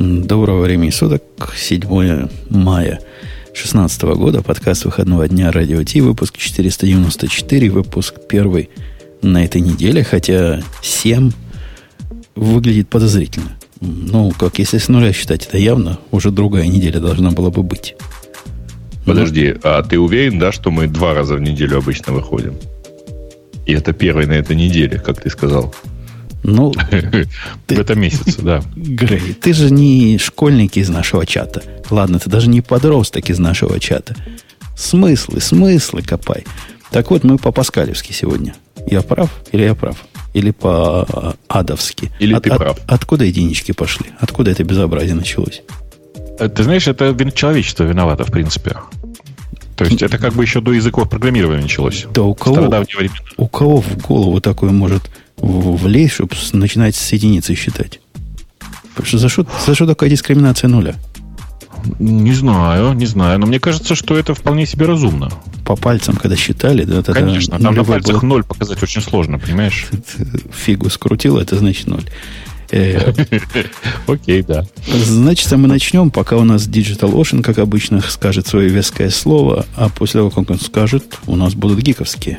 Доброго времени суток, 7 мая 2016 года, подкаст выходного дня Радио Ти, выпуск 494, выпуск первый на этой неделе, хотя 7 выглядит подозрительно. Ну, как если с нуля считать, это явно уже другая неделя должна была бы быть. Подожди, а ты уверен, да, что мы два раза в неделю обычно выходим? И это первый на этой неделе, как ты сказал. Ну, в этом месяце, да. Грей, ты же не школьник из нашего чата. Ладно, ты даже не подросток из нашего чата. Смыслы, смыслы копай. Так вот, мы по-паскалевски сегодня. Я прав или я прав? Или по-адовски? Или от, ты прав. От, откуда единички пошли? Откуда это безобразие началось? Э, ты знаешь, это человечество виновато, в принципе. То есть это как бы еще до языков программирования началось. Да у кого, у кого в голову такое может влезть, чтобы начинать с единицы считать? За что, за что такая дискриминация нуля? Не знаю, не знаю. Но мне кажется, что это вполне себе разумно. По пальцам, когда считали, да, это Конечно, там на пальцах был... ноль показать очень сложно, понимаешь? Фигу скрутил, это значит ноль. Окей, да. Значит, мы начнем, пока у нас Digital Ocean, как обычно, скажет свое веское слово, а после того, как он скажет, у нас будут гиковские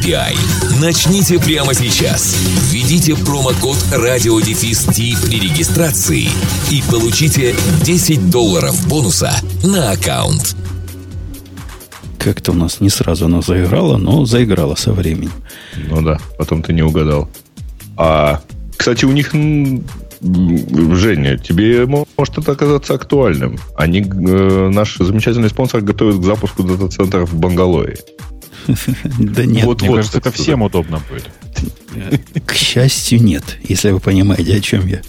API. Начните прямо сейчас. Введите промокод радиодефис при регистрации и получите 10 долларов бонуса на аккаунт. Как-то у нас не сразу оно заиграло, но заиграло со временем. Ну да, потом ты не угадал. А, кстати, у них Женя, тебе может это оказаться актуальным. Они, э, наш замечательный спонсор, готовят к запуску дата-центров в Бангалore. Да нет. Вот, мне кажется, это всем удобно будет. К счастью, нет, если вы понимаете, о чем я.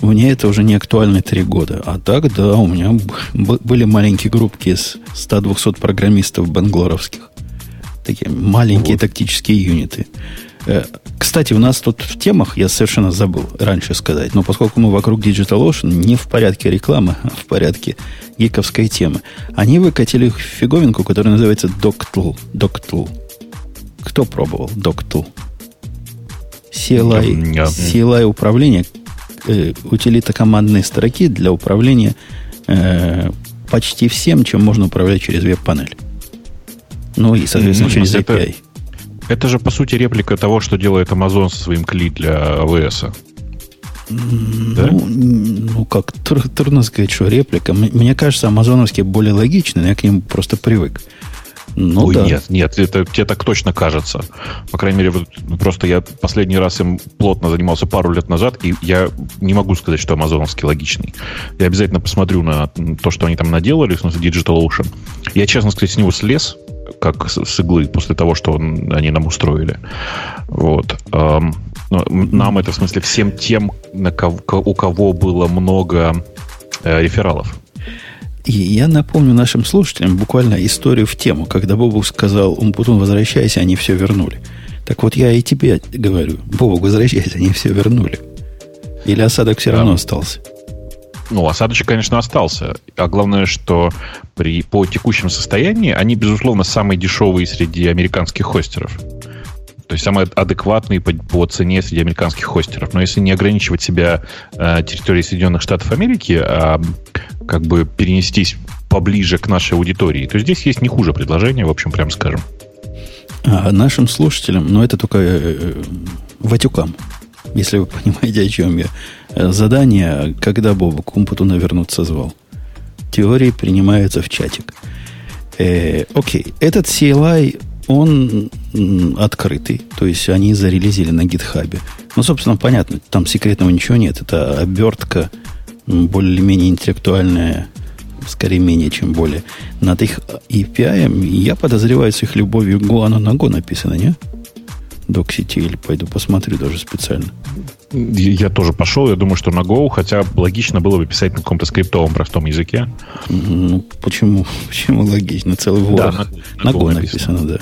У меня это уже не актуально три года. А так, да, у меня были маленькие группки из 100-200 программистов банглоровских. Такие маленькие вот. тактические юниты. Э, кстати, у нас тут в темах, я совершенно забыл раньше сказать, но поскольку мы вокруг DigitalOcean, не в порядке рекламы, а в порядке гиковской темы, они выкатили фиговинку, которая называется DocTool. DocTool. Кто пробовал DocTool? CLI, CLI управление, э, утилита командной строки для управления э, почти всем, чем можно управлять через веб-панель. Ну и, соответственно, через API. Это же, по сути, реплика того, что делает Amazon со своим кли для AWS. Да? Ну, ну, как тр- трудно сказать, что реплика. Мне кажется, амазоновские более логичны, но я к ним просто привык. Ну, Ой, да. нет, нет, это тебе так точно кажется. По крайней мере, вот, просто я последний раз им плотно занимался пару лет назад, и я не могу сказать, что амазоновский логичный. Я обязательно посмотрю на то, что они там наделали, в смысле Digital Ocean. Я, честно сказать, с него слез, как с иглы после того, что он, они нам устроили. Вот. Нам это, в смысле, всем тем, на кого, у кого было много э, рефералов. И я напомню нашим слушателям буквально историю в тему, когда Бобук сказал, Умпутун, возвращайся, они все вернули. Так вот я и тебе говорю, Бобук, возвращайся, они все вернули. Или осадок все равно остался? Ну, осадочек, конечно, остался. А главное, что при, по текущему состоянии они, безусловно, самые дешевые среди американских хостеров. То есть самые адекватные по, по цене среди американских хостеров. Но если не ограничивать себя э, территорией Соединенных Штатов Америки, а как бы перенестись поближе к нашей аудитории, то здесь есть не хуже предложение, в общем, прям скажем. А нашим слушателям, ну это только э, э Ватюкам, если вы понимаете, о чем я. Задание, когда Боба Кумпутуна вернуться звал. Теории принимаются в чатик. Э, окей, этот CLI, он открытый, то есть они зарелизили на гитхабе. Ну, собственно, понятно, там секретного ничего нет. Это обертка более-менее интеллектуальная, скорее менее, чем более, над их API. Я подозреваю, с их любовью Go, оно на Go написано, не? DocCTL. Пойду посмотрю даже специально. Я тоже пошел. Я думаю, что на Go, хотя логично было бы писать на каком-то скриптовом простом языке. Ну, почему? Почему логично? Целый ворох. Да, на, на, на Go, Go написано, написано да.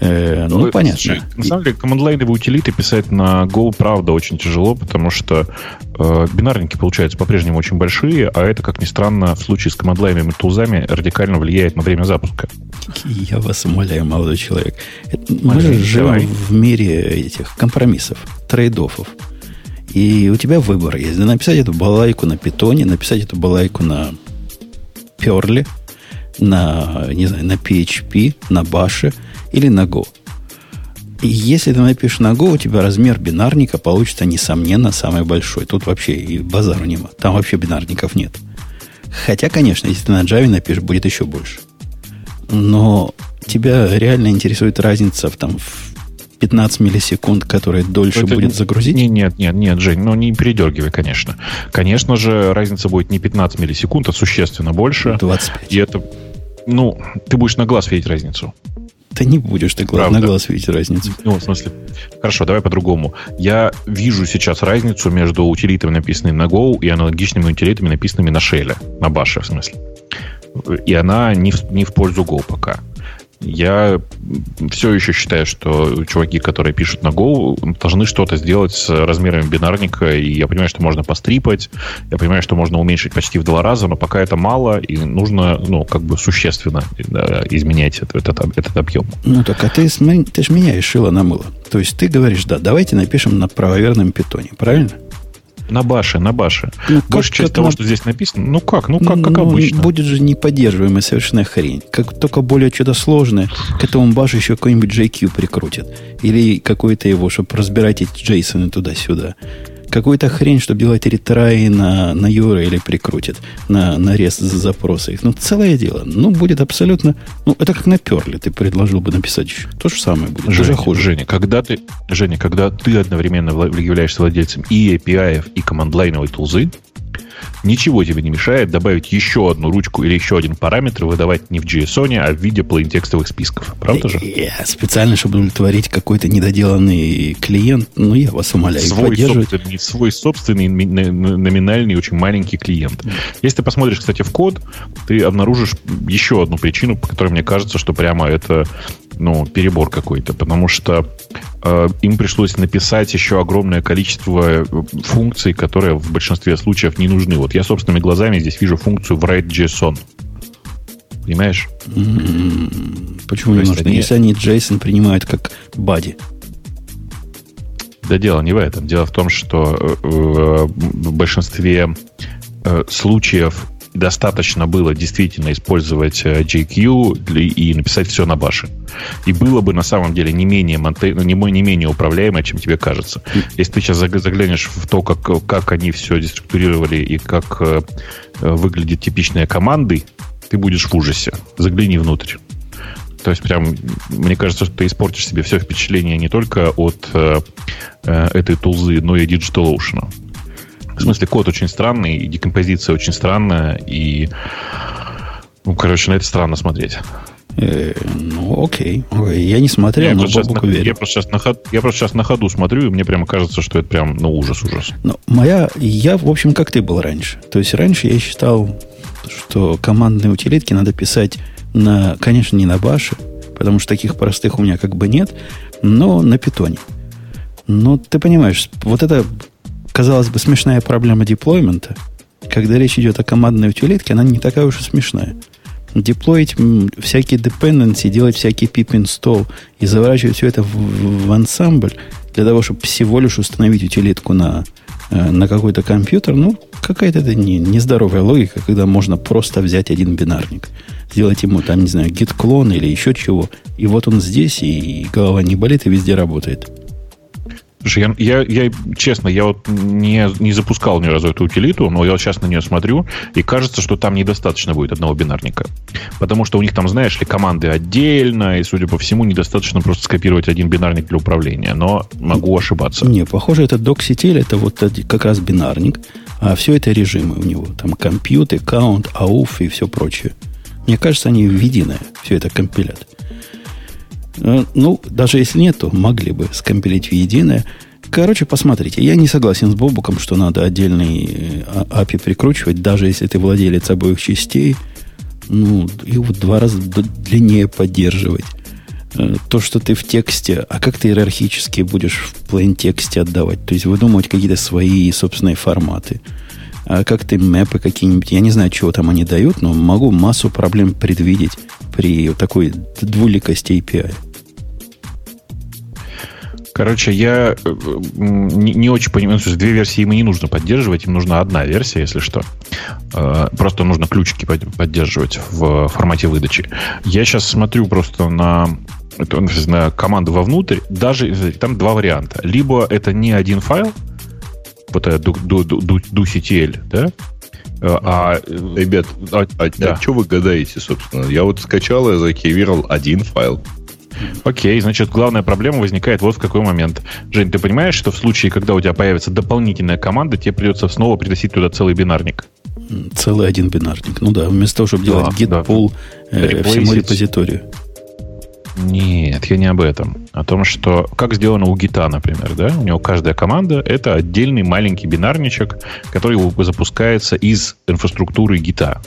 Э, ну, ну понятно. Слушай, на самом деле, команд-лайновые утилиты писать на Go, правда, очень тяжело, потому что э, бинарники, получаются, по-прежнему очень большие, а это, как ни странно, в случае с команд-лайновыми тулзами радикально влияет на время запуска. Я вас умоляю, молодой человек. Мы же живем в мире этих компромиссов, трейдофов. И у тебя выбор есть. Написать эту балайку на питоне, написать эту балайку на перле, на, не знаю, на PHP, на баше – или на Go. И если ты напишешь на Go, у тебя размер бинарника получится, несомненно, самый большой. Тут вообще и базару нема. Там вообще бинарников нет. Хотя, конечно, если ты на Java напишешь, будет еще больше. Но тебя реально интересует разница в, там, в 15 миллисекунд, которая дольше Это будет загрузить? Не, нет, нет, нет, Жень, ну не передергивай, конечно. Конечно же, разница будет не 15 миллисекунд, а существенно больше. 25. И это, ну, ты будешь на глаз видеть разницу. Ты не будешь ты глаз, на глаз видеть разницу. Ну, в смысле. Хорошо, давай по-другому. Я вижу сейчас разницу между утилитами, написанными на Go, и аналогичными утилитами, написанными на Shell, на Bash, в смысле. И она не в, не в пользу Go пока. Я все еще считаю, что чуваки, которые пишут на Go, должны что-то сделать с размерами бинарника. И я понимаю, что можно пострипать, я понимаю, что можно уменьшить почти в два раза, но пока это мало, и нужно, ну, как бы существенно изменять этот, этот, этот объем. Ну так, а ты, ты же меняешь шило на мыло. То есть ты говоришь, да, давайте напишем на правоверном питоне, правильно? На баше, на баше. Ну, Большая как, часть как того, на... что здесь написано, ну как, ну как, как ну, обычно. Будет же неподдерживаемая совершенно хрень. Как только более что-то сложное, к этому башу еще какой-нибудь JQ прикрутят. Или какой-то его, чтобы разбирать эти джейсоны туда-сюда какую-то хрень, чтобы делать ретраи на, на URL прикрутит, на, на рест запросы. Ну, целое дело. Ну, будет абсолютно... Ну, это как на Перле ты предложил бы написать еще. То же самое будет. Женя, даже хуже. Женя, когда ты, Женя, когда ты одновременно являешься владельцем и API, и команд-лайновой тулзы, Ничего тебе не мешает добавить еще одну ручку или еще один параметр выдавать не в JSON, а в виде плейн-текстовых списков. Правда же? Я специально, чтобы удовлетворить какой-то недоделанный клиент, ну, я вас умоляю, свой собственный, свой собственный номинальный, очень маленький клиент. Если ты посмотришь, кстати, в код, ты обнаружишь еще одну причину, по которой мне кажется, что прямо это ну, перебор какой-то, потому что э, им пришлось написать еще огромное количество э, функций, которые в большинстве случаев не нужны. Вот я собственными глазами здесь вижу функцию write.json. Понимаешь? Mm-hmm. Почему не нужно? Они... Если они JSON принимают как body. Да дело не в этом. Дело в том, что э, э в большинстве случаев достаточно было действительно использовать JQ э, и написать все на баше. И было бы на самом деле не менее, монте... не, не менее управляемое, чем тебе кажется. Если ты сейчас заглянешь в то, как, как они все деструктурировали и как э, выглядят типичные команды, ты будешь в ужасе. Загляни внутрь. То есть прям, мне кажется, что ты испортишь себе все впечатление не только от э, э этой тулзы, но и DigitalOcean. В смысле, код очень странный, и декомпозиция очень странная, и... Ну, короче, на это странно смотреть. Э, ну, окей. Я не смотрел, я но Бобук уверен. Я просто, сейчас на ходу, я просто сейчас на ходу смотрю, и мне прямо кажется, что это прям, ну, ужас-ужас. Ну, моя... Я, в общем, как ты был раньше. То есть, раньше я считал, что командные утилитки надо писать на... Конечно, не на баше, потому что таких простых у меня как бы нет, но на питоне. Но ты понимаешь, вот это казалось бы, смешная проблема деплоймента, когда речь идет о командной утилитке, она не такая уж и смешная. Деплоить всякие dependency, делать всякий pip install и заворачивать все это в, в ансамбль для того, чтобы всего лишь установить утилитку на, э, на какой-то компьютер, ну, какая-то это не, нездоровая логика, когда можно просто взять один бинарник, сделать ему там, не знаю, git клон или еще чего, и вот он здесь, и голова не болит, и везде работает. Слушай, я, я, я честно, я вот не, не запускал ни разу эту утилиту, но я сейчас на нее смотрю, и кажется, что там недостаточно будет одного бинарника. Потому что у них там, знаешь ли, команды отдельно, и, судя по всему, недостаточно просто скопировать один бинарник для управления. Но могу ошибаться. Не, похоже, это DocCTL, это вот как раз бинарник, а все это режимы у него. Там компьютер, аккаунт, ауф и все прочее. Мне кажется, они в единое все это компилят. Э, ну, даже если нет, то могли бы скомпилить в единое. Короче, посмотрите. Я не согласен с Бобуком, что надо отдельный API прикручивать, даже если ты владелец обоих частей. Ну, и в два раза длиннее поддерживать. Э, то, что ты в тексте, а как ты иерархически будешь в plain тексте отдавать? То есть выдумывать какие-то свои собственные форматы. А как ты мэпы какие-нибудь, я не знаю, чего там они дают, но могу массу проблем предвидеть при такой двуликости API. Короче, я э, не, не очень понимаю, что две версии им не нужно поддерживать, им нужна одна версия, если что. Э, просто нужно ключики поддерживать в формате выдачи. Я сейчас смотрю просто на на команду вовнутрь, даже там два варианта. Либо это не один файл, вот это DoCTL, да, э, а, ребят, а, а, да. а что вы гадаете, собственно? Я вот скачал и закивировал один файл. Окей, значит, главная проблема возникает вот в какой момент. Жень, ты понимаешь, что в случае, когда у тебя появится дополнительная команда, тебе придется снова приносить туда целый бинарник? Целый один бинарник. Ну да, вместо того, чтобы делать git да. pull э, всему репозиторию. Нет, я не об этом. О том, что как сделано у гита, например, да? У него каждая команда — это отдельный маленький бинарничек, который запускается из инфраструктуры гита.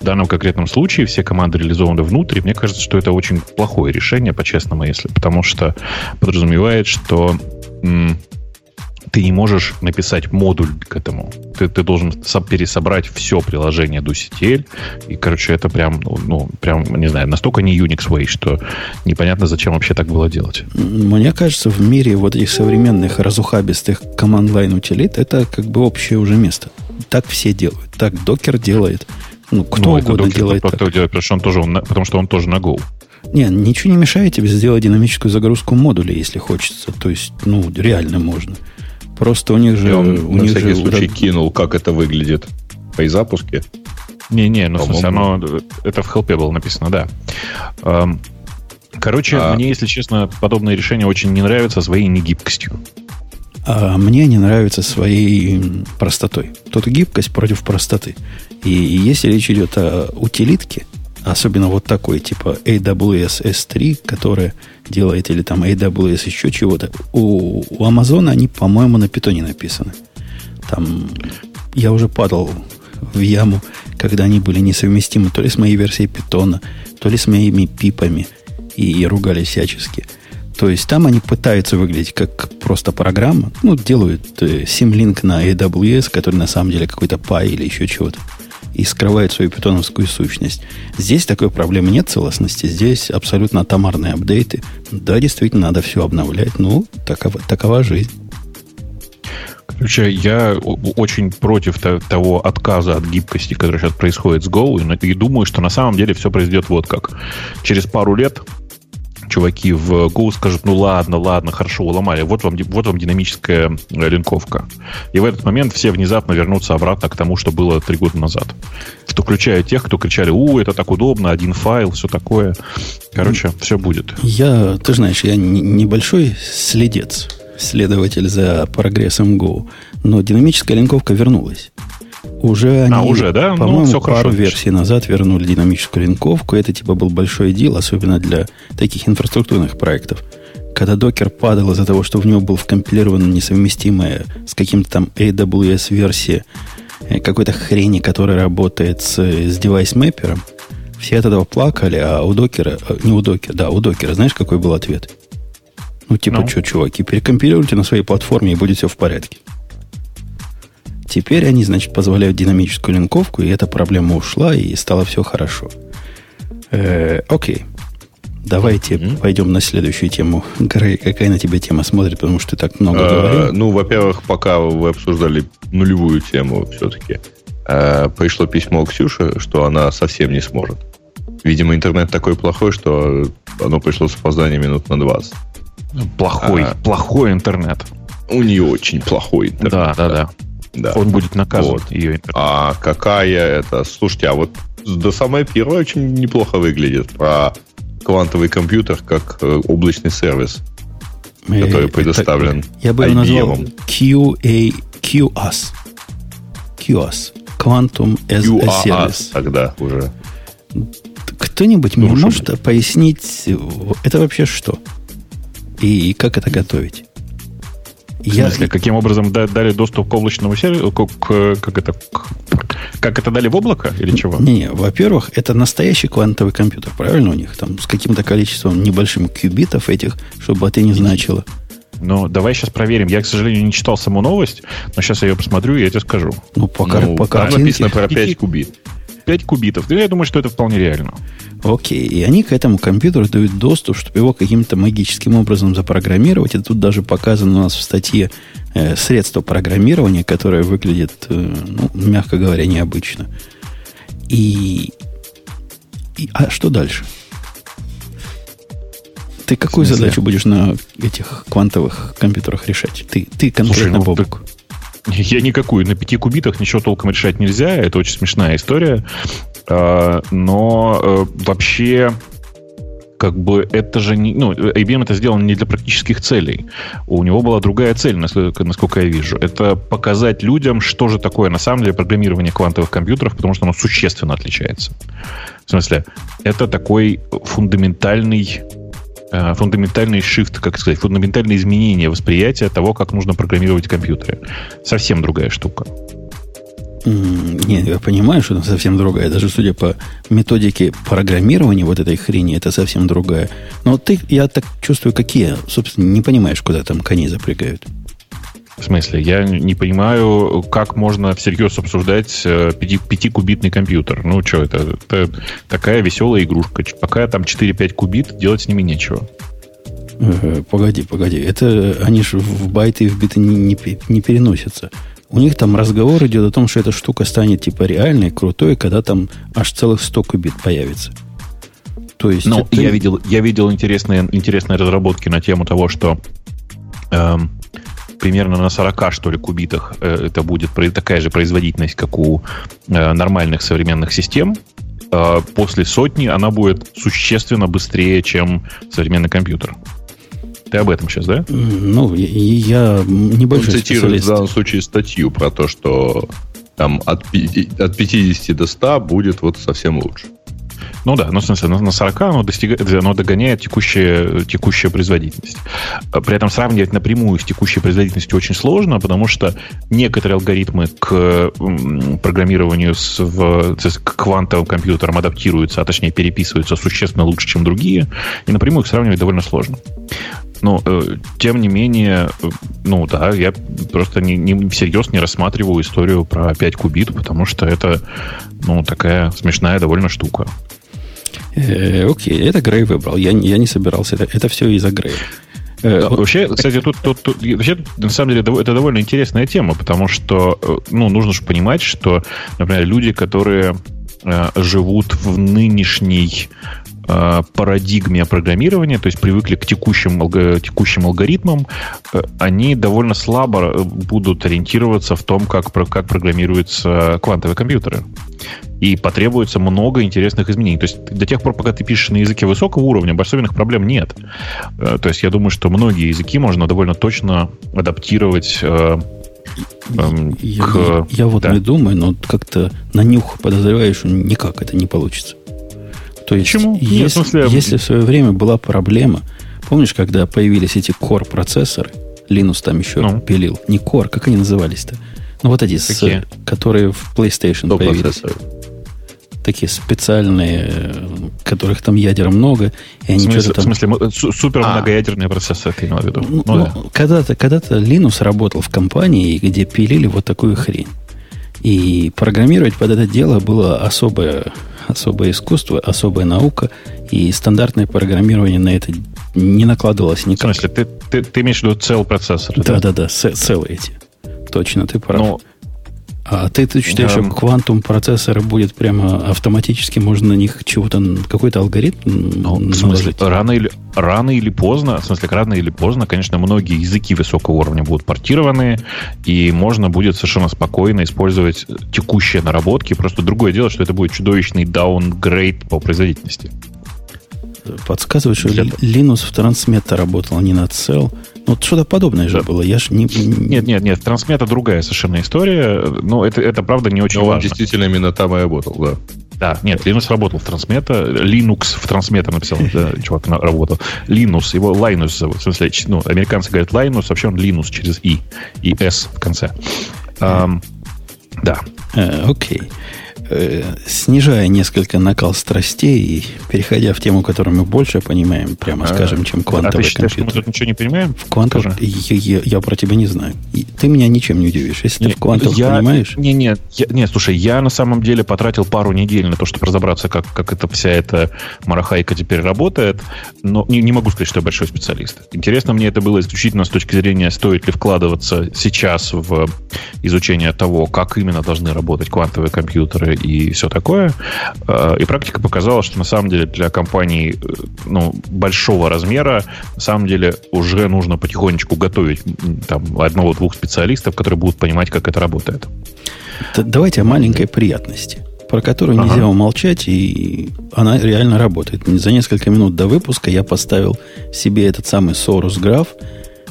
В данном конкретном случае все команды реализованы внутрь. Мне кажется, что это очень плохое решение, по-честному, если, потому что подразумевает, что ты не можешь написать модуль к этому. Ты, ты должен пересобрать все приложение до CTL. И, короче, это прям, ну, ну, прям, не знаю, настолько не Unix way, что непонятно, зачем вообще так было делать. Мне кажется, в мире вот этих современных разухабистых команд-лайн утилит это как бы общее уже место. Так все делают. Так докер делает. Ну, кто ну, угодно докер, делает так. делает, потому что он тоже, он, потому что он тоже на Go. Не, ничего не мешает тебе сделать динамическую загрузку модуля, если хочется. То есть, ну, реально можно. Просто у них же... Я он у на них всякий же случай вот... кинул, как это выглядит при запуске. Не-не, ну, в смысле, оно... Это в хелпе было написано, да. Короче, а... мне, если честно, подобное решение очень не нравится своей негибкостью. А мне не нравится своей простотой. Тут гибкость против простоты. И если речь идет о утилитке, особенно вот такой, типа AWS S3, которая делает, или там AWS еще чего-то, у, у Amazon они, по-моему, на питоне написаны. Там я уже падал в яму, когда они были несовместимы. То ли с моей версией питона, то ли с моими пипами. И, и ругались всячески. То есть там они пытаются выглядеть как просто программа, ну, делают э, симлинк на AWS, который на самом деле какой-то пай или еще чего-то и скрывает свою питоновскую сущность. Здесь такой проблемы нет целостности. Здесь абсолютно атомарные апдейты. Да, действительно, надо все обновлять. Ну, такова, такова жизнь. Короче, я очень против того отказа от гибкости, который сейчас происходит с Go, и думаю, что на самом деле все произойдет вот как. Через пару лет чуваки в Go скажут, ну ладно, ладно, хорошо, уломали, вот вам, вот вам динамическая э, линковка. И в этот момент все внезапно вернутся обратно к тому, что было три года назад. Включая тех, кто кричали, у, это так удобно, один файл, все такое. Короче, все будет. Я, ты знаешь, я небольшой следец, следователь за прогрессом Go, но динамическая линковка вернулась. Уже они, а, уже, да? Ну, по-моему, ну, пару хорошо, версий назад вернули динамическую линковку. Это типа был большой дел, особенно для таких инфраструктурных проектов. Когда докер падал из-за того, что в него был вкомпилирован несовместимая с каким-то там AWS версия э, какой-то хрени, которая работает с, с девайс-мэпером, все от этого плакали, а у докера, э, не у докера, да, у докера, знаешь, какой был ответ? Ну, типа, ну. что, чуваки, перекомпилируйте на своей платформе, и будет все в порядке. Теперь они, значит, позволяют динамическую линковку, и эта проблема ушла, и стало все хорошо. Э, окей. Давайте mm-hmm. пойдем на следующую тему. Грей, какая на тебя тема смотрит, потому что ты так много э, говорил? Ну, во-первых, пока вы обсуждали нулевую тему все-таки, э, пришло письмо Ксюше, что она совсем не сможет. Видимо, интернет такой плохой, что оно пришло с опозданием минут на 20. Плохой, а, плохой интернет. У нее очень плохой интернет. Да, да, да. Да. Он будет наказывать вот. ее. А какая это? Слушайте, а вот до самой первой очень неплохо выглядит про квантовый компьютер как э, облачный сервис, э, который предоставлен это, Я бы его назвал QA, QAS. QAS. Quantum as QAS a Service. тогда уже. Кто-нибудь мне может пояснить, это вообще что? И как это готовить? В смысле, каким образом дали доступ к облачному серверу, к, как это, к, как это дали в облако или чего? Не, не, во-первых, это настоящий квантовый компьютер, правильно у них? Там с каким-то количеством небольшим кубитов этих, чтобы это не значило. Ну, давай сейчас проверим. Я, к сожалению, не читал саму новость, но сейчас я ее посмотрю, и я тебе скажу. Ну, пока, ну, по картинке... написано про 5 кубит. 5 кубитов. Я думаю, что это вполне реально. Окей. И они к этому компьютеру дают доступ, чтобы его каким-то магическим образом запрограммировать. И тут даже показано у нас в статье э, средство программирования, которое выглядит, э, ну, мягко говоря, необычно. И, и... А что дальше? Ты какую задачу будешь на этих квантовых компьютерах решать? Ты, ты конкретно, Слушай, ну, Бобок. Я никакую. На пяти кубитах ничего толком решать нельзя. Это очень смешная история. А, но э, вообще как бы это же не... Ну, IBM это сделано не для практических целей. У него была другая цель, насколько, насколько я вижу. Это показать людям, что же такое на самом деле программирование квантовых компьютеров, потому что оно существенно отличается. В смысле, это такой фундаментальный Э, фундаментальный shift, как сказать, фундаментальное изменение восприятия того, как нужно программировать компьютеры. Совсем другая штука. Не, я понимаю, что это совсем другая. Даже судя по методике программирования вот этой хрени, это совсем другая. Но ты, я так чувствую, какие, собственно, не понимаешь, куда там кони запрягают. В смысле, я не понимаю, как можно всерьез обсуждать э, пятикубитный компьютер. Ну, что это? Это такая веселая игрушка. Пока там 4-5 кубит, делать с ними нечего. Погоди, погоди. Это они же в байты и в биты не, не, не переносятся. У них там разговор идет о том, что эта штука станет типа реальной, крутой, когда там аж целых 100 кубит появится. То есть ну, это... я видел, я видел интересные, интересные разработки на тему того, что эм, примерно на 40, что ли, кубитах э, это будет такая же производительность, как у э, нормальных современных систем. Э, после сотни она будет существенно быстрее, чем современный компьютер. Ты об этом сейчас, да? Ну, я небольшой Он цитирует в данном случае статью про то, что там от, от 50 до 100 будет вот совсем лучше. Ну да, ну, в смысле, на 40 оно, достигает, оно догоняет текущая, текущая производительность. При этом сравнивать напрямую с текущей производительностью очень сложно, потому что некоторые алгоритмы к программированию с, в, к квантовым компьютерам адаптируются, а точнее переписываются существенно лучше, чем другие, и напрямую их сравнивать довольно сложно. Но, э, тем не менее, э, ну да, я просто не, не, всерьез не рассматриваю историю про 5 кубит, потому что это, ну, такая смешная довольно штука. Э, окей, это Грей выбрал. Я, я не собирался. Это, это все из-за Грея. Э, да, вообще, кстати, тут, тут, тут вообще, на самом деле это довольно интересная тема, потому что э, ну, нужно же понимать, что, например, люди, которые э, живут в нынешней парадигме программирования, то есть привыкли к текущим, текущим алгоритмам, они довольно слабо будут ориентироваться в том, как, как программируются квантовые компьютеры и потребуется много интересных изменений. То есть до тех пор, пока ты пишешь на языке высокого уровня, особенных проблем нет. Э, то есть я думаю, что многие языки можно довольно точно адаптировать э, эм, я, к... я, я вот да. не думаю, но как-то на нюх подозреваешь, что никак это не получится. То есть, Почему? Если, Нет, в смысле... если в свое время была проблема, помнишь, когда появились эти Core процессоры, Linux там еще ну. пилил. Не Core, как они назывались-то? Ну, вот эти, с, которые в PlayStation До появились. Процессоры такие специальные, которых там ядер много, и они смысле, там... В смысле, супер а. многоядерные процессоры ты имел в виду? Ну, ну, да. когда-то, когда-то Linux работал в компании, где пилили вот такую хрень. И программировать под это дело было особое, особое искусство, особая наука, и стандартное программирование на это не накладывалось никак. В смысле, ты, ты, ты имеешь в виду цел процессоры? Да-да-да, целые эти. Точно, ты прав. Но а ты, ты считаешь, что квантум процессоры будет прямо автоматически, можно на них чего-то, какой-то алгоритм ну, в смысле, рано или, рано или поздно, в смысле, рано или поздно, конечно, многие языки высокого уровня будут портированы, и можно будет совершенно спокойно использовать текущие наработки. Просто другое дело, что это будет чудовищный даунгрейд по производительности. Подсказывает, что Linux в трансмета работал, а не на Cell. Ну, вот что-то подобное же да. было. Я ж не... Нет, нет, нет. Трансмета другая совершенно история. Но это, это правда не очень Но важно. он действительно именно там и работал, да. Да, нет, Linux работал в трансмета. Linux в трансмета написал, да, чувак работал. Linux, его Linus зовут. В смысле, ну, американцы говорят Linus, вообще он Linux через И. И S в конце. Um, да. Э, окей. Uh, okay. Э, снижая несколько накал страстей и переходя в тему, которую мы больше понимаем, прямо а, скажем, чем квантовый а ты считаешь, компьютер. Что мы тут ничего не понимаем? В квантовом я, я, я про тебя не знаю. Ты меня ничем не удивишь. Если не, ты в квантовых я, понимаешь... Не, не, я, не, слушай, я на самом деле потратил пару недель на то, чтобы разобраться, как, как эта вся эта марахайка теперь работает, но не, не могу сказать, что я большой специалист. Интересно мне это было исключительно с точки зрения, стоит ли вкладываться сейчас в изучение того, как именно должны работать квантовые компьютеры и все такое. Э, и практика показала, что на самом деле для компаний э, ну, большого размера на самом деле уже нужно потихонечку готовить там, одного-двух специалистов, которые будут понимать, как это работает. Давайте о маленькой приятности про которую ага. нельзя умолчать, и она реально работает. За несколько минут до выпуска я поставил себе этот самый Source Graph,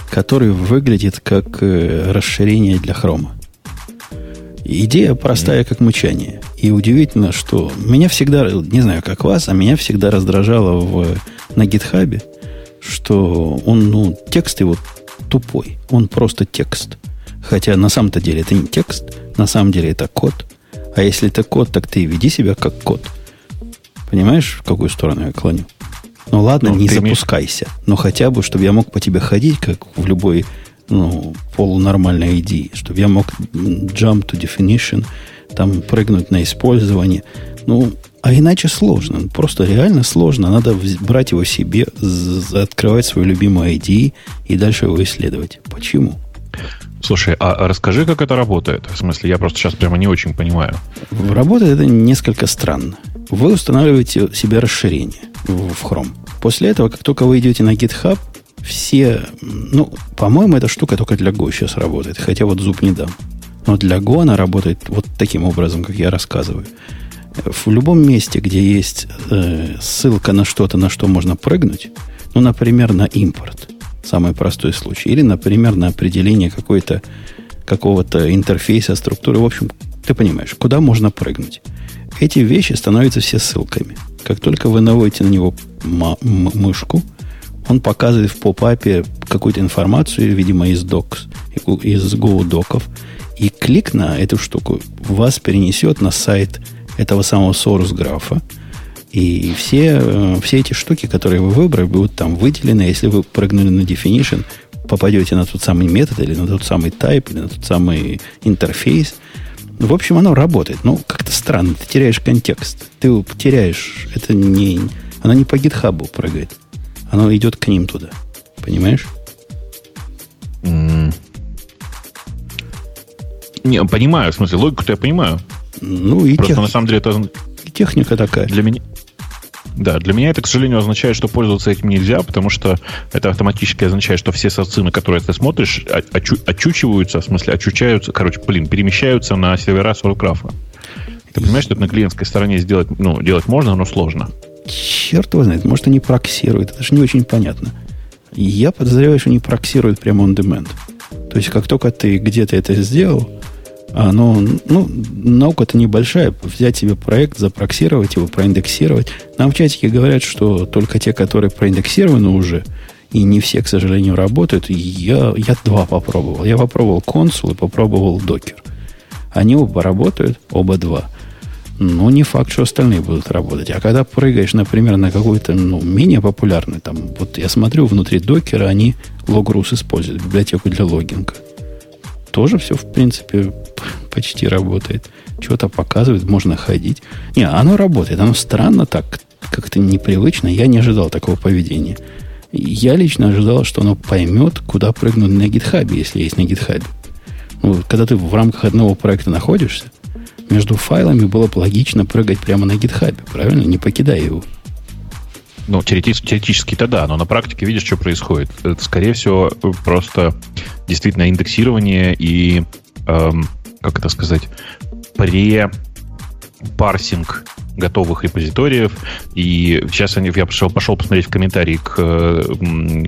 который выглядит как э, расширение для хрома. Идея простая, как мычание. И удивительно, что меня всегда, не знаю, как вас, а меня всегда раздражало в, на гитхабе, что он, ну, текст его тупой. Он просто текст. Хотя на самом-то деле это не текст, на самом деле это код. А если это код, так ты веди себя как код. Понимаешь, в какую сторону я клоню? Ну ладно, ну, не запускайся. Имеешь... Но хотя бы, чтобы я мог по тебе ходить, как в любой ну, полунормальной ID, чтобы я мог jump to definition, там прыгнуть на использование. Ну, а иначе сложно. Просто реально сложно. Надо брать его себе, открывать свою любимую ID и дальше его исследовать. Почему? Слушай, а расскажи, как это работает. В смысле, я просто сейчас прямо не очень понимаю. Работает это несколько странно. Вы устанавливаете себе расширение в Chrome. После этого, как только вы идете на GitHub, все... Ну, по-моему, эта штука только для Go сейчас работает. Хотя вот зуб не дам. Но для Go она работает вот таким образом, как я рассказываю. В любом месте, где есть э, ссылка на что-то, на что можно прыгнуть, ну, например, на импорт, самый простой случай, или, например, на определение какой-то какого-то интерфейса, структуры, в общем, ты понимаешь, куда можно прыгнуть. Эти вещи становятся все ссылками. Как только вы наводите на него мышку, он показывает в попапе какую-то информацию, видимо, из docs, из Go доков, и клик на эту штуку вас перенесет на сайт этого самого source графа, и все, э, все эти штуки, которые вы выбрали, будут там выделены. Если вы прыгнули на definition, попадете на тот самый метод, или на тот самый type, или на тот самый интерфейс. В общем, оно работает. Ну, как-то странно. Ты теряешь контекст. Ты теряешь... Это не... Оно не по гитхабу прыгает. Оно идет к ним туда. Понимаешь? Mm. Не, понимаю, в смысле, логику-то я понимаю. Ну и Просто тех... на самом деле это... И техника такая. Для меня... Да, для меня это, к сожалению, означает, что пользоваться этим нельзя, потому что это автоматически означает, что все соцы, на которые ты смотришь, очу- очучиваются, в смысле, очучаются, короче, блин, перемещаются на сервера Soulcraft. Ты понимаешь, что это на клиентской стороне сделать, ну, делать можно, но сложно. Черт его знает, может, они проксируют. Это же не очень понятно. Я подозреваю, что они проксируют прямо on demand. То есть, как только ты где-то это сделал, оно, ну, наука-то небольшая. Взять себе проект, запроксировать его, проиндексировать. Нам в чатике говорят, что только те, которые проиндексированы уже, и не все, к сожалению, работают. Я, я два попробовал. Я попробовал консул и попробовал докер. Они оба работают, оба два. Но не факт, что остальные будут работать. А когда прыгаешь, например, на какой-то ну, менее популярный, там, вот я смотрю, внутри докера они логрус используют, библиотеку для логинга. Тоже все, в принципе, почти работает. Что-то показывает, можно ходить. Не, оно работает. Оно странно так, как-то непривычно. Я не ожидал такого поведения. Я лично ожидал, что оно поймет, куда прыгнуть на гитхабе, если есть на гитхабе. Ну, когда ты в рамках одного проекта находишься, между файлами было бы логично прыгать прямо на гитхабе, правильно? Не покидая его. Ну, теоретически-то да, но на практике видишь, что происходит. Это, скорее всего, просто действительно индексирование и, эм, как это сказать, пре-парсинг готовых репозиториев. И сейчас они, я пошел, пошел посмотреть в комментарии к,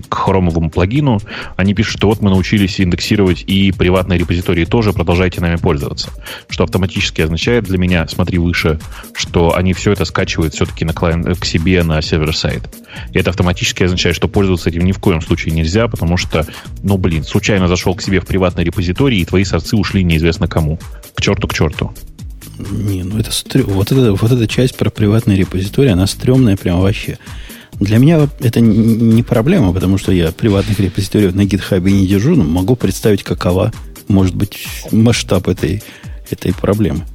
к хромовому плагину. Они пишут, что вот мы научились индексировать и приватные репозитории тоже, продолжайте нами пользоваться. Что автоматически означает для меня, смотри выше, что они все это скачивают все-таки на клиент, к себе на сервер-сайт. И это автоматически означает, что пользоваться этим ни в коем случае нельзя, потому что, ну, блин, случайно зашел к себе в приватный репозиторий, и твои сорцы ушли неизвестно кому. К черту, к черту. Не, ну это стрё... вот, это, вот эта часть про приватный репозиторий, она стрёмная прям вообще. Для меня это не проблема, потому что я приватных репозиториев на GitHub не держу, но могу представить, какова может быть масштаб этой, этой проблемы.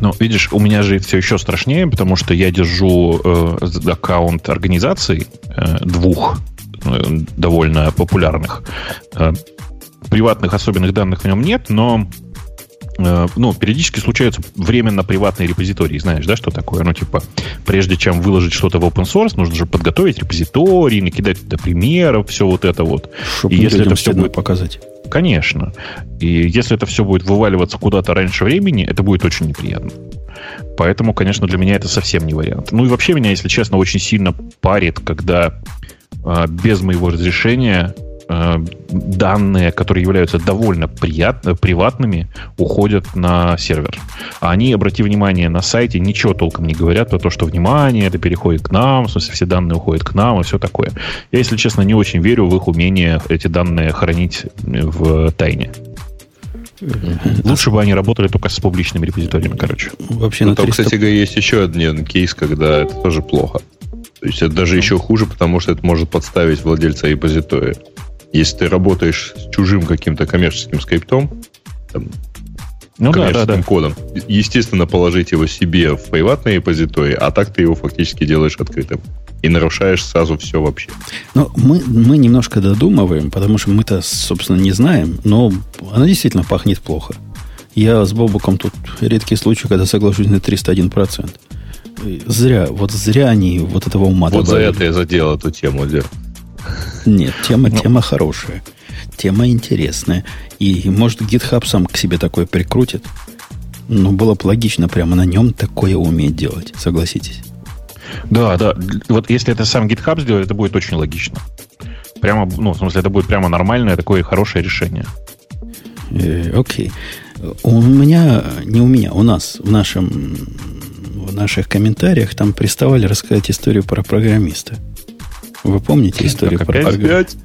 Ну, видишь, у меня же все еще страшнее, потому что я держу э, аккаунт организаций э, двух э, довольно популярных. Э, приватных особенных данных в нем нет, но ну, периодически случаются временно приватные репозитории. Знаешь, да, что такое? Ну, типа, прежде чем выложить что-то в open source, нужно же подготовить репозиторий, накидать туда примеров, все вот это вот. Чтобы и если это все будет показать. Конечно. И если это все будет вываливаться куда-то раньше времени, это будет очень неприятно. Поэтому, конечно, для меня это совсем не вариант. Ну и вообще меня, если честно, очень сильно парит, когда э, без моего разрешения Э, данные, которые являются довольно приятно, приватными, уходят на сервер. А они, обрати внимание, на сайте ничего толком не говорят про то, что внимание, это переходит к нам, в смысле, все данные уходят к нам и все такое. Я, если честно, не очень верю в их умение эти данные хранить в тайне. Лучше бы они работали только с публичными репозиториями, короче. Вообще, ну, там, 300... кстати говоря, есть еще один кейс, когда это тоже плохо. То есть это даже еще хуже, потому что это может подставить владельца репозитория. Если ты работаешь с чужим каким-то коммерческим скриптом, там, ну, коммерческим да, да, да. кодом, естественно, положить его себе в приватный репозиторий, а так ты его фактически делаешь открытым. И нарушаешь сразу все вообще. Но мы, мы немножко додумываем, потому что мы-то, собственно, не знаем, но она действительно пахнет плохо. Я с Бобуком тут редкий случай, когда соглашусь на 301%. Зря, вот зря они вот этого ума Вот добавили. за это я задел эту тему, Дер. Нет, тема, ну. тема хорошая. Тема интересная. И, может, GitHub сам к себе такое прикрутит. Но было бы логично прямо на нем такое уметь делать. Согласитесь? Да, да. Вот если это сам GitHub сделает, это будет очень логично. Прямо, ну, в смысле, это будет прямо нормальное такое хорошее решение. Э, окей. У меня, не у меня, у нас в нашем в наших комментариях там приставали рассказать историю про программиста. Вы помните историю про программиста?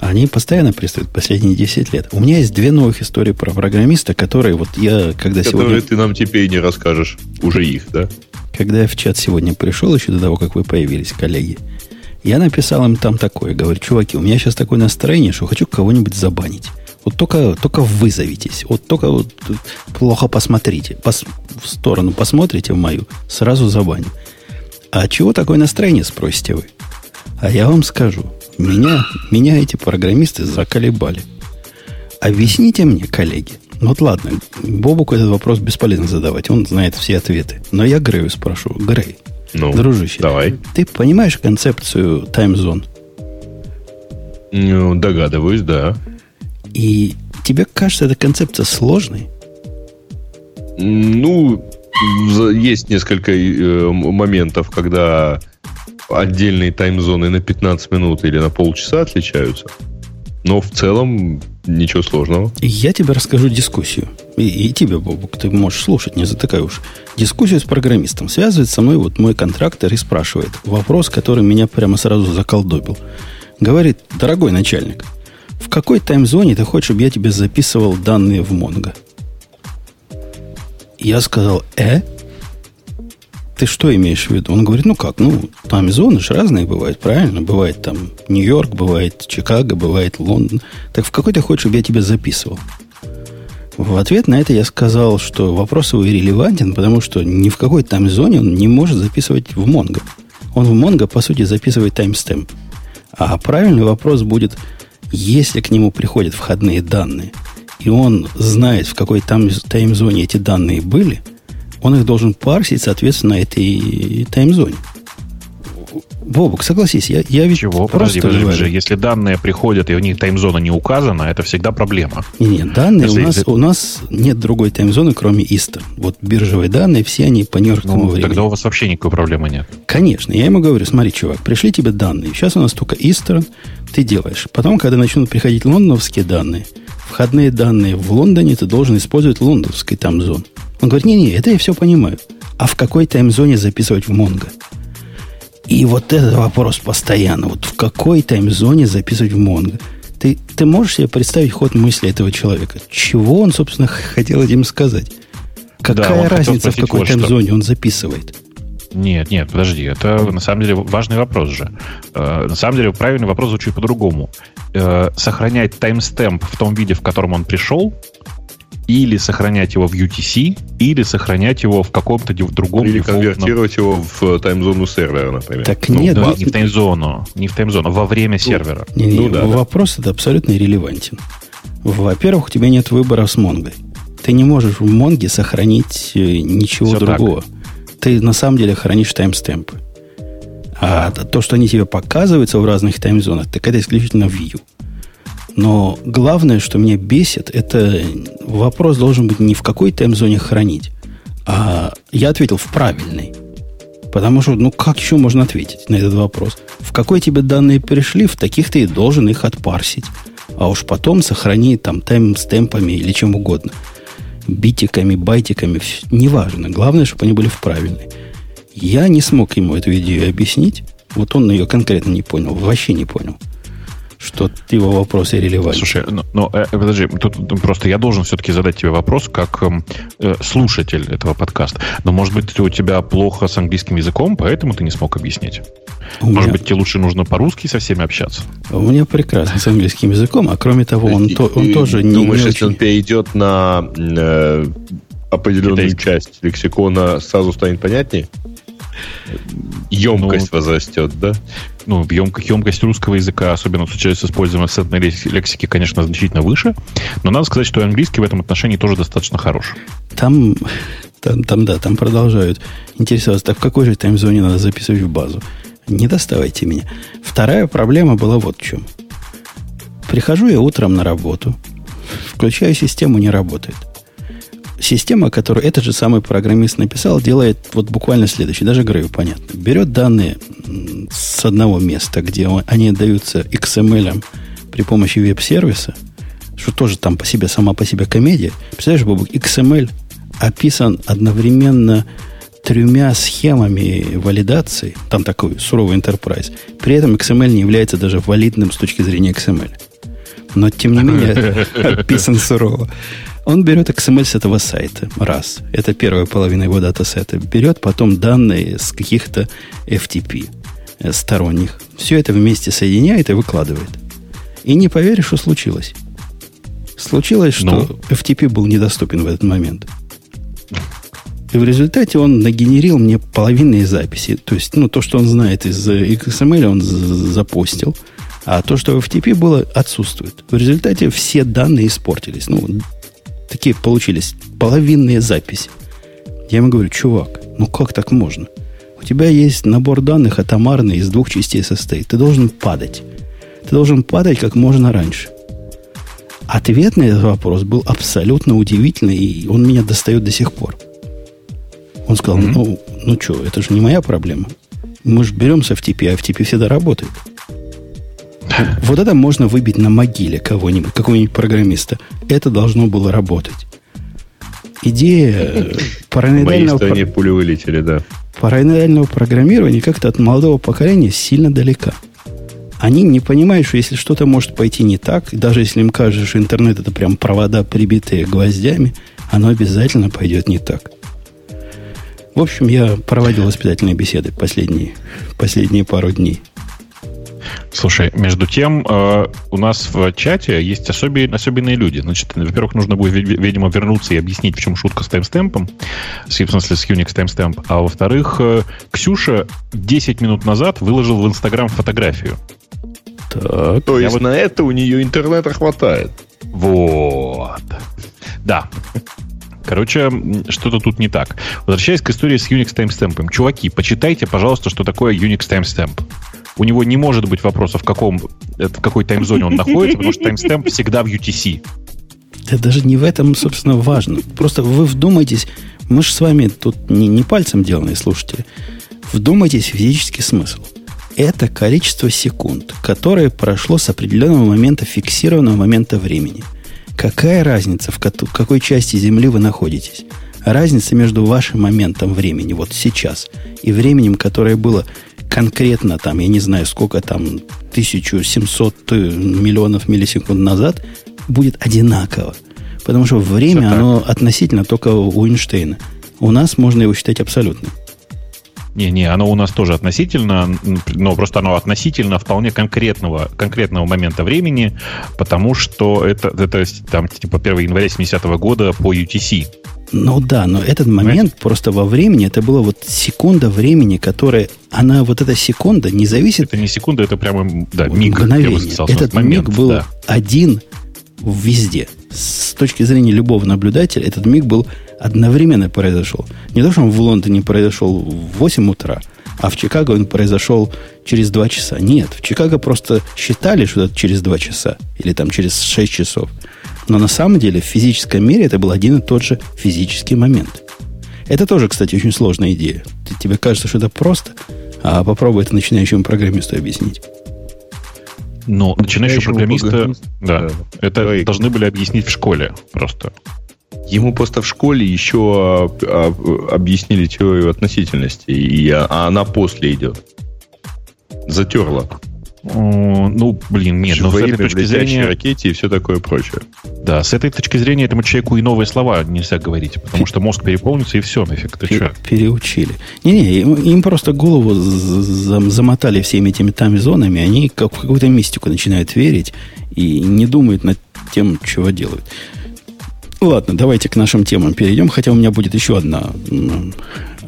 Они постоянно пристают последние 10 лет. У меня есть две новых истории про программиста, которые вот я, когда которые сегодня... ты нам теперь не расскажешь, уже их, да? Когда я в чат сегодня пришел, еще до того, как вы появились, коллеги, я написал им там такое. Говорю, чуваки, у меня сейчас такое настроение, что хочу кого-нибудь забанить. Вот только, только вызовитесь. Вот только вот плохо посмотрите. Пос, в сторону посмотрите в мою, сразу забаню. А чего такое настроение, спросите вы? А я вам скажу, меня, меня эти программисты заколебали. Объясните мне, коллеги. Вот ладно, Бобуку этот вопрос бесполезно задавать, он знает все ответы. Но я Грею спрошу. Грей, ну, дружище, давай. ты понимаешь концепцию таймзон? Ну, догадываюсь, да. И тебе кажется эта концепция сложной? Ну, есть несколько э, моментов, когда отдельные таймзоны на 15 минут или на полчаса отличаются. Но в целом ничего сложного. Я тебе расскажу дискуссию. И, и тебе, Бобук, ты можешь слушать, не затыкай уж. Дискуссию с программистом. Связывает со мной вот мой контрактор и спрашивает. Вопрос, который меня прямо сразу заколдобил. Говорит, дорогой начальник, в какой таймзоне ты хочешь, чтобы я тебе записывал данные в Монго? Я сказал, э? Ты что имеешь в виду? Он говорит, ну как, ну, там зоны же разные бывают, правильно? Бывает там Нью-Йорк, бывает Чикаго, бывает Лондон. Так в какой ты хочешь, чтобы я тебя записывал? В ответ на это я сказал, что вопрос его релевантен, потому что ни в какой там зоне он не может записывать в Mongo. Он в Mongo, по сути, записывает таймстемп. А правильный вопрос будет, если к нему приходят входные данные, и он знает, в какой там таймзоне эти данные были – он их должен парсить, соответственно, этой таймзоне. Бобок, согласись, я, я ведь Чего? Подожди, подожди, подожди. Если данные приходят, и у них таймзона не указана, это всегда проблема. Нет, данные у нас, у нас нет другой таймзоны, кроме Истер. Вот биржевые данные, все они по нью-йоркскому ну, времени. Тогда у вас вообще никакой проблемы нет. Конечно. Я ему говорю, смотри, чувак, пришли тебе данные. Сейчас у нас только Истер, ты делаешь. Потом, когда начнут приходить лондоновские данные, входные данные в Лондоне, ты должен использовать лондонский таймзон. Он говорит, не-не, это я все понимаю. А в какой таймзоне записывать в Монго? И вот этот вопрос постоянно. Вот в какой таймзоне записывать в Монго? Ты, ты можешь себе представить ход мысли этого человека? Чего он, собственно, хотел этим сказать? Какая да, разница, в какой таймзоне он записывает? Нет, нет, подожди, это на самом деле важный вопрос же. Э, на самом деле правильный вопрос звучит по-другому. Э, сохранять таймстемп в том виде, в котором он пришел, или сохранять его в UTC, или сохранять его в каком-то другом... Или конвертировать его в таймзону сервера, например. Так ну, нет, да, не в таймзону, не в таймзону, во время ну, сервера. Не, не, ну, да, вопрос да. это абсолютно иррелевантен. Во-первых, у тебя нет выбора с Монгой. Ты не можешь в Монге сохранить э, ничего Все другого. Так. Ты на самом деле хранишь таймстемпы. А то, что они тебе показываются в разных таймзонах, так это исключительно view. Но главное, что меня бесит, это вопрос должен быть не в какой таймзоне хранить, а я ответил в правильной. Потому что, ну, как еще можно ответить на этот вопрос? В какой тебе данные пришли, в таких ты и должен их отпарсить. А уж потом сохрани там таймстемпами или чем угодно. Битиками, байтиками, неважно. Главное, чтобы они были в правильной. Я не смог ему эту идею объяснить. Вот он ее конкретно не понял, вообще не понял что его вопросы релевантны. Слушай, ну, ну э, подожди, тут просто я должен все-таки задать тебе вопрос как эм, э, слушатель этого подкаста. Но, может быть, у тебя плохо с английским языком, поэтому ты не смог объяснить? У может меня... быть, тебе лучше нужно по-русски со всеми общаться? У меня прекрасно с английским языком, а кроме того, он, то, он тоже не Думаешь, не если очень... он перейдет на э, определенную Китайский. часть лексикона, сразу станет понятнее? Емкость ну, возрастет, да? Ну, емкость, емкость русского языка, особенно с учетом использования сетной лексики, конечно, значительно выше. Но надо сказать, что английский в этом отношении тоже достаточно хорош. Там, там, там да, там продолжают интересоваться, так в какой же таймзоне надо записывать в базу. Не доставайте меня. Вторая проблема была вот в чем. Прихожу я утром на работу, включаю систему, не работает система, которую этот же самый программист написал, делает вот буквально следующее. Даже Грею понятно. Берет данные с одного места, где они даются XML при помощи веб-сервиса, что тоже там по себе, сама по себе комедия. Представляешь, Бобок, XML описан одновременно тремя схемами валидации, там такой суровый enterprise. При этом XML не является даже валидным с точки зрения XML. Но, тем не менее, описан сурово. Он берет XML с этого сайта. Раз. Это первая половина его датасета. Берет потом данные с каких-то FTP э, сторонних. Все это вместе соединяет и выкладывает. И не поверишь, что случилось. Случилось, что ну? FTP был недоступен в этот момент. И в результате он нагенерил мне половинные записи. То есть, ну, то, что он знает из XML, он запустил. А то, что в FTP было, отсутствует. В результате все данные испортились. Ну, такие получились половинные записи. Я ему говорю, чувак, ну как так можно? У тебя есть набор данных атомарный, из двух частей состоит. Ты должен падать. Ты должен падать как можно раньше. Ответ на этот вопрос был абсолютно удивительный, и он меня достает до сих пор. Он сказал, mm-hmm. ну, ну что, это же не моя проблема. Мы же берем с FTP, а FTP всегда работает. Вот это можно выбить на могиле кого-нибудь, какого-нибудь программиста. Это должно было работать. Идея параноидального... Моей пули вылетели, да. Параноидального программирования как-то от молодого поколения сильно далека. Они не понимают, что если что-то может пойти не так, даже если им кажется, что интернет это прям провода, прибитые гвоздями, оно обязательно пойдет не так. В общем, я проводил воспитательные беседы последние, последние пару дней. Слушай, между тем, э, у нас в чате есть особенные, особенные люди. Значит, во-первых, нужно будет, видимо, вернуться и объяснить, в чем шутка с таймстемпом, в смысле, с Unix таймстемп. А во-вторых, э, Ксюша 10 минут назад выложил в Инстаграм фотографию. Так. То есть вот... на это у нее интернета хватает. Вот. Да. Короче, что-то тут не так. Возвращаясь к истории с Unix таймстемпом. Чуваки, почитайте, пожалуйста, что такое Unix таймстемп. У него не может быть вопроса, в, каком, в какой таймзоне он находится, потому что таймстемп всегда в UTC. Да даже не в этом, собственно, важно. Просто вы вдумайтесь, мы же с вами тут не, не пальцем деланные слушатели. Вдумайтесь в физический смысл. Это количество секунд, которое прошло с определенного момента, фиксированного момента времени. Какая разница, в какой части Земли вы находитесь? Разница между вашим моментом времени, вот сейчас, и временем, которое было конкретно там, я не знаю, сколько там, 1700 э, миллионов миллисекунд назад, будет одинаково. Потому что время, оно относительно только у Эйнштейна. У нас можно его считать абсолютным. Не-не, оно у нас тоже относительно, но просто оно относительно вполне конкретного, конкретного момента времени, потому что это, это там, типа 1 января 70 -го года по UTC. Ну да, но этот момент Понимаете? просто во времени, это была вот секунда времени, которая, она, вот эта секунда не зависит... Это не секунда, это прямо, да, миг. Мгновение. Этот момент, миг был да. один везде. С точки зрения любого наблюдателя, этот миг был одновременно произошел. Не то, что он в Лондоне произошел в 8 утра, а в Чикаго он произошел через 2 часа. Нет, в Чикаго просто считали, что это через 2 часа или там через 6 часов. Но на самом деле в физическом мире это был один и тот же физический момент. Это тоже, кстати, очень сложная идея. Тебе кажется, что это просто, а попробуй это начинающему программисту объяснить. Но начинающего программиста, да, да, это Давай. должны были объяснить в школе просто. Ему просто в школе еще а, а, объяснили теорию относительности, и, а она после идет. Затерла. Ну, блин, нет, но с этой точки зрения... ракете и все такое прочее. Да, с этой точки зрения этому человеку и новые слова нельзя говорить, потому что мозг переполнится, и все, нафиг, ты Пер, Переучили. Не-не, им, им просто голову замотали всеми этими там зонами, они как в какую-то мистику начинают верить и не думают над тем, чего делают. Ладно, давайте к нашим темам перейдем, хотя у меня будет еще одна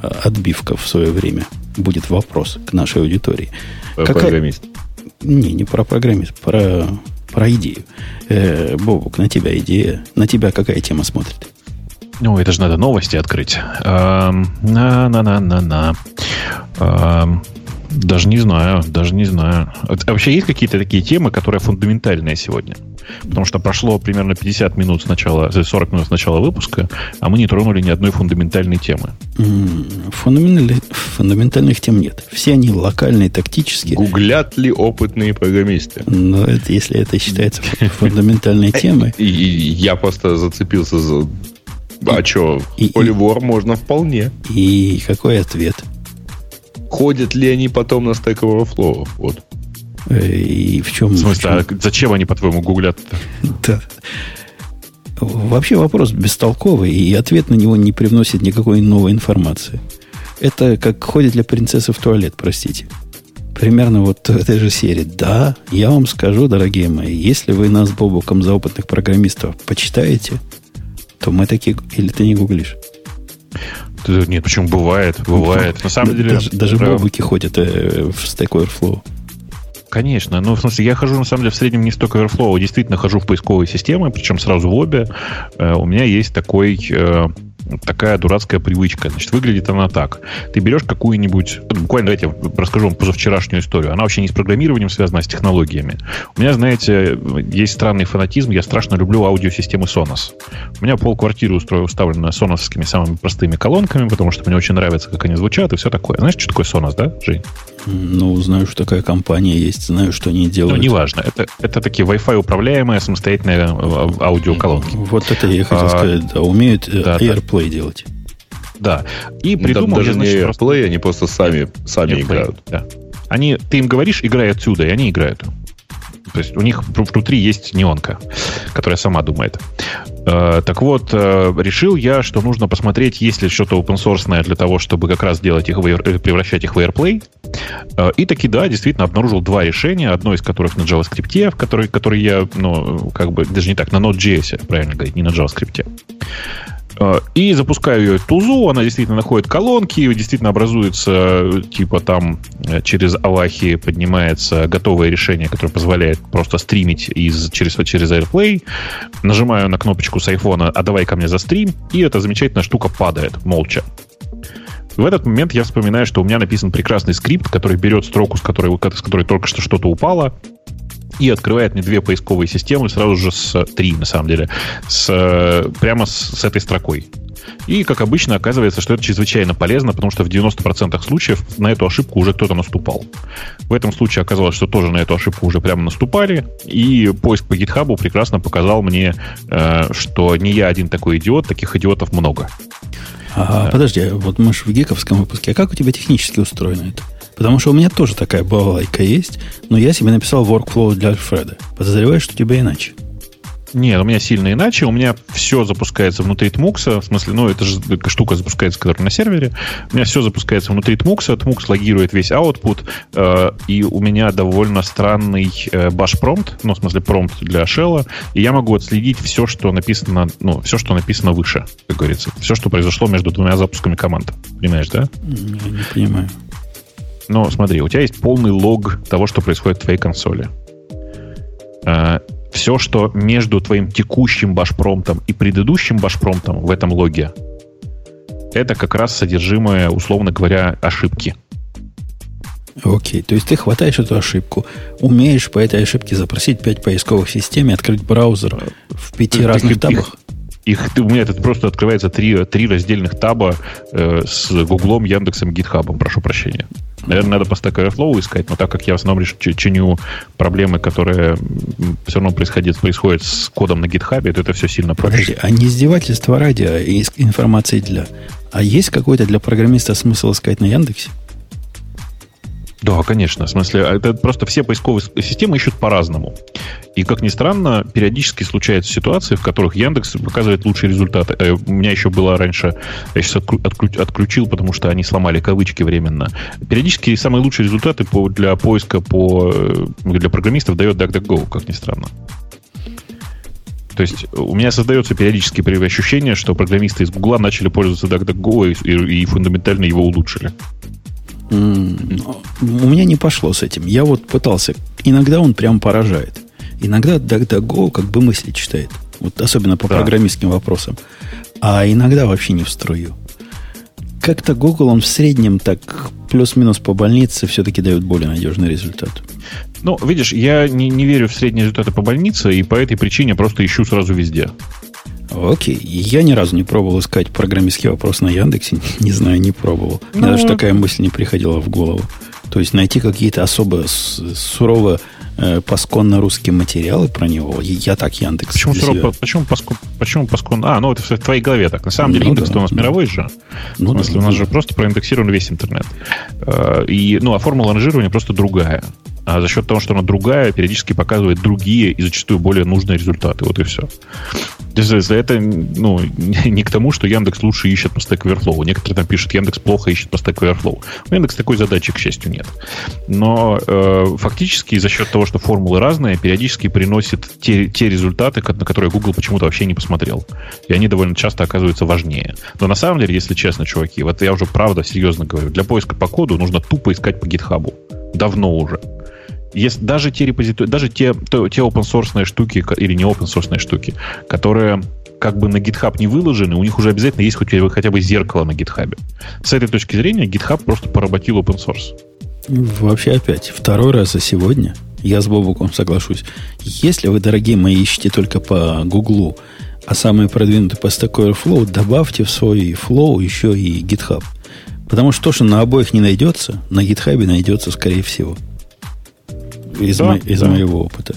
отбивка в свое время. Будет вопрос к нашей аудитории. Какая... Программист. Не, не про программист, про, про идею. Э, Бобук, на тебя идея. На тебя какая тема смотрит? Ну, это же надо новости открыть. На-на-на-на-на. Даже не знаю, даже не знаю. А вообще есть какие-то такие темы, которые фундаментальные сегодня? Потому что прошло примерно 50 минут с начала, 40 минут с начала выпуска, а мы не тронули ни одной фундаментальной темы. Фундаментальных, фундаментальных тем нет. Все они локальные, тактические. Гуглят ли опытные программисты? Ну, это, если это считается фундаментальной темой. И я просто зацепился за... А что, Поливор можно вполне. И какой ответ? Ходят ли они потом на Stack Overflow? Вот. Э, и в чем... В смысле, в чем? а зачем они, по-твоему, гуглят? Да. Вообще вопрос бестолковый, и ответ на него не привносит никакой новой информации. Это как ходит ли принцесса в туалет, простите. Примерно вот в этой же серии. Да, я вам скажу, дорогие мои, если вы нас Бобуком за опытных программистов почитаете, то мы такие... Или ты не гуглишь? Нет, почему бывает, бывает. На самом деле... Даже, даже бобуки ходят э, в Stack Overflow. Конечно. Ну, в смысле, я хожу, на самом деле, в среднем не столько Airflow, а действительно хожу в поисковые системы, причем сразу в обе. Э, у меня есть такой э, такая дурацкая привычка. Значит, выглядит она так. Ты берешь какую-нибудь... Буквально, давайте я расскажу вам позавчерашнюю историю. Она вообще не с программированием связана, а с технологиями. У меня, знаете, есть странный фанатизм. Я страшно люблю аудиосистемы Sonos. У меня полквартиры устроено уставлено соносскими самыми простыми колонками, потому что мне очень нравится, как они звучат и все такое. Знаешь, что такое Sonos, да, Жень? Ну, знаю, что такая компания есть, знаю, что они делают. Ну, неважно. Это, это такие Wi-Fi управляемые самостоятельные э, аудиоколонки. Вот это я хотел а, сказать. Да, умеют э, да, AirPlay да. делать. Да. И ну, придумал даже я, значит, не AirPlay, просто... они просто сами, сами AirPlay, играют. Да. Они, ты им говоришь, играй отсюда, и они играют. То есть у них внутри есть неонка, которая сама думает. Э, так вот, э, решил я, что нужно посмотреть, есть ли что-то open source для того, чтобы как раз делать их, э, превращать их в AirPlay. И таки, да, действительно обнаружил два решения. Одно из которых на JavaScript, в который, который я, ну, как бы, даже не так, на Node.js, правильно говорить, не на JavaScript. Э, и запускаю ее тузу, она действительно находит колонки, действительно образуется, типа там э, через Авахи поднимается готовое решение, которое позволяет просто стримить из, через, через AirPlay. Нажимаю на кнопочку с айфона «А давай ко мне за стрим», и эта замечательная штука падает молча. В этот момент я вспоминаю, что у меня написан прекрасный скрипт, который берет строку, с которой, с которой только что что-то упало, и открывает мне две поисковые системы сразу же с три, на самом деле, с, прямо с, с этой строкой. И, как обычно, оказывается, что это чрезвычайно полезно, потому что в 90% случаев на эту ошибку уже кто-то наступал. В этом случае оказалось, что тоже на эту ошибку уже прямо наступали, и поиск по GitHub прекрасно показал мне, э, что не я один такой идиот, таких идиотов много. А, да. Подожди, вот мы же в гиковском выпуске. А как у тебя технически устроено это? Потому что у меня тоже такая балалайка есть, но я себе написал workflow для Альфреда. Подозреваю, что у тебя иначе. Нет, у меня сильно иначе. У меня все запускается внутри Tmux. В смысле, ну, это же штука запускается, которая на сервере. У меня все запускается внутри Tmux. Tmux логирует весь output. Э, и у меня довольно странный э, bash промпт, ну, в смысле, промпт для shell. И я могу отследить все, что написано, ну, все, что написано выше, как говорится. Все, что произошло между двумя запусками команд. Понимаешь, да? Я не понимаю. Ну, смотри, у тебя есть полный лог того, что происходит в твоей консоли. А, все, что между твоим текущим башпромтом и предыдущим башпромтом в этом логе, это как раз содержимое, условно говоря, ошибки. Окей, то есть ты хватаешь эту ошибку, умеешь по этой ошибке запросить 5 поисковых систем и открыть браузер в пяти разных табах? Их, у меня этот просто открывается три, три раздельных таба э, с Гуглом, Яндексом, Гитхабом, прошу прощения. Наверное, надо по Stack Overflow искать, но так как я в основном чиню проблемы, которые все равно происходят, происходят с кодом на гитхабе, то это все сильно проще. Подожди, а не издевательство ради, а информации для... А есть какой-то для программиста смысл искать на Яндексе? Да, конечно. В смысле, это просто все поисковые системы ищут по-разному. И, как ни странно, периодически случаются ситуации, в которых Яндекс показывает лучшие результаты. Э, у меня еще было раньше, я сейчас отключил, потому что они сломали кавычки временно. Периодически самые лучшие результаты для поиска по, э, для программистов дает DuckDuckGo, как ни странно. То есть у меня создается периодически ощущение, что программисты из Гугла начали пользоваться DuckDuckGo и, и, и фундаментально его улучшили. У меня не пошло с этим. Я вот пытался. Иногда он прям поражает. Иногда DuckDuckGo как бы мысли читает. Вот особенно по да. программистским вопросам. А иногда вообще не в струю. Как-то Google, он в среднем так плюс-минус по больнице все-таки дает более надежный результат. Ну, видишь, я не, не верю в средние результаты по больнице, и по этой причине просто ищу сразу везде. Окей. Я ни разу не пробовал искать программистский вопрос на Яндексе. Не знаю, не пробовал. Ну, Мне даже такая мысль не приходила в голову. То есть найти какие-то особо сурово э, пасконно русские материалы про него. Я так Яндекс. Почему, сурово, почему, паскон, почему пасконно? А, ну это в твоей голове так. На самом деле ну, индекс да, у нас да. мировой же. Ну, в смысле, да, у нас да. же просто проиндексирован весь интернет. Э, и, ну, а формула ранжирования просто другая а за счет того, что она другая, периодически показывает другие и зачастую более нужные результаты. Вот и все. Это ну, не к тому, что Яндекс лучше ищет по Stack Overflow. Некоторые там пишут, Яндекс плохо ищет по Stack Overflow. У Яндекс такой задачи, к счастью, нет. Но э, фактически за счет того, что формулы разные, периодически приносит те, те результаты, на которые Google почему-то вообще не посмотрел. И они довольно часто оказываются важнее. Но на самом деле, если честно, чуваки, вот я уже правда серьезно говорю, для поиска по коду нужно тупо искать по GitHub. Давно уже если даже те репозитории, даже те, то, те open source штуки или не open source штуки, которые как бы на GitHub не выложены, у них уже обязательно есть хоть, хотя бы зеркало на GitHub. С этой точки зрения GitHub просто поработил open source. Вообще опять, второй раз за сегодня, я с Бобуком соглашусь. Если вы, дорогие мои, ищете только по Гуглу, а самые продвинутые по Stack Overflow, добавьте в свой Flow еще и GitHub. Потому что то, что на обоих не найдется, на GitHub найдется, скорее всего из, да, мо, из да. моего опыта.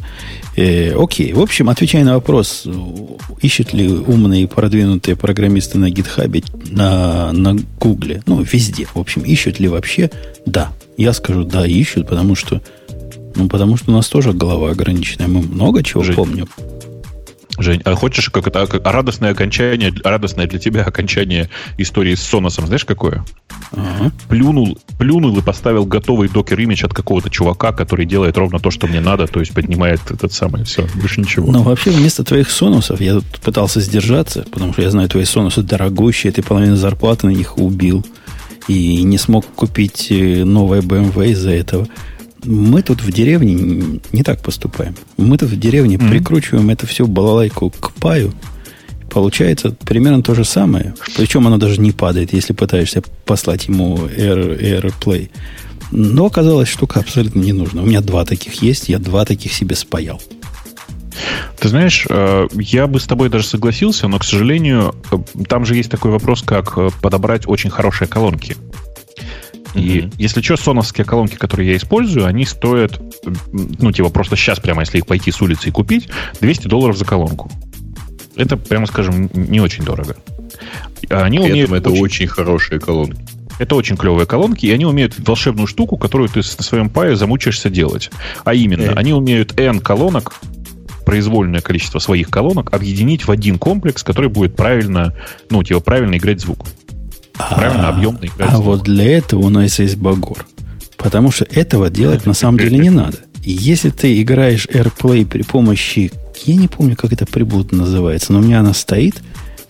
Э, окей. В общем, отвечая на вопрос, ищут ли умные продвинутые программисты на гитхабе, на, на гугле, ну, везде, в общем, ищут ли вообще? Да. Я скажу, да, ищут, потому что, ну, потому что у нас тоже голова ограниченная. Мы много чего Жень, помним. Жень, а хочешь как это а радостное окончание, радостное для тебя окончание истории с Соносом, знаешь какое? Ага. Плюнул, плюнул и поставил готовый докер имидж от какого-то чувака, который делает ровно то, что мне надо, то есть поднимает этот самый, все, больше ничего. Но вообще вместо твоих сонусов я тут пытался сдержаться, потому что я знаю, твои сонусы дорогущие, ты половину зарплаты на них убил и не смог купить э, новое BMW из-за этого. Мы тут в деревне не так поступаем. Мы тут в деревне mm-hmm. прикручиваем это все балалайку к паю. Получается примерно то же самое. Причем оно даже не падает, если пытаешься послать ему Air, AirPlay. Но оказалось, штука абсолютно не нужна. У меня два таких есть, я два таких себе спаял. Ты знаешь, э, я бы с тобой даже согласился, но, к сожалению, э, там же есть такой вопрос, как э, подобрать очень хорошие колонки. И mm-hmm. если что, соновские колонки, которые я использую, они стоят, ну, типа, просто сейчас прямо, если их пойти с улицы и купить, 200 долларов за колонку. Это, прямо скажем, не очень дорого. Они При умеют это очень... очень хорошие колонки. Это очень клевые колонки, и они умеют волшебную штуку, которую ты на своем пае замучаешься делать. А именно, э. они умеют N колонок, произвольное количество своих колонок, объединить в один комплекс, который будет правильно, ну, типа, правильно играть звук. Правильно, а, играть. А вот для этого у нас есть Багор. Потому что этого делать на самом деле не надо. Если ты играешь AirPlay при помощи, я не помню, как это приблуда называется, но у меня она стоит,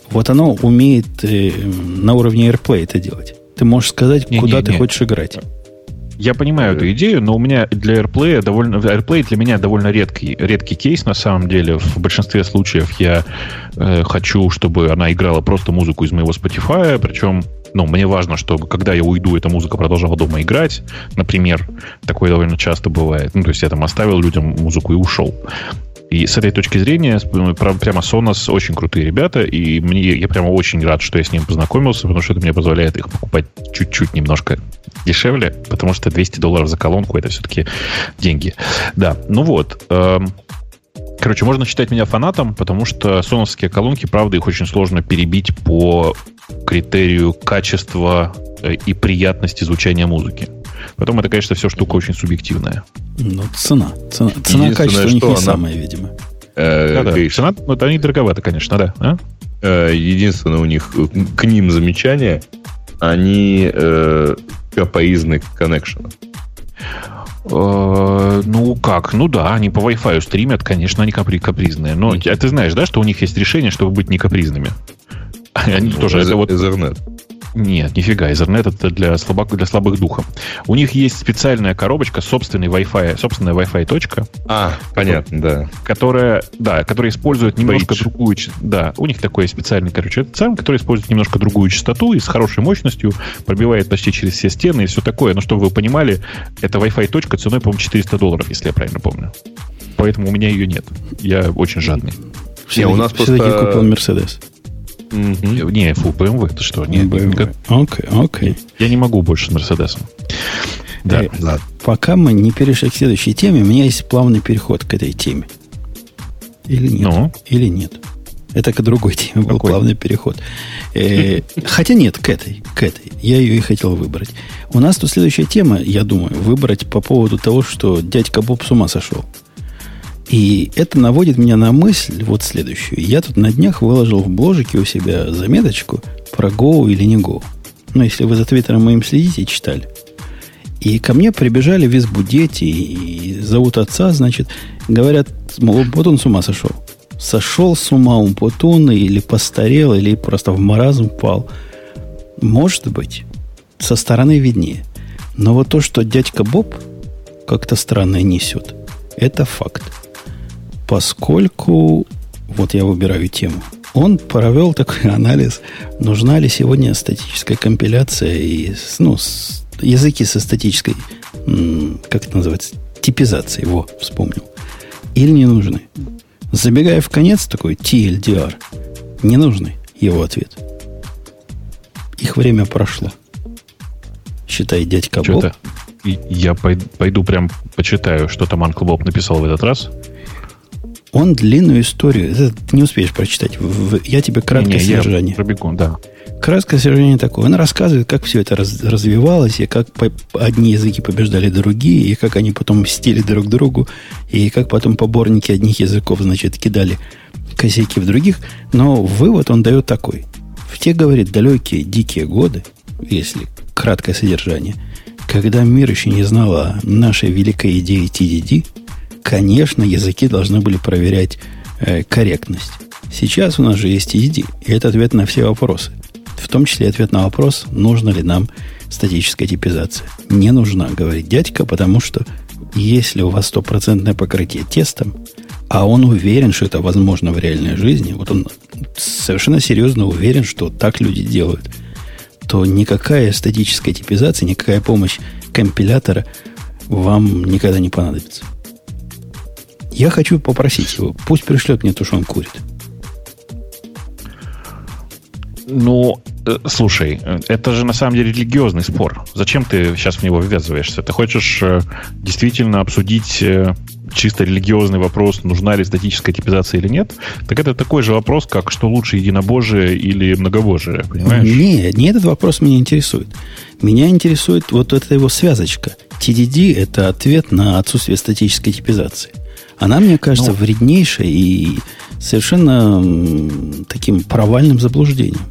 вот оно умеет э, на уровне AirPlay это делать. Ты можешь сказать, не, куда не, ты не. хочешь играть. Я понимаю эту идею, но у меня для AirPlay довольно AirPlay для меня довольно редкий редкий кейс на самом деле. В большинстве случаев я э, хочу, чтобы она играла просто музыку из моего Spotify, причем ну, мне важно, чтобы когда я уйду, эта музыка продолжала дома играть. Например, такое довольно часто бывает. Ну, то есть я там оставил людям музыку и ушел. И с этой точки зрения, прямо Sonos очень крутые ребята, и мне, я прямо очень рад, что я с ним познакомился, потому что это мне позволяет их покупать чуть-чуть немножко дешевле, потому что 200 долларов за колонку это все-таки деньги. Да, ну вот. Короче, можно считать меня фанатом, потому что соновские колонки, правда, их очень сложно перебить по критерию качества э, и приятности звучания музыки. Потом это, конечно, все штука очень субъективная. Ну, цена. Цена, цена качество у них не она... самая, видимо. Э, да, да. Цена, ну, они дороговаты, конечно, да. А? Э, единственное у них к ним замечание, они э, капоизны коннекшена. Э, ну как? Ну да, они по Wi-Fi стримят, конечно, они капри капризные. Но а ты знаешь, да, что у них есть решение, чтобы быть не капризными? Они ну, тоже это вот... Ethernet. Нет, нифига, Ethernet это для, слабак, для слабых духом. У них есть специальная коробочка, собственный Wi-Fi, собственная Wi-Fi точка. А, понятно, да. Которая, да, которая использует немножко Page. другую, да, у них такой специальный, короче, это сам, который использует немножко другую частоту и с хорошей мощностью пробивает почти через все стены и все такое. Но чтобы вы понимали, это Wi-Fi точка ценой, по-моему, 400 долларов, если я правильно помню. Поэтому у меня ее нет. Я очень жадный. Все, у нас просто... купил Мерседес. Угу. Не, фу, BMW, ты что? Не, BMW. Окей, окей. Я не могу больше с Мерседесом. Да, э, ладно. Пока мы не перешли к следующей теме, у меня есть плавный переход к этой теме. Или нет? Ну? Или нет? Это к другой теме был Какой? плавный переход. Э, хотя нет, к этой, к этой. Я ее и хотел выбрать. У нас тут следующая тема, я думаю, выбрать по поводу того, что дядька Боб с ума сошел. И это наводит меня на мысль вот следующую. Я тут на днях выложил в бложике у себя заметочку про Go или не Go. Ну, если вы за Твиттером моим следите и читали. И ко мне прибежали в избу дети и зовут отца, значит, говорят, мол, вот он с ума сошел. Сошел с ума Умпутун или постарел, или просто в маразм упал. Может быть, со стороны виднее. Но вот то, что дядька Боб как-то странно несет, это факт поскольку, вот я выбираю тему, он провел такой анализ, нужна ли сегодня статическая компиляция и ну, с, языки со статической, как это называется, типизацией, во, вспомнил, или не нужны. Забегая в конец, такой TLDR, не нужны, его ответ. Их время прошло. Считай, дядька Боб. Я пойду, пойду прям почитаю, что там Анкл Боб написал в этот раз. Он длинную историю, это ты не успеешь прочитать. Я тебе краткое не, не, содержание. Я пробегу, да. Краткое содержание такое. Он рассказывает, как все это раз, развивалось, и как по, одни языки побеждали другие, и как они потом мстили друг другу, и как потом поборники одних языков, значит, кидали косяки в других, но вывод он дает такой. В те, говорит, далекие, дикие годы, если краткое содержание, когда мир еще не знал о нашей великой идее TDD, конечно, языки должны были проверять э, корректность. Сейчас у нас же есть TDD, и это ответ на все вопросы. В том числе ответ на вопрос, нужно ли нам статическая типизация. Не нужна, говорит дядька, потому что если у вас стопроцентное покрытие тестом, а он уверен, что это возможно в реальной жизни, вот он совершенно серьезно уверен, что так люди делают, то никакая статическая типизация, никакая помощь компилятора вам никогда не понадобится. Я хочу попросить его, пусть пришлет мне то, что он курит. Ну, э, слушай, это же на самом деле религиозный спор. Зачем ты сейчас в него ввязываешься? Ты хочешь э, действительно обсудить э, чисто религиозный вопрос, нужна ли статическая типизация или нет, так это такой же вопрос, как что лучше единобожие или многобожие, понимаешь? Нет, не этот вопрос меня интересует. Меня интересует вот эта его связочка. TDD – это ответ на отсутствие статической типизации. Она, мне кажется, ну, вреднейшая и совершенно таким провальным заблуждением.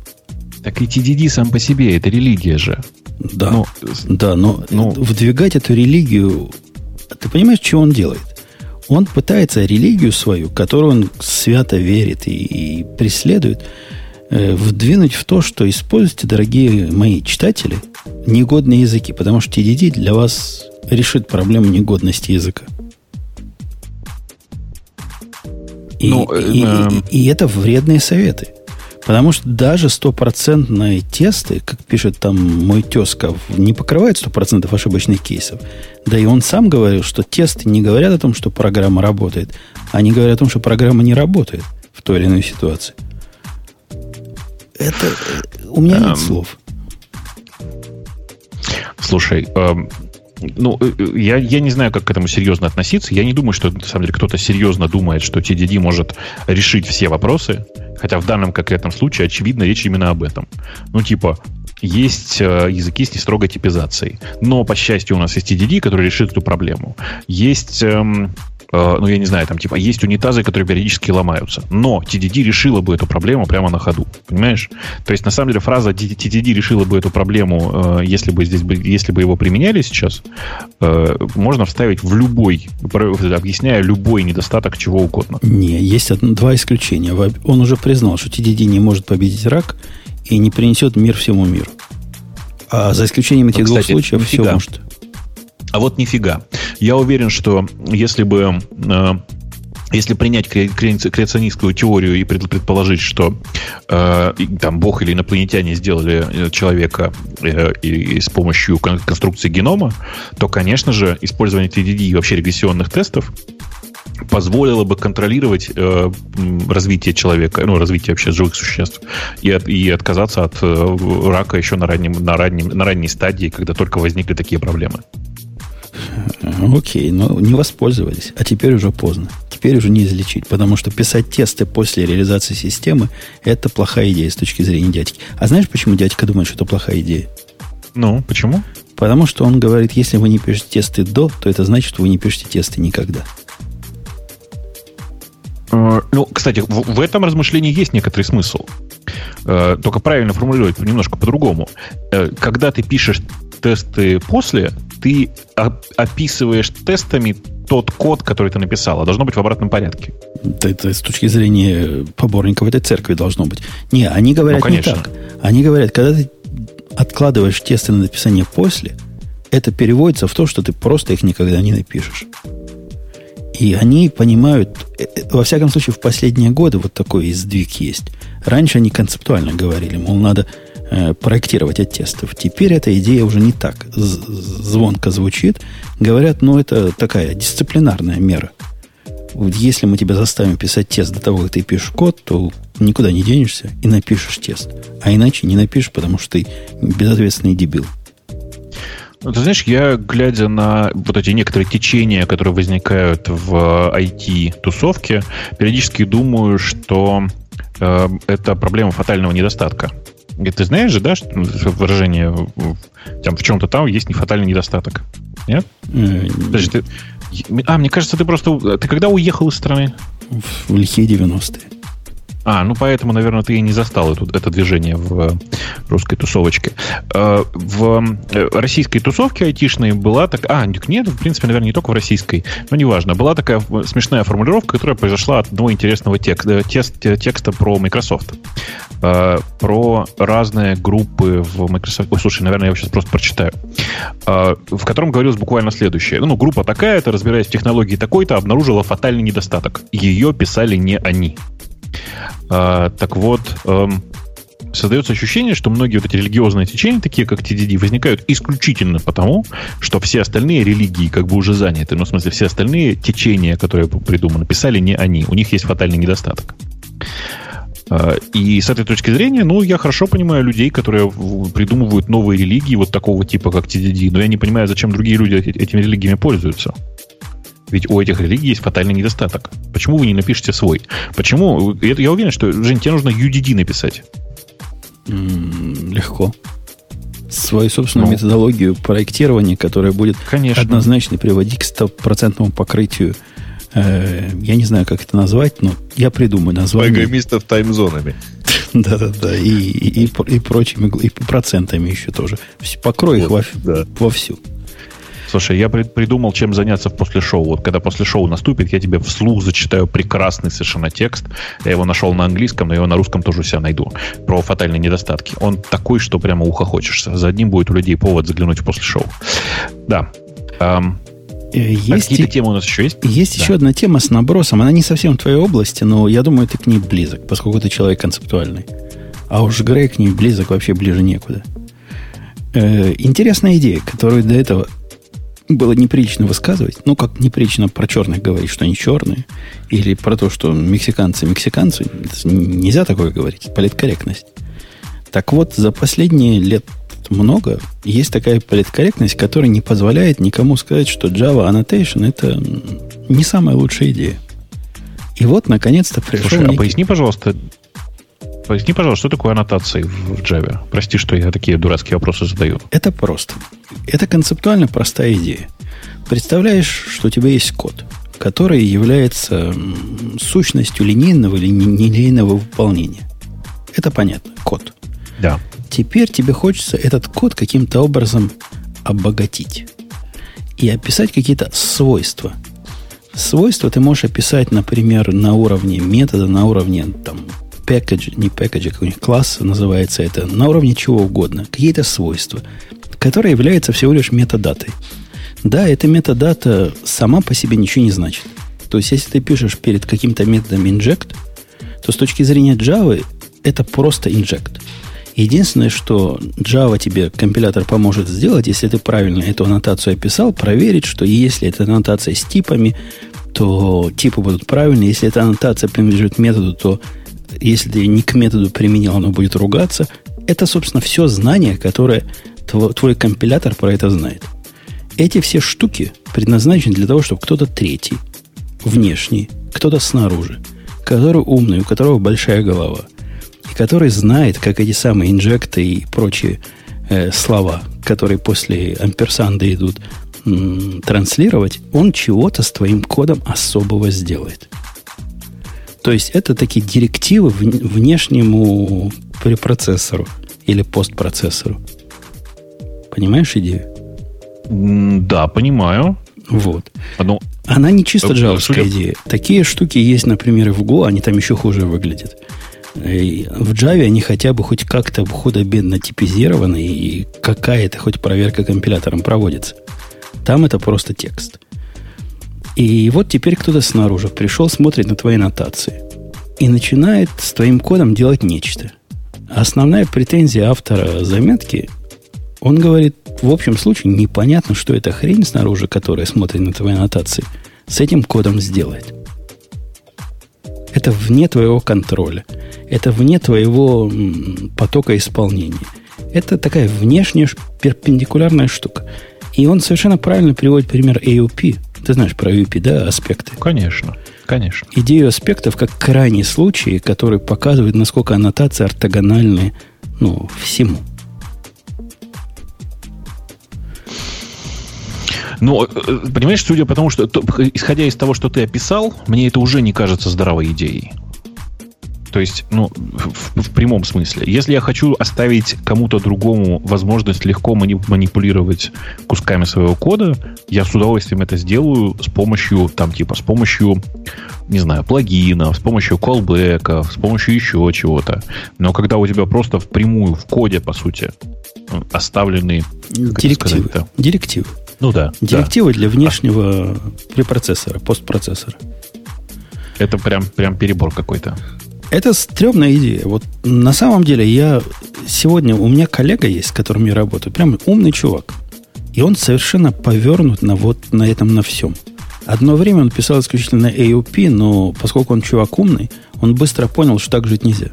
Так и TDD сам по себе, это религия же. Да, но, ну, да, но но... Ну. вдвигать эту религию... Ты понимаешь, что он делает? Он пытается религию свою, которую он свято верит и, и преследует, э, вдвинуть в то, что используйте, дорогие мои читатели, негодные языки, потому что TDD для вас решит проблему негодности языка. И, ну, э, и, э, и, и это вредные советы. Потому что даже стопроцентные тесты, как пишет там мой тезка, не покрывают сто процентов ошибочных кейсов. Да и он сам говорил, что тесты не говорят о том, что программа работает, они говорят о том, что программа не работает в той или иной ситуации. Это... У меня нет слов. Слушай, эм, ну, э, э, я, я не знаю, как к этому серьезно относиться. Я не думаю, что на самом деле кто-то серьезно думает, что TDD может решить все вопросы. Хотя в данном конкретном случае, очевидно, речь именно об этом. Ну, типа, есть э, языки с нестрогой типизацией. Но, по счастью, у нас есть TDD, который решит эту проблему. Есть эм, ну, я не знаю, там, типа, есть унитазы, которые периодически ломаются. Но TDD решила бы эту проблему прямо на ходу. Понимаешь? То есть, на самом деле, фраза TDD решила бы эту проблему, э, если бы здесь бы, если бы его применяли сейчас, э, можно вставить в любой, объясняя любой недостаток чего угодно. Не, есть два исключения. Он уже признал, что TDD не может победить рак и не принесет мир всему миру. А за исключением этих ну, кстати, двух случаев нифига. все может. А вот нифига. Я уверен, что если бы э, если принять креационистскую теорию и предположить, что э, там Бог или инопланетяне сделали э, человека э, и, и с помощью конструкции генома, то, конечно же, использование TDD и вообще регрессионных тестов позволило бы контролировать э, развитие человека, ну, развитие вообще живых существ, и, от, и отказаться от э, рака еще на, раннем, на, раннем, на ранней стадии, когда только возникли такие проблемы. Окей, но не воспользовались. А теперь уже поздно. Теперь уже не излечить. Потому что писать тесты после реализации системы – это плохая идея с точки зрения дядьки. А знаешь, почему дядька думает, что это плохая идея? Ну, почему? Потому что он говорит, если вы не пишете тесты до, то это значит, что вы не пишете тесты никогда. Э, ну, кстати, в, этом размышлении есть некоторый смысл. Э, только правильно формулировать немножко по-другому. Э, когда ты пишешь тесты после, ты описываешь тестами тот код, который ты написал, а должно быть в обратном порядке. Это, это с точки зрения поборников этой церкви должно быть. Не, они говорят ну, не так. Они говорят, когда ты откладываешь тесты на написание после, это переводится в то, что ты просто их никогда не напишешь. И они понимают, э, э, во всяком случае, в последние годы вот такой сдвиг есть. Раньше они концептуально говорили, мол, надо проектировать от тестов. Теперь эта идея уже не так звонко звучит. Говорят, ну, это такая дисциплинарная мера. Если мы тебя заставим писать тест до того, как ты пишешь код, то никуда не денешься и напишешь тест. А иначе не напишешь, потому что ты безответственный дебил. Ну, ты знаешь, я, глядя на вот эти некоторые течения, которые возникают в IT-тусовке, периодически думаю, что э, это проблема фатального недостатка. Ты знаешь же, да, что выражение там, в чем-то там есть нефатальный недостаток? Нет? Подожди, ты... А, мне кажется, ты просто... Ты когда уехал из страны? В лихие 90-е. А, ну поэтому, наверное, ты и не застал это, это движение в э, русской тусовочке. Э, в э, российской тусовке айтишной была так... А, нет, в принципе, наверное, не только в российской, но неважно. Была такая смешная формулировка, которая произошла от одного интересного текста, текста про Microsoft. Про разные группы в Microsoft. Ой, слушай, наверное, я его сейчас просто прочитаю. В котором говорилось буквально следующее. Ну, группа такая-то, разбираясь в технологии такой-то, обнаружила фатальный недостаток. Ее писали не они. А, так вот, эм, создается ощущение, что многие вот эти религиозные течения, такие как TDD, возникают исключительно потому, что все остальные религии как бы уже заняты. Ну, в смысле, все остальные течения, которые придуманы, писали не они. У них есть фатальный недостаток. А, и с этой точки зрения, ну, я хорошо понимаю людей, которые придумывают новые религии вот такого типа, как TDD, но я не понимаю, зачем другие люди этими религиями пользуются. Ведь у этих религий есть фатальный недостаток. Почему вы не напишете свой? Почему? Я уверен, что, Жень, тебе нужно UDD написать. Легко. Свою собственную ну. методологию проектирования, которая будет Конечно. однозначно приводить к стопроцентному покрытию э, я не знаю, как это назвать, но я придумаю название. Программистов таймзонами. Да-да-да, и, и, и, и прочими, и процентами еще тоже. Покрой вот, их во, да. вовсю. Слушай, я придумал, чем заняться после шоу. Вот когда после шоу наступит, я тебе вслух зачитаю прекрасный совершенно текст. Я его нашел на английском, но его на русском тоже у себя найду. Про фатальные недостатки. Он такой, что прямо ухо хочешься. За одним будет у людей повод заглянуть после шоу. Да. Эм, есть какие-то темы у нас еще есть? Есть да. еще одна тема с набросом. Она не совсем в твоей области, но я думаю, ты к ней близок, поскольку ты человек концептуальный. А уж Грей к ней близок вообще ближе некуда. Э, интересная идея, которую до этого было неприлично высказывать, ну, как неприлично про черных говорить, что они черные, или про то, что мексиканцы мексиканцы, нельзя такое говорить, политкорректность. Так вот, за последние лет много есть такая политкорректность, которая не позволяет никому сказать, что Java Annotation это не самая лучшая идея. И вот, наконец-то пришел... Слушай, а некий... поясни, пожалуйста, Поясни, пожалуйста, что такое аннотации в Java? Прости, что я такие дурацкие вопросы задаю. Это просто. Это концептуально простая идея. Представляешь, что у тебя есть код, который является сущностью линейного или нелинейного выполнения. Это понятно. Код. Да. Теперь тебе хочется этот код каким-то образом обогатить и описать какие-то свойства. Свойства ты можешь описать, например, на уровне метода, на уровне там, package, не package, как у них класс называется это, на уровне чего угодно, какие-то свойства, которые являются всего лишь метадатой. Да, эта метадата сама по себе ничего не значит. То есть, если ты пишешь перед каким-то методом inject, то с точки зрения Java это просто inject. Единственное, что Java тебе компилятор поможет сделать, если ты правильно эту аннотацию описал, проверить, что если эта аннотация с типами, то типы будут правильные. Если эта аннотация принадлежит методу, то если ты не к методу применил, оно будет ругаться. Это, собственно, все знание, которое твой, твой компилятор про это знает. Эти все штуки предназначены для того, чтобы кто-то третий, внешний, кто-то снаружи, который умный, у которого большая голова, и который знает, как эти самые инжекты и прочие э, слова, которые после амперсанда идут, м- транслировать, он чего-то с твоим кодом особого сделает. То есть это такие директивы внешнему препроцессору или постпроцессору. Понимаешь идею? Да, понимаю. Вот. Одно... Она не чисто джавовская Судя... идея. Такие штуки есть, например, и в Go, они там еще хуже выглядят. И в Java они хотя бы хоть как-то худо-бедно типизированы, и какая-то хоть проверка компилятором проводится. Там это просто текст. И вот теперь кто-то снаружи пришел, смотрит на твои нотации и начинает с твоим кодом делать нечто. Основная претензия автора заметки, он говорит, в общем случае непонятно, что эта хрень снаружи, которая смотрит на твои нотации, с этим кодом сделает. Это вне твоего контроля. Это вне твоего потока исполнения. Это такая внешняя перпендикулярная штука. И он совершенно правильно приводит пример AUP, ты знаешь про UP, да, аспекты? Конечно, конечно. Идею аспектов как крайний случай, который показывает, насколько аннотации ортогональны ну, всему. Ну, э, понимаешь, судя по тому, что, исходя из того, что ты описал, мне это уже не кажется здравой идеей. То есть, ну, в, в прямом смысле. Если я хочу оставить кому-то другому возможность легко манипулировать кусками своего кода, я с удовольствием это сделаю с помощью, там, типа, с помощью, не знаю, плагинов, с помощью колбеков, с помощью еще чего-то. Но когда у тебя просто впрямую в коде, по сути, оставлены... Директивы. Директивы. Ну да. Директивы да. для внешнего а... препроцессора, постпроцессора. Это прям, прям перебор какой-то. Это стрёмная идея. Вот на самом деле я сегодня... У меня коллега есть, с которым я работаю. Прям умный чувак. И он совершенно повернут на вот на этом на всем. Одно время он писал исключительно AOP, но поскольку он чувак умный, он быстро понял, что так жить нельзя.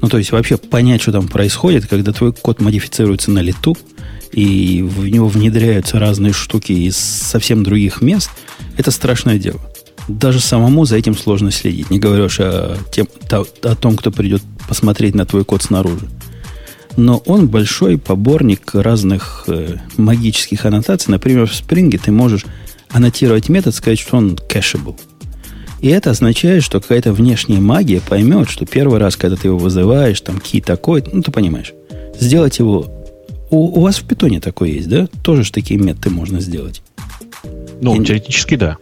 Ну, то есть вообще понять, что там происходит, когда твой код модифицируется на лету, и в него внедряются разные штуки из совсем других мест, это страшное дело даже самому за этим сложно следить. Не говоря уж о, тем, о, о том, кто придет посмотреть на твой код снаружи. Но он большой поборник разных э, магических аннотаций. Например, в Spring ты можешь аннотировать метод, сказать, что он cacheable. И это означает, что какая-то внешняя магия поймет, что первый раз, когда ты его вызываешь, там ки такой, ну ты понимаешь, сделать его... У, у вас в питоне такое есть, да? Тоже ж такие методы можно сделать. Ну, И, теоретически да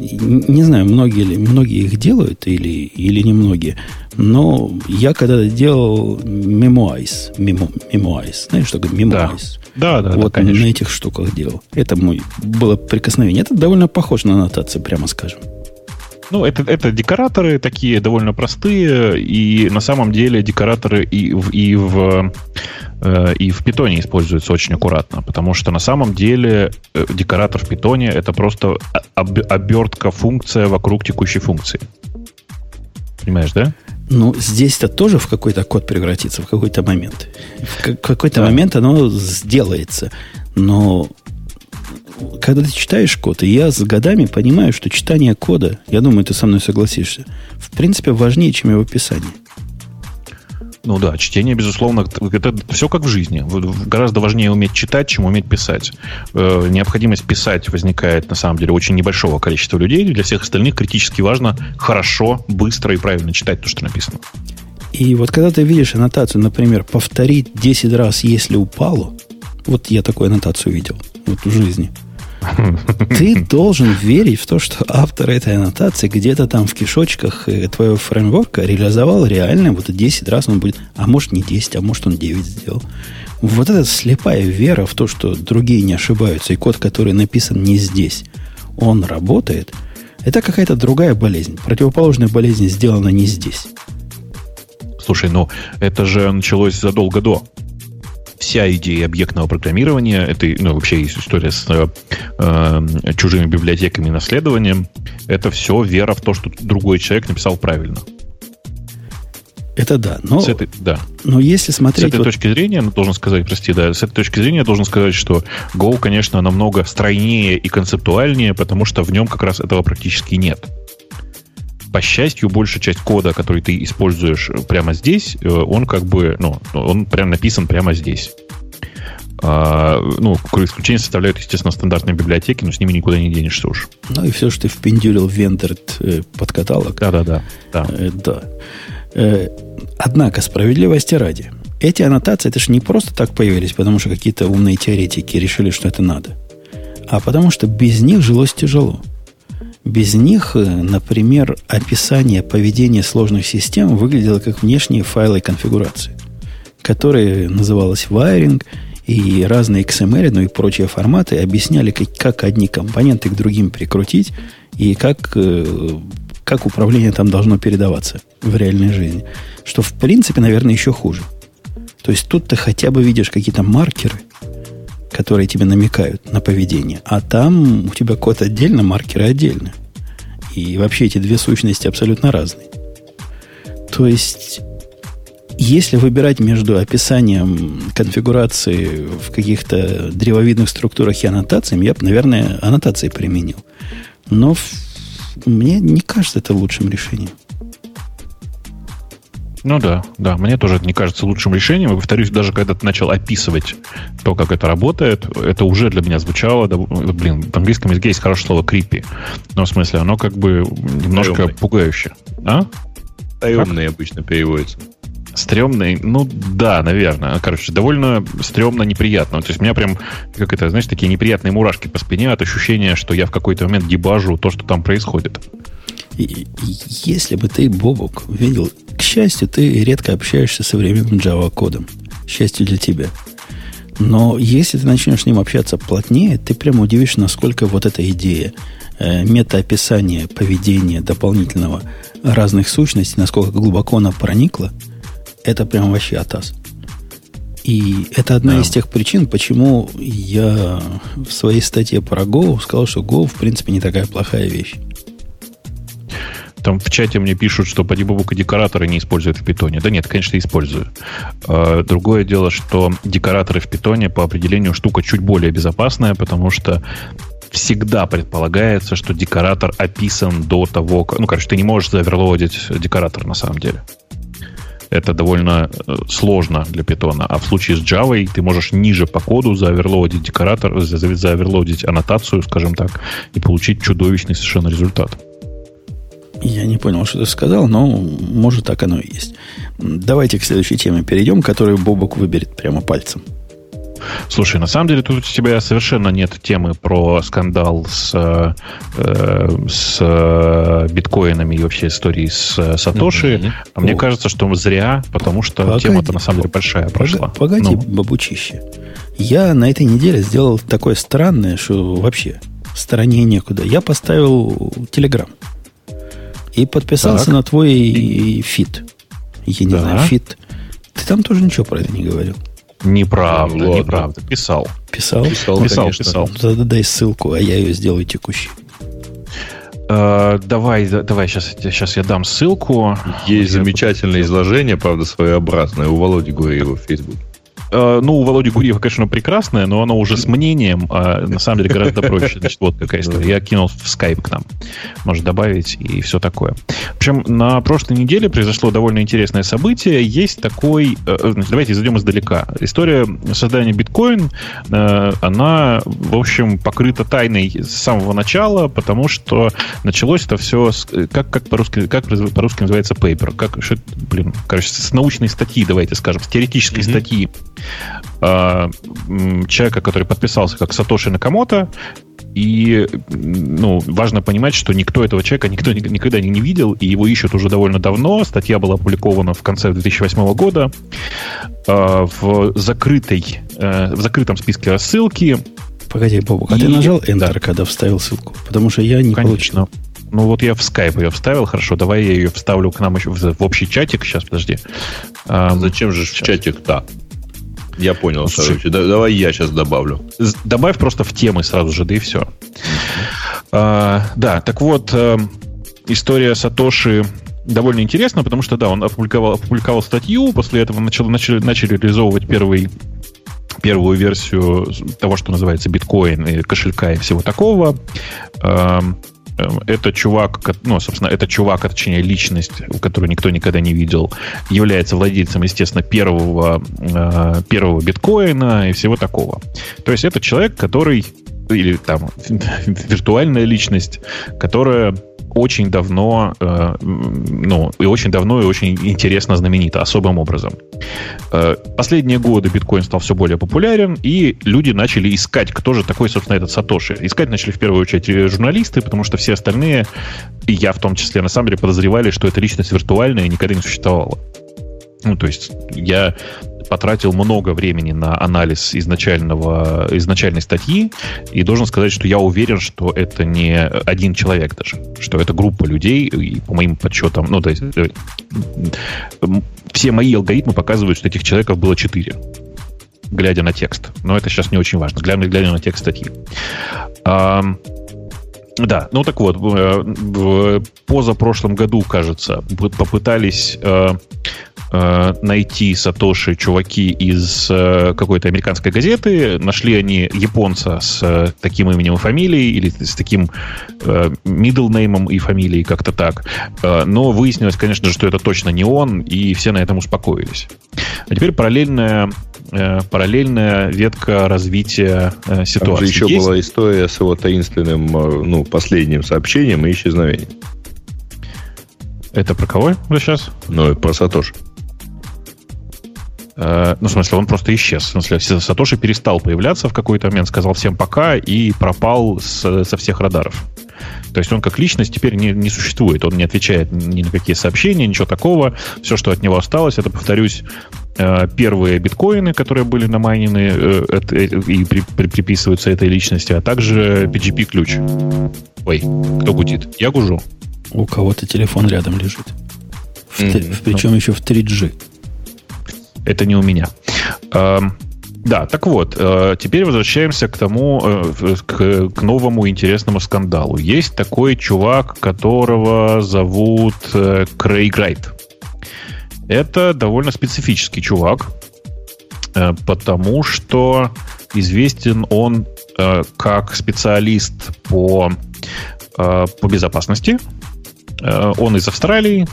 не знаю, многие ли, многие их делают или, или не многие, но я когда-то делал Memoize, Memo, Memoize, знаешь, что такое Memoize? Да, да, вот да, конечно. на этих штуках делал. Это мой было прикосновение. Это довольно похоже на аннотацию, прямо скажем. Ну, это, это декораторы такие довольно простые, и на самом деле декораторы и в, и в, э, и в питоне используются очень аккуратно, потому что на самом деле э, декоратор в питоне это просто об, обертка функция вокруг текущей функции. Понимаешь, да? Ну, здесь-то тоже в какой-то код превратится в какой-то момент. В какой-то да. момент оно сделается. Но когда ты читаешь код, и я с годами понимаю, что читание кода, я думаю, ты со мной согласишься, в принципе, важнее, чем его описание. Ну да, чтение, безусловно, это все как в жизни. Гораздо важнее уметь читать, чем уметь писать. Э, необходимость писать возникает, на самом деле, очень небольшого количества людей. Для всех остальных критически важно хорошо, быстро и правильно читать то, что написано. И вот когда ты видишь аннотацию, например, повторить 10 раз, если упало, вот я такую аннотацию видел вот в жизни – ты должен верить в то, что автор этой аннотации где-то там в кишочках э, твоего фреймворка реализовал реально вот 10 раз он будет, а может не 10, а может он 9 сделал. Вот эта слепая вера в то, что другие не ошибаются, и код, который написан не здесь, он работает, это какая-то другая болезнь. Противоположная болезнь сделана не здесь. Слушай, ну это же началось задолго до вся идея объектного программирования, это ну, вообще история с э, э, чужими библиотеками и наследованием, это все вера в то, что другой человек написал правильно. Это да. Но, с этой, да. но если смотреть... С этой вот... точки зрения, ну, должен сказать, прости, да, с этой точки зрения я должен сказать, что Go, конечно, намного стройнее и концептуальнее, потому что в нем как раз этого практически нет по счастью, большая часть кода, который ты используешь прямо здесь, э, он как бы, ну, он прям написан прямо здесь. А, ну, исключение составляют, естественно, стандартные библиотеки, но с ними никуда не денешься уж. Ну и все, что ты впендюрил в Вендерт э, под каталог. Да-да-да. Да. Э, да. Э, однако, справедливости ради, эти аннотации, это же не просто так появились, потому что какие-то умные теоретики решили, что это надо, а потому что без них жилось тяжело. Без них, э, например, описание поведения сложных систем выглядело как внешние файлы конфигурации, которые называлось wiring, и разные XML, ну и прочие форматы объясняли, как, как одни компоненты к другим прикрутить и как, э, как управление там должно передаваться в реальной жизни. Что, в принципе, наверное, еще хуже. То есть тут ты хотя бы видишь какие-то маркеры, которые тебе намекают на поведение. А там у тебя код отдельно, маркеры отдельно. И вообще эти две сущности абсолютно разные. То есть, если выбирать между описанием конфигурации в каких-то древовидных структурах и аннотациями, я бы, наверное, аннотации применил. Но мне не кажется это лучшим решением. Ну да, да, мне тоже это не кажется лучшим решением. И повторюсь, даже когда ты начал описывать то, как это работает, это уже для меня звучало, да, блин, в английском языке есть хорошее слово creepy. Но в смысле, оно как бы немножко Стрёмный. пугающе. А? Стрёмный обычно переводится. Стремный, ну да, наверное. Короче, довольно стрёмно, неприятно. То есть у меня прям, как это, знаешь, такие неприятные мурашки по спине от ощущения, что я в какой-то момент дебажу то, что там происходит. Если бы ты, Бобок, видел, счастью, ты редко общаешься с современным Java кодом. К счастью для тебя. Но если ты начнешь с ним общаться плотнее, ты прямо удивишься, насколько вот эта идея э, метаописания поведения дополнительного разных сущностей, насколько глубоко она проникла – это прям вообще атас. И это одна да. из тех причин, почему я в своей статье про Go сказал, что Go, в принципе, не такая плохая вещь. Там в чате мне пишут, что подибобука декораторы не используют в питоне. Да нет, конечно, использую. А, другое дело, что декораторы в питоне по определению штука чуть более безопасная, потому что всегда предполагается, что декоратор описан до того, как... Ну, короче, ты не можешь заверлоадить декоратор на самом деле это довольно э, сложно для питона. А в случае с Java ты можешь ниже по коду заоверлоудить декоратор, заоверлоудить аннотацию, скажем так, и получить чудовищный совершенно результат. Я не понял, что ты сказал, но может так оно и есть. Давайте к следующей теме перейдем, которую Бобок выберет прямо пальцем. Слушай, на самом деле тут у тебя совершенно нет темы про скандал с, э, с э, биткоинами и вообще истории с э, Сатоши. Mm-hmm. А мне О. кажется, что зря, потому что погоди, тема-то на самом деле большая прошла. Погоди, ну. бабучище. Я на этой неделе сделал такое странное, что вообще страннее некуда. Я поставил Телеграм и подписался так. на твой и... feed. Я не да. знаю, feed. Ты там тоже ничего про это не говорил. Неправда, ну, неправда. Писал. Писал? Писал, писал. Конечно. писал. Тогда дай ссылку, а я ее сделаю текущей. Э, давай, давай, сейчас, сейчас я дам ссылку. Есть замечательное изложение, правда, своеобразное у Володи Гуреева в Фейсбуке. Э, ну, у Володи Гурьева, конечно, прекрасное, но оно уже с мнением, а на самом деле гораздо проще. Значит, вот какая история. Я кинул в скайп к нам. Может добавить и все такое. Общем, на прошлой неделе произошло довольно интересное событие. Есть такой... Э, давайте зайдем издалека. История создания биткоин, э, она, в общем, покрыта тайной с самого начала, потому что началось это все... С, как, как по-русски как по-русски называется paper? Как, что, блин, короче, с научной статьи, давайте скажем, с теоретической mm-hmm. статьи э, человека, который подписался как Сатоши Накамото, и ну, важно понимать, что никто этого человека никто никогда не видел, и его ищут уже довольно давно. Статья была опубликована в конце 2008 года э, в, закрытой, э, в закрытом списке рассылки. Погоди, Бобок, а и... ты нажал Enter, да. когда вставил ссылку? Потому что я не Конечно. получил. Ну вот я в скайп ее вставил, хорошо, давай я ее вставлю к нам еще в, в общий чатик. Сейчас, подожди. Зачем же в чатик-то? Я понял. Да, давай я сейчас добавлю. Добавь просто в темы сразу же, да и все. А, да, так вот, э, история Сатоши довольно интересна, потому что, да, он опубликовал, опубликовал статью, после этого начал, начали, начали реализовывать первый первую версию того, что называется биткоин и кошелька и всего такого. Эм, это чувак, ну, собственно, это чувак, а точнее личность, которую никто никогда не видел, является владельцем, естественно, первого, э, первого биткоина и всего такого. То есть это человек, который или там виртуальная личность, которая очень давно, э, ну, и очень давно и очень интересно знаменита особым образом. Э, последние годы биткоин стал все более популярен, и люди начали искать, кто же такой, собственно, этот Сатоши. Искать начали в первую очередь журналисты, потому что все остальные, и я в том числе, на самом деле подозревали, что эта личность виртуальная и никогда не существовала. Ну, то есть я потратил много времени на анализ изначального, изначальной статьи, и должен сказать, что я уверен, что это не один человек даже, что это группа людей, и по моим подсчетам, ну, то есть э, все мои алгоритмы показывают, что этих человеков было четыре глядя на текст. Но это сейчас не очень важно, глядя, глядя на текст статьи. Да, ну так вот, э, в позапрошлом году, кажется, попытались э, э, найти Сатоши чуваки из какой-то американской газеты. Нашли они японца с таким именем и фамилией, или с таким middle name и фамилией, как-то так. Но выяснилось, конечно же, что это точно не он, и все на этом успокоились. А теперь параллельная параллельная ветка развития э, ситуации. Там же еще Есть? была история с его таинственным, э, ну, последним сообщением и исчезновением. Это про кого вы сейчас? Ну, про Сатош. Э, ну, в смысле, он просто исчез. В смысле, Сатоши перестал появляться в какой-то момент, сказал всем пока и пропал с, со всех радаров. То есть он как личность теперь не, не существует. Он не отвечает ни на какие сообщения, ничего такого. Все, что от него осталось, это, повторюсь, э, первые биткоины, которые были намайнены э, и при, при, приписываются этой личности, а также PGP-ключ. Ой, кто гудит? Я гужу. У кого-то телефон рядом лежит. В, mm-hmm. Причем ну. еще в 3G. Это не у меня. Да, так вот, э, теперь возвращаемся к тому, э, к, к новому интересному скандалу. Есть такой чувак, которого зовут э, Крейг Райт. Это довольно специфический чувак, потому что известен он как специалист по, по безопасности. Он из Австралии,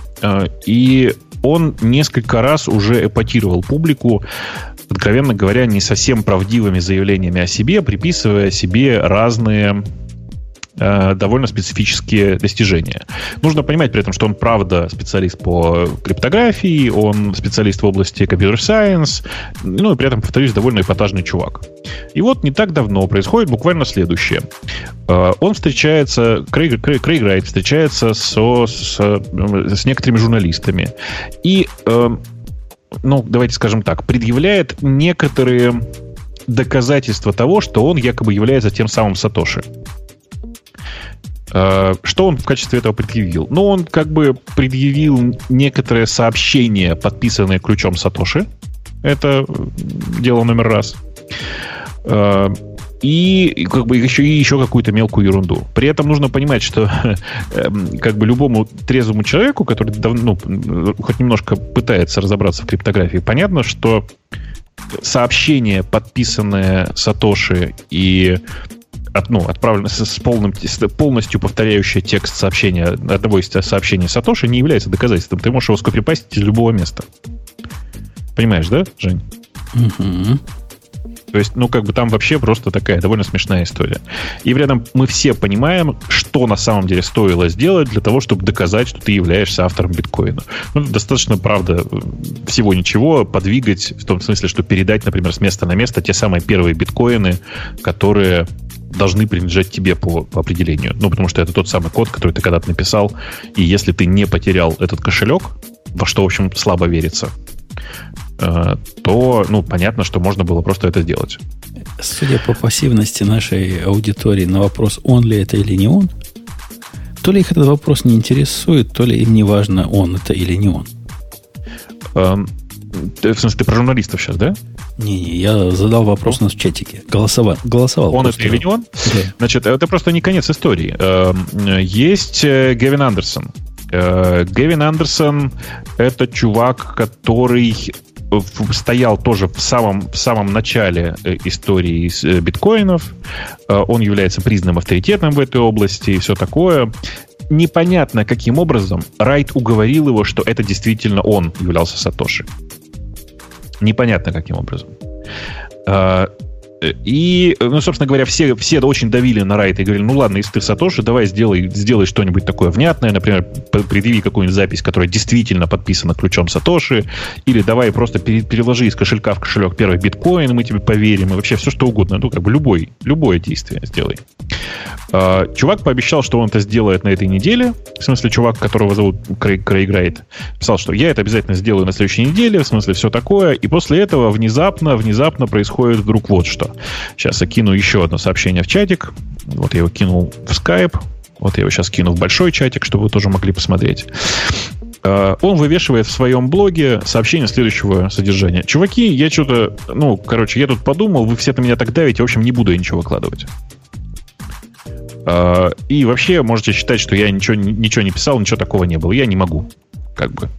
и он несколько раз уже эпатировал публику, откровенно говоря, не совсем правдивыми заявлениями о себе, приписывая себе разные Э, довольно специфические достижения. Нужно понимать при этом, что он правда специалист по криптографии, он специалист в области computer science, ну и при этом, повторюсь, довольно эпатажный чувак. И вот не так давно происходит буквально следующее. Э, он встречается, Крейг, Крейг, Крейг Райт встречается со, с, с некоторыми журналистами и, э, ну, давайте скажем так, предъявляет некоторые доказательства того, что он якобы является тем самым Сатоши. Э, что он в качестве этого предъявил? Ну, он как бы предъявил некоторое сообщение, подписанное ключом Сатоши. Это дело номер раз. Э, и как бы еще, и еще какую-то мелкую ерунду. При этом нужно понимать, что как бы любому трезвому человеку, который давно, ну, хоть немножко пытается разобраться в криптографии, понятно, что сообщение, подписанное Сатоши и от, ну, отправлено с, с, полным, с полностью повторяющее текст сообщения одного из сообщений Сатоши не является доказательством. Ты можешь его скопипастить из любого места. Понимаешь, да, Жень? Угу. То есть, ну, как бы там вообще просто такая довольно смешная история. И при этом мы все понимаем, что на самом деле стоило сделать для того, чтобы доказать, что ты являешься автором биткоина. Ну, достаточно, правда, всего ничего подвигать, в том смысле, что передать, например, с места на место те самые первые биткоины, которые должны принадлежать тебе по, по определению. Ну, потому что это тот самый код, который ты когда-то написал. И если ты не потерял этот кошелек, во что, в общем, слабо верится, то, ну, понятно, что можно было просто это сделать. Судя по пассивности нашей аудитории на вопрос, он ли это или не он, то ли их этот вопрос не интересует, то ли им не важно, он это или не он. Эм, в смысле, ты про журналистов сейчас, да? Не-не, я задал вопрос на в чатике. Голосовал. голосовал он это или не он? Да. Значит, это просто не конец истории. Эм, есть э, Гевин Андерсон. Э, Гевин Андерсон — это чувак, который стоял тоже в самом, в самом начале э, истории биткоинов. Он является признанным авторитетом в этой области и все такое непонятно, каким образом Райт уговорил его, что это действительно он являлся Сатоши. Непонятно, каким образом. И, ну, собственно говоря, все, все очень давили на Райта и говорили, ну ладно, если ты Сатоши, давай сделай, сделай что-нибудь такое внятное, например, предъяви какую-нибудь запись, которая действительно подписана ключом Сатоши, или давай просто переложи из кошелька в кошелек первый биткоин, мы тебе поверим, и вообще все что угодно, ну, как бы любой, любое действие сделай. А, чувак пообещал, что он это сделает на этой неделе, в смысле, чувак, которого зовут Крейг, Крейг Райт, писал, что я это обязательно сделаю на следующей неделе, в смысле, все такое, и после этого внезапно, внезапно происходит вдруг вот что. Сейчас я кину еще одно сообщение в чатик. Вот я его кинул в Skype. Вот я его сейчас кину в большой чатик, чтобы вы тоже могли посмотреть. А, он вывешивает в своем блоге сообщение следующего содержания. Чуваки, я что-то, ну, короче, я тут подумал, вы все на меня так давите, в общем, не буду я ничего выкладывать. А, и вообще можете считать, что я ничего, ничего не писал, ничего такого не было. Я не могу. Как бы.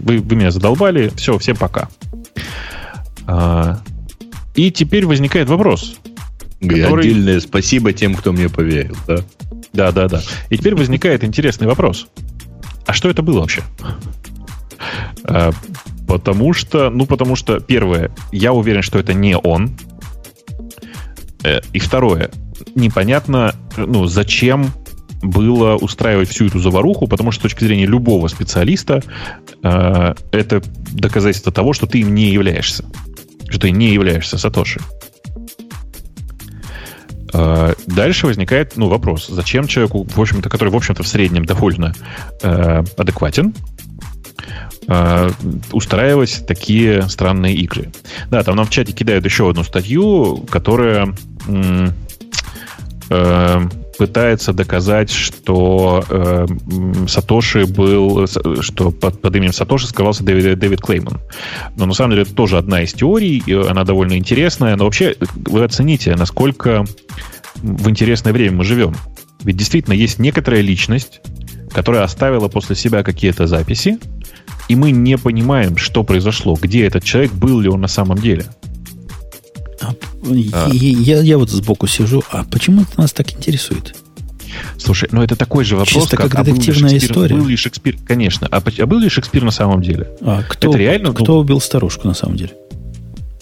Вы, вы меня задолбали. Все, всем пока. И теперь возникает вопрос. Который... Отдельное спасибо тем, кто мне поверил, да? Да, да, да. И теперь возникает интересный вопрос. А что это было вообще? А, потому что, ну, потому что, первое, я уверен, что это не он. Э, и второе, непонятно, ну, зачем было устраивать всю эту заваруху, потому что с точки зрения любого специалиста э, это доказательство того, что ты им не являешься. Что ты не являешься Сатоши. Э, дальше возникает ну, вопрос, зачем человеку, в общем-то, который, в общем-то, в среднем довольно э, адекватен, э, устраивать такие странные игры. Да, там нам в чате кидают еще одну статью, которая э, пытается доказать, что э, Сатоши был, что под, под именем Сатоши скрывался Дэвид, Дэвид Клейман. Но на самом деле это тоже одна из теорий, и она довольно интересная. Но вообще вы оцените, насколько в интересное время мы живем. Ведь действительно есть некоторая личность, которая оставила после себя какие-то записи, и мы не понимаем, что произошло, где этот человек, был ли он на самом деле. А, а. Я, я вот сбоку сижу, а почему это нас так интересует? Слушай, ну это такой же вопрос, Чисто как, как детективная а история. Был ли Шекспир? Конечно. А, а был ли Шекспир на самом деле? А кто, это реально, кто ну, убил старушку на самом деле?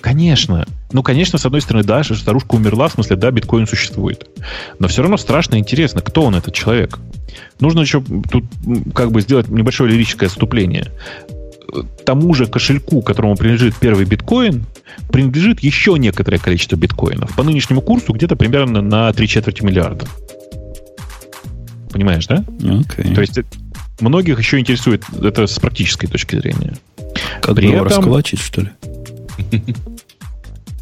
Конечно. Ну, конечно, с одной стороны, да, старушка умерла, в смысле, да, биткоин существует. Но все равно страшно интересно, кто он, этот человек. Нужно еще тут как бы сделать небольшое лирическое отступление. Тому же кошельку, которому принадлежит первый биткоин, принадлежит еще некоторое количество биткоинов. По нынешнему курсу где-то примерно на три четверти миллиарда. Понимаешь, да? Okay. То есть многих еще интересует это с практической точки зрения. Как При этом... раскулачить, что ли?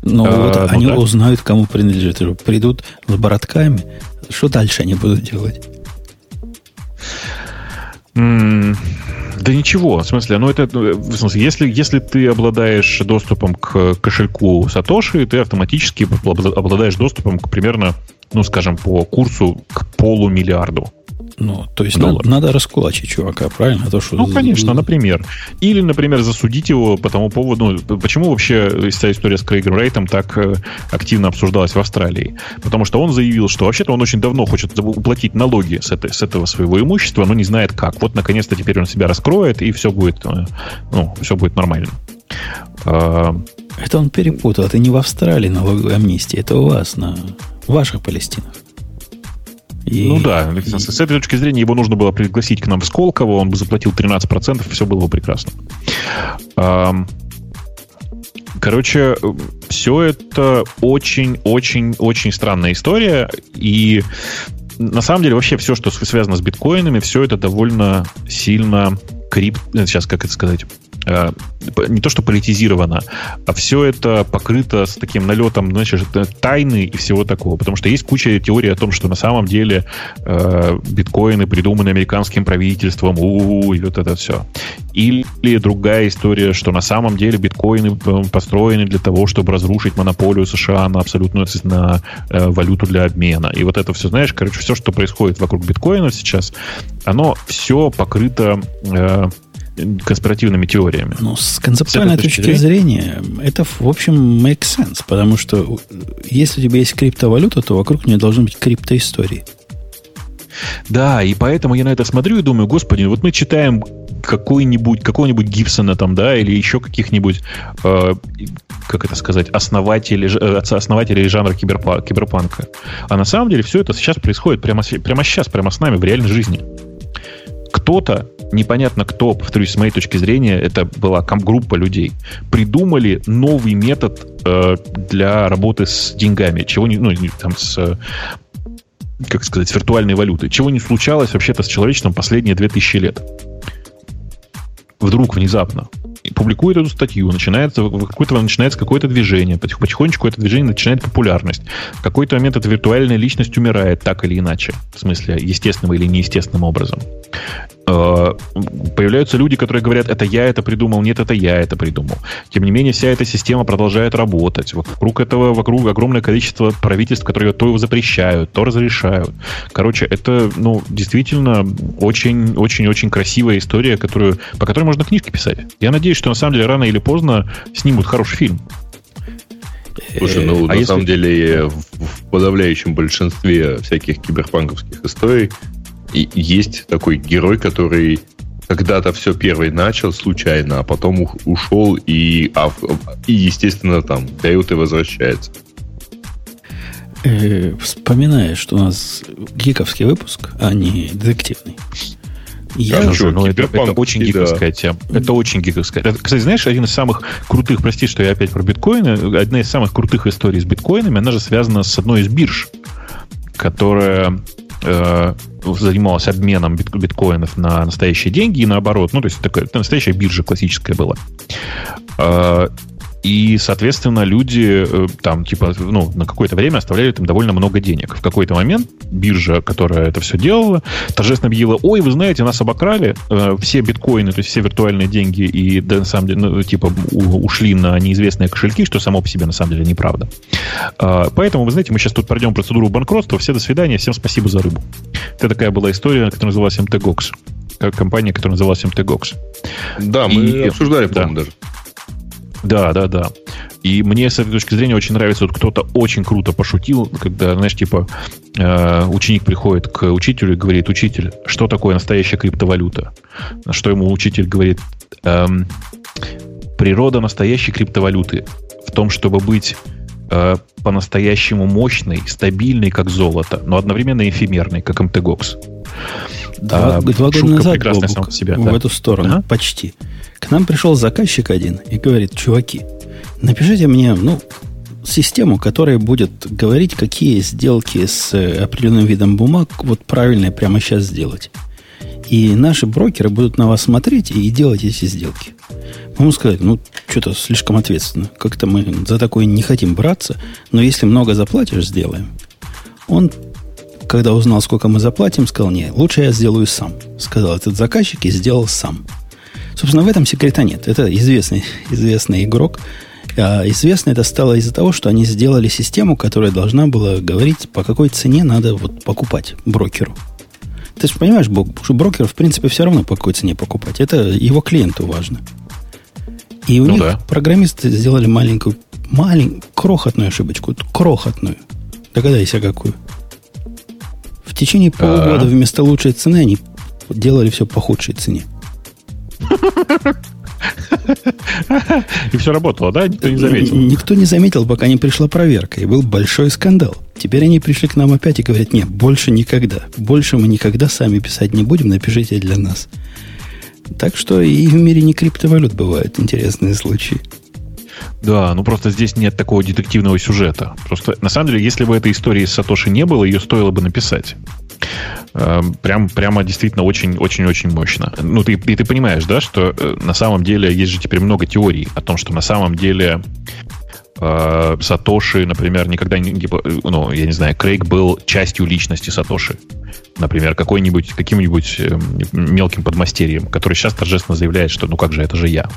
Ну, а, вот ну они узнают, кому принадлежит. Придут с боротками. Что дальше они будут делать? Да ничего, в смысле, ну это, ну, в смысле, если, если ты обладаешь доступом к кошельку Сатоши, ты автоматически обладаешь доступом к примерно, ну, скажем, по курсу к полумиллиарду. Ну, то есть надо, надо раскулачить чувака, правильно? То, что... Ну, конечно, например. Или, например, засудить его по тому поводу... Ну, почему вообще вся история с Крейгом Рейтом так э, активно обсуждалась в Австралии? Потому что он заявил, что вообще-то он очень давно хочет уплатить налоги с, этой, с этого своего имущества, но не знает как. Вот, наконец-то, теперь он себя раскроет, и все будет, э, ну, все будет нормально. А, это он перепутал. Это не в Австралии налоговая амнистия, это у вас, на ваших Палестинах. И, ну да, и... с этой точки зрения его нужно было пригласить к нам в Сколково, он бы заплатил 13%, все было бы прекрасно. Короче, все это очень-очень-очень странная история, и на самом деле вообще все, что связано с биткоинами, все это довольно сильно крип... Сейчас, как это сказать? Э, не то что политизировано, а все это покрыто с таким налетом, значит, тайны и всего такого. Потому что есть куча теорий о том, что на самом деле э, биткоины придуманы американским правительством, у-у-у, и вот это все. Или другая история, что на самом деле биткоины э, построены для того, чтобы разрушить монополию США на абсолютную на э, валюту для обмена. И вот это все, знаешь, короче, все, что происходит вокруг биткоинов сейчас, оно все покрыто э, конспиративными теориями. Ну, с концептуальной с точки, точки зрения, это, в общем, make sense, потому что если у тебя есть криптовалюта, то вокруг нее должны быть криптоистории. Да, и поэтому я на это смотрю и думаю, господи, вот мы читаем какой-нибудь, какого-нибудь Гибсона там, да, или еще каких-нибудь, э, как это сказать, основателей, э, основателей жанра киберпа, киберпанка. А на самом деле все это сейчас происходит прямо, прямо сейчас, прямо с нами, в реальной жизни. Кто-то непонятно кто, повторюсь, с моей точки зрения, это была группа людей, придумали новый метод э, для работы с деньгами, чего не, ну, там с как сказать, с виртуальной валютой, чего не случалось вообще-то с человечеством последние 2000 лет. Вдруг, внезапно публикует эту статью, начинается, какое-то, начинается какое-то движение, потихонечку это движение начинает популярность. В какой-то момент эта виртуальная личность умирает так или иначе, в смысле естественным или неестественным образом. Э, появляются люди, которые говорят, это я это придумал, нет, это я это придумал. Тем не менее, вся эта система продолжает работать. Вокруг этого, вокруг огромное количество правительств, которые то запрещают, то разрешают. Короче, это, ну, действительно очень-очень-очень красивая история, которую, по которой можно книжки писать. Я надеюсь, что на самом деле рано или поздно снимут хороший фильм. Слушай, ну а на если... самом деле в подавляющем большинстве всяких киберпанковских историй есть такой герой, который когда-то все первый начал случайно, а потом ушел и, а, и естественно, там дает и возвращается. Э, вспоминаешь, что у нас гиковский выпуск, а не детективный. Я... Да, ну, это, это очень гиковская да. тема. Это очень гиковская. Это, кстати, знаешь, один из самых крутых, прости, что я опять про биткоины, одна из самых крутых историй с биткоинами, она же связана с одной из бирж, которая э, занималась обменом бит, биткоинов на настоящие деньги и наоборот. Ну, то есть такая настоящая биржа классическая была. Э, и, соответственно, люди э, там, типа, ну, на какое-то время оставляли там довольно много денег. В какой-то момент биржа, которая это все делала, торжественно объявила, ой, вы знаете, нас обокрали, э, все биткоины, то есть все виртуальные деньги, и да, на самом деле, ну, типа, ушли на неизвестные кошельки, что само по себе на самом деле неправда. Э, поэтому, вы знаете, мы сейчас тут пройдем процедуру банкротства, все до свидания, всем спасибо за рыбу. Это такая была история, которая называлась MTGOX. Компания, которая называлась MTGOX. Да, мы и, обсуждали, по-моему, да. даже. Да, да, да. И мне с этой точки зрения очень нравится, вот кто-то очень круто пошутил, когда, знаешь, типа, э, ученик приходит к учителю и говорит, учитель, что такое настоящая криптовалюта? На что ему учитель говорит, эм, природа настоящей криптовалюты в том, чтобы быть э, по-настоящему мощной, стабильной, как золото, но одновременно эфемерной, как МТГОКС. Два, а, два года назад, Бобук, себя, в да. эту сторону, ага. почти. К нам пришел заказчик один и говорит, чуваки, напишите мне, ну, систему, которая будет говорить, какие сделки с э, определенным видом бумаг вот правильно прямо сейчас сделать. И наши брокеры будут на вас смотреть и делать эти сделки. Мы ему сказали, ну, что-то слишком ответственно. Как-то мы за такое не хотим браться, но если много заплатишь, сделаем. Он, когда узнал, сколько мы заплатим, сказал, не, лучше я сделаю сам. Сказал этот заказчик и сделал сам. Собственно, в этом секрета нет. Это известный, известный игрок. А известно это стало из-за того, что они сделали систему, которая должна была говорить, по какой цене надо вот покупать брокеру. Ты же понимаешь, что брокеру, в принципе, все равно по какой цене покупать. Это его клиенту важно. И у ну них да. программисты сделали маленькую, маленькую, крохотную ошибочку. Крохотную. Догадайся, какую. В течение полугода А-а-а. вместо лучшей цены они делали все по худшей цене. И все работало, да? Никто не заметил. Никто не заметил, пока не пришла проверка. И был большой скандал. Теперь они пришли к нам опять и говорят, нет, больше никогда. Больше мы никогда сами писать не будем, напишите для нас. Так что и в мире не криптовалют бывают интересные случаи. Да, ну просто здесь нет такого детективного сюжета. Просто на самом деле, если бы этой истории с Сатоши не было, ее стоило бы написать. Эм, прям, прямо действительно очень-очень-очень мощно. Ну, ты, и ты понимаешь, да, что э, на самом деле есть же теперь много теорий о том, что на самом деле Сатоши, например, никогда не, э, ну, я не знаю, Крейг был частью личности Сатоши. Например, какой-нибудь, каким-нибудь э, мелким подмастерьем, который сейчас торжественно заявляет, что ну как же, это же я.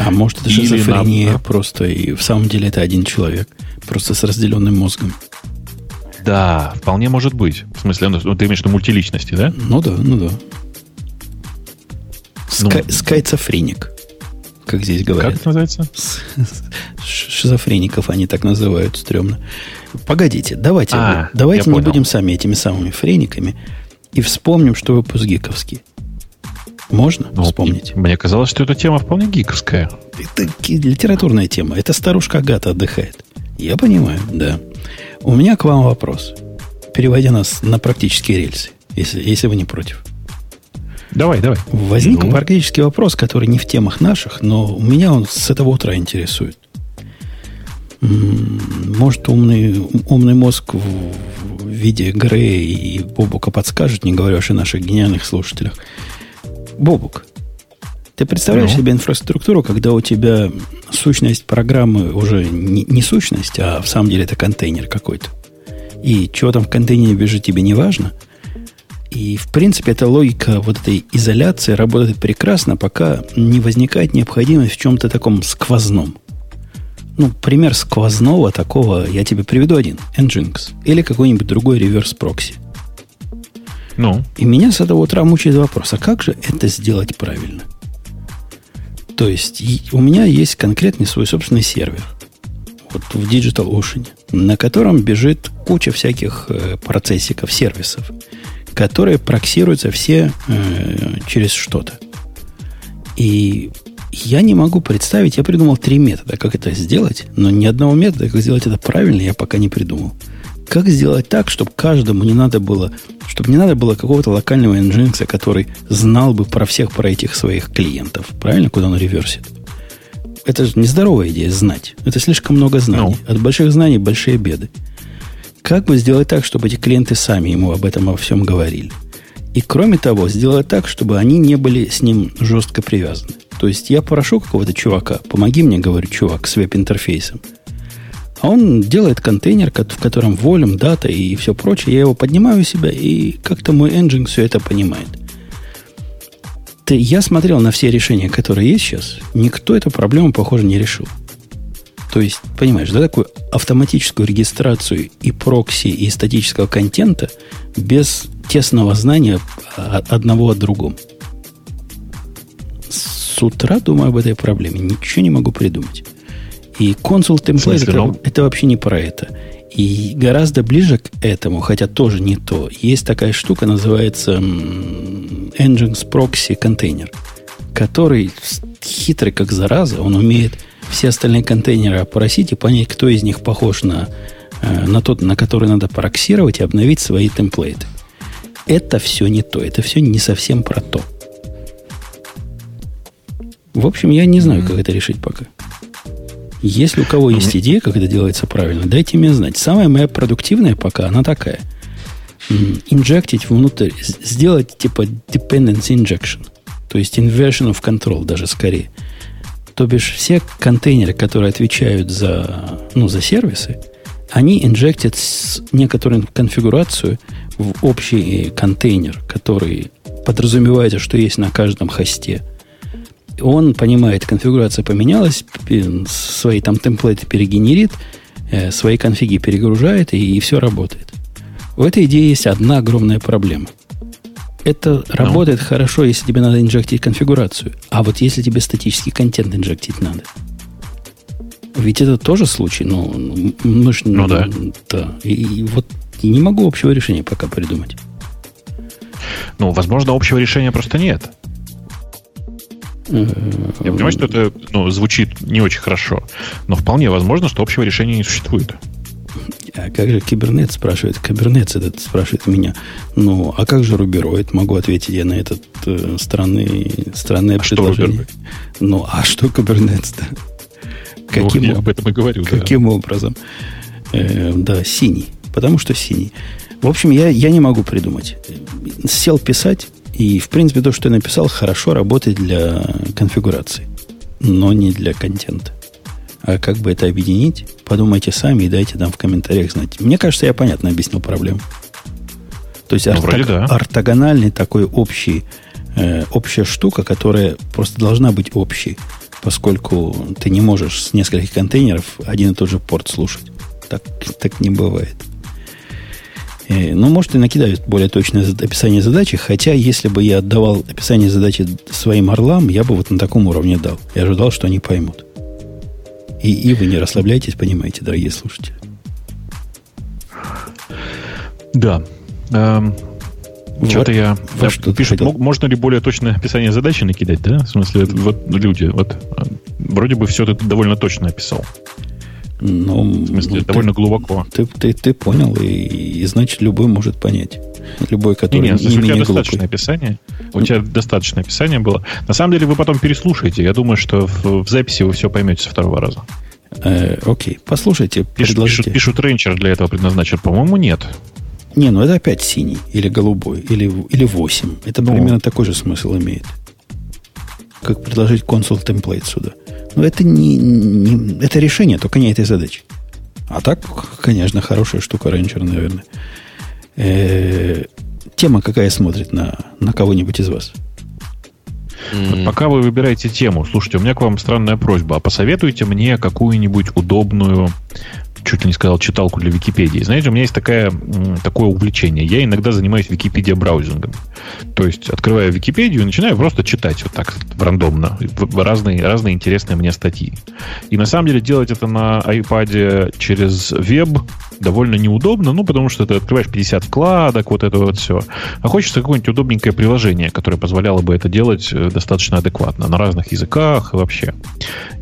А может, это шизофрения нам... просто, и в самом деле это один человек, просто с разделенным мозгом. Да, вполне может быть. В смысле, ну, ты имеешь в виду мультиличности, да? Ну да, ну да. Ска- ну, скайцофреник, как здесь говорят. Как это называется? Шизофреников они так называют, стрёмно. Погодите, давайте, а, давайте не понял. будем сами этими самыми френиками и вспомним, что выпуск гиковский. Можно ну, вспомнить? Мне казалось, что эта тема вполне гиковская. Это литературная тема. Это старушка Агата отдыхает. Я понимаю, да. У меня к вам вопрос. Переводя нас на практические рельсы, если, если вы не против. Давай, давай. Возник ну. практический вопрос, который не в темах наших, но меня он с этого утра интересует. Может, умный, умный мозг в виде Грея и Бобука подскажет, не говоря уж о наших гениальных слушателях. Бобук, ты представляешь ну. себе инфраструктуру, когда у тебя сущность программы уже не, не сущность, а в самом деле это контейнер какой-то. И что там в контейнере бежит, тебе не важно. И, в принципе, эта логика вот этой изоляции работает прекрасно, пока не возникает необходимость в чем-то таком сквозном. Ну, пример сквозного такого я тебе приведу один. Nginx. Или какой-нибудь другой реверс-прокси. Ну? И меня с этого утра мучает вопрос, а как же это сделать правильно? То есть у меня есть конкретный свой собственный сервер вот в Digital Ocean, на котором бежит куча всяких э, процессиков, сервисов, которые проксируются все э, через что-то. И я не могу представить, я придумал три метода, как это сделать, но ни одного метода, как сделать это правильно, я пока не придумал. как сделать так, чтобы каждому не надо было, чтобы не надо было какого-то локального Nginx, который знал бы про всех, про этих своих клиентов. Правильно, куда он реверсит? Это же нездоровая идея знать. Это слишком много знаний. No. Ну. От больших знаний большие беды. Как бы сделать так, чтобы эти клиенты сами ему об этом во всем говорили? И кроме того, сделать так, чтобы они не были с ним жестко привязаны. То есть я прошу какого-то чувака, помоги мне, говорю, чувак, с веб-интерфейсом. А он делает контейнер, в котором волюм, дата и все прочее. Я его поднимаю у себя, и как-то мой engine все это понимает. Я смотрел на все решения, которые есть сейчас. Никто эту проблему, похоже, не решил. То есть, понимаешь, да, такую автоматическую регистрацию и прокси, и статического контента без тесного знания одного от другого. С утра думаю об этой проблеме. Ничего не могу придумать. И консул темплейт это, ну? это вообще не про это. И гораздо ближе к этому, хотя тоже не то, есть такая штука, называется Nginx Proxy контейнер, который хитрый как зараза, он умеет все остальные контейнеры опросить и понять, кто из них похож на, э, на тот, на который надо проксировать и обновить свои темплейты. Это все не то, это все не совсем про то. В общем, я не знаю, как это решить пока. Если у кого есть идея, как это делается правильно, дайте мне знать. Самая моя продуктивная пока, она такая. Инжектить внутрь, сделать типа dependency injection. То есть inversion of control даже скорее. То бишь все контейнеры, которые отвечают за, ну, за сервисы, они инжектят некоторую конфигурацию в общий контейнер, который подразумевается, что есть на каждом хосте – он понимает, конфигурация поменялась, свои там темплейты перегенерит, э, свои конфиги перегружает, и, и все работает. У этой идеи есть одна огромная проблема. Это ну. работает хорошо, если тебе надо инжектить конфигурацию. А вот если тебе статический контент инжектить надо. Ведь это тоже случай. Ну, мы ж, ну да. да. И, и вот и не могу общего решения пока придумать. Ну, возможно, общего решения просто нет. Я понимаю, что это ну, звучит не очень хорошо, но вполне возможно, что общего решения не существует. А как же кибернет спрашивает? Кибернет этот спрашивает меня. Ну, а как же рубероид? Могу ответить я на этот э, странный, странное а предложение. Что ну, а что кибернет-то? Каким, ну, об этом и говорю. Каким да. образом? Э, да, синий. Потому что синий. В общем, я, я не могу придумать. Сел писать, и, в принципе, то, что я написал, хорошо работает для конфигурации, но не для контента. А как бы это объединить, подумайте сами и дайте нам в комментариях знать. Мне кажется, я понятно объяснил проблему. То есть ну, ортог, да. ортогональный такой общий, э, общая штука, которая просто должна быть общей, поскольку ты не можешь с нескольких контейнеров один и тот же порт слушать. Так, так не бывает. Э, ну, может, и накидают более точное описание задачи, хотя, если бы я отдавал описание задачи своим орлам, я бы вот на таком уровне дал. Я ожидал, что они поймут. И, и вы не расслабляйтесь, понимаете, дорогие слушатели. Да. Эм, вот, Что-то я... Вот что пишут, хотел. можно ли более точное описание задачи накидать, да? В смысле, вот люди, вот э, вроде бы все это довольно точно описал. Ну, в смысле, ну, довольно ты, глубоко. Ты, ты, ты понял, и, и значит, любой может понять. Любой, который не, не, не у тебя достаточное описание. У ну, тебя достаточное описание было. На самом деле, вы потом переслушаете. Я думаю, что в, в записи вы все поймете со второго раза. Э, окей, послушайте. Пишут, пишут, пишут рейнчер для этого предназначен. По-моему, нет. Не, ну это опять синий, или голубой, или, или 8. Это ну. примерно такой же смысл имеет. Как предложить консул темплейт сюда. Но это не, не это решение, только не этой задачи. А так, конечно, хорошая штука Ranger, наверное. Э-э- тема какая смотрит на, на кого-нибудь из вас? Вот пока вы выбираете тему, слушайте, у меня к вам странная просьба. А посоветуйте мне какую-нибудь удобную чуть ли не сказал, читалку для Википедии. Знаете, у меня есть такая, такое увлечение. Я иногда занимаюсь Википедия браузингом. То есть, открываю Википедию и начинаю просто читать вот так рандомно разные, разные интересные мне статьи. И на самом деле делать это на iPad через веб довольно неудобно, ну, потому что ты открываешь 50 вкладок, вот это вот все. А хочется какое-нибудь удобненькое приложение, которое позволяло бы это делать э, достаточно адекватно на разных языках и вообще.